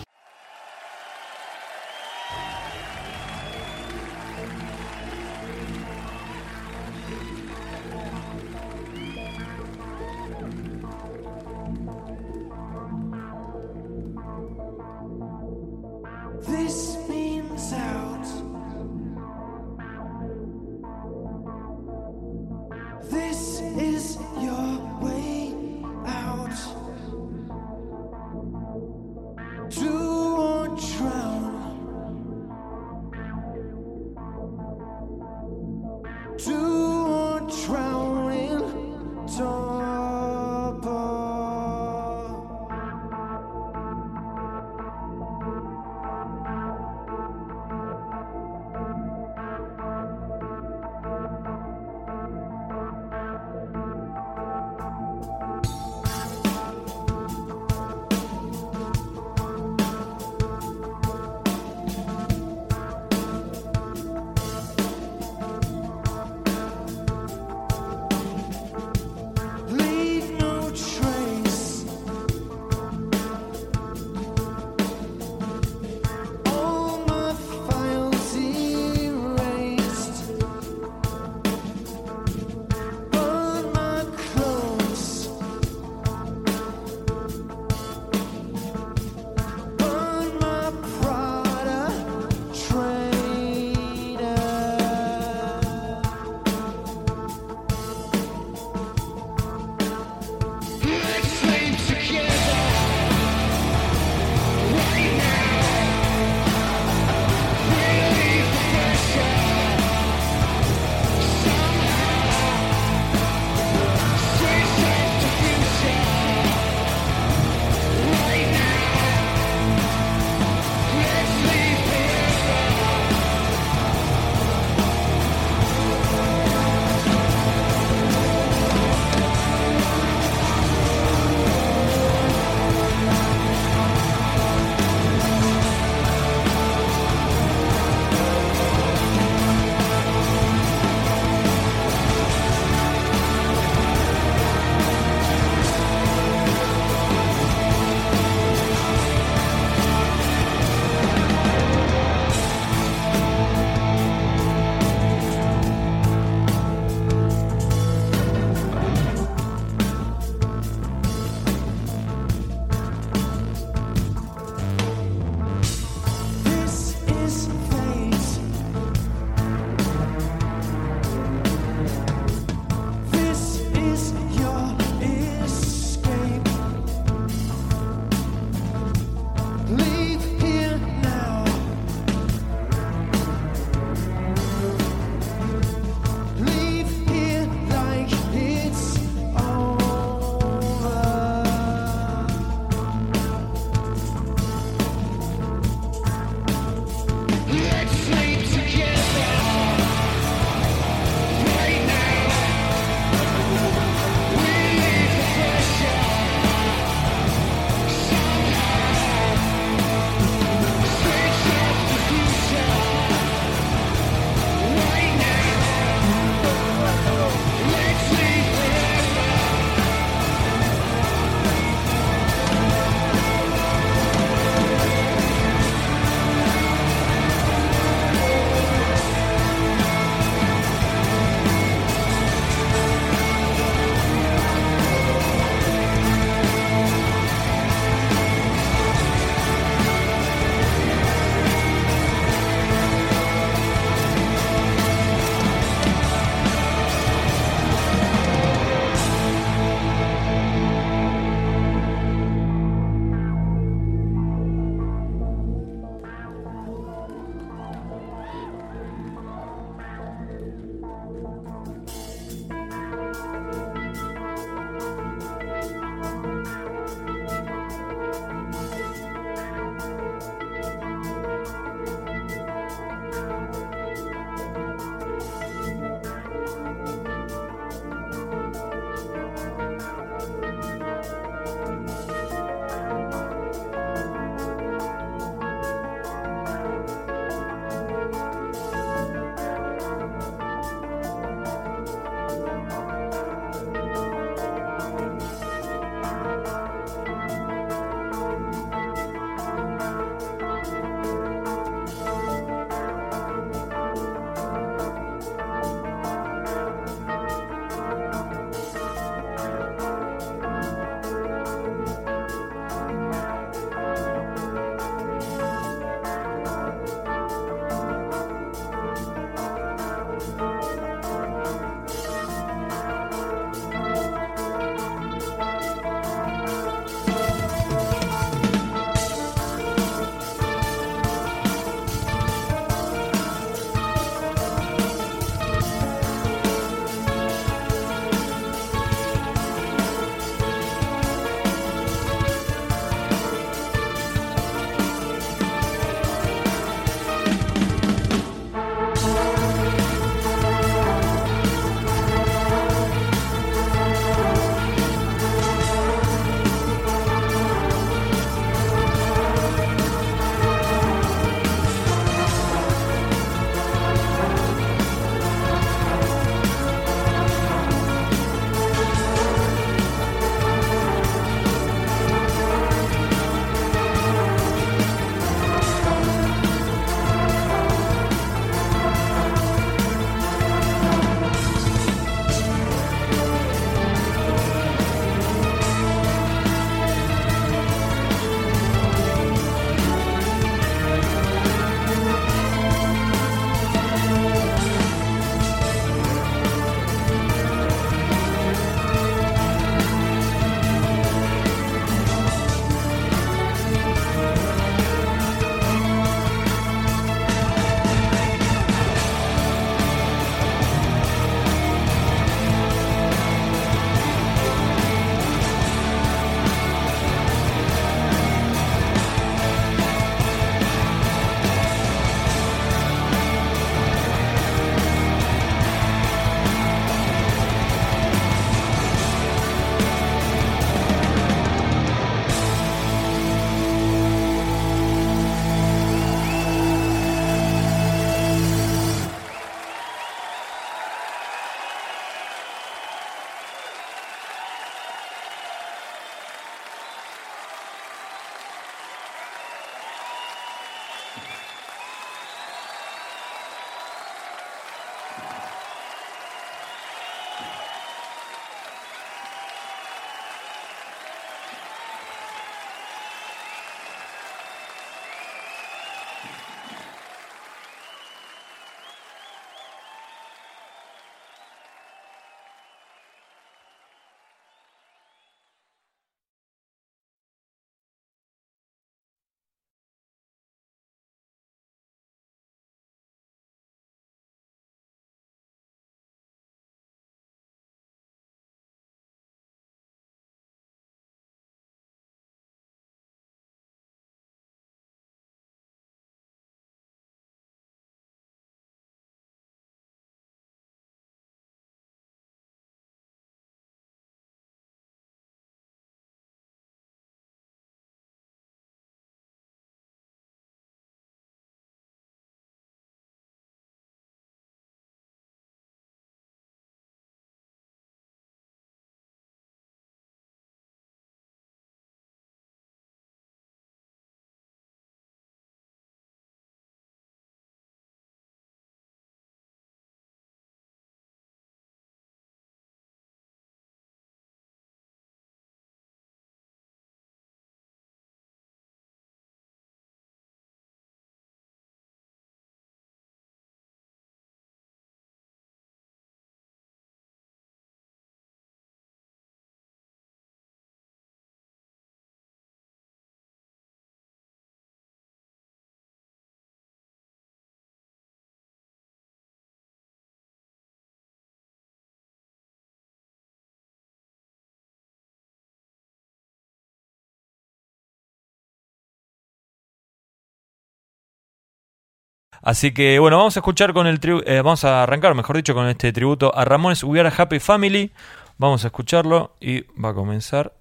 Así que bueno, vamos a escuchar con el tribu- eh, vamos a arrancar, mejor dicho, con este tributo a Ramones We Are a Happy Family. Vamos a escucharlo y va a comenzar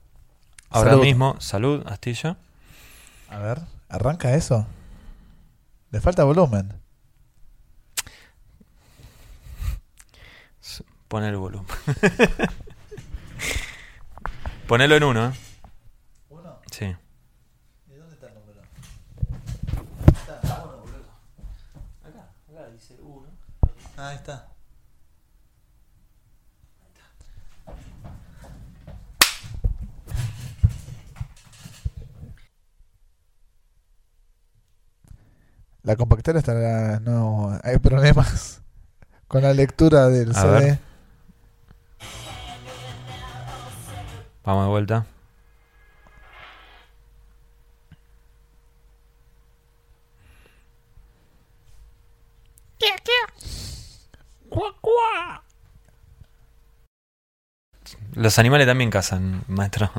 ahora Salud. mismo. Salud, Astilla. A ver, ¿arranca eso? Le falta volumen. Pon el volumen. Ponelo en uno, ¿eh? ¿Uno? Sí. ¿Y dónde está el número? Acá, acá dice uno. Ah, ahí está. La compactera estará. No, hay problemas con la lectura del A CD. ver. Vamos de vuelta. Los animales también cazan, maestro.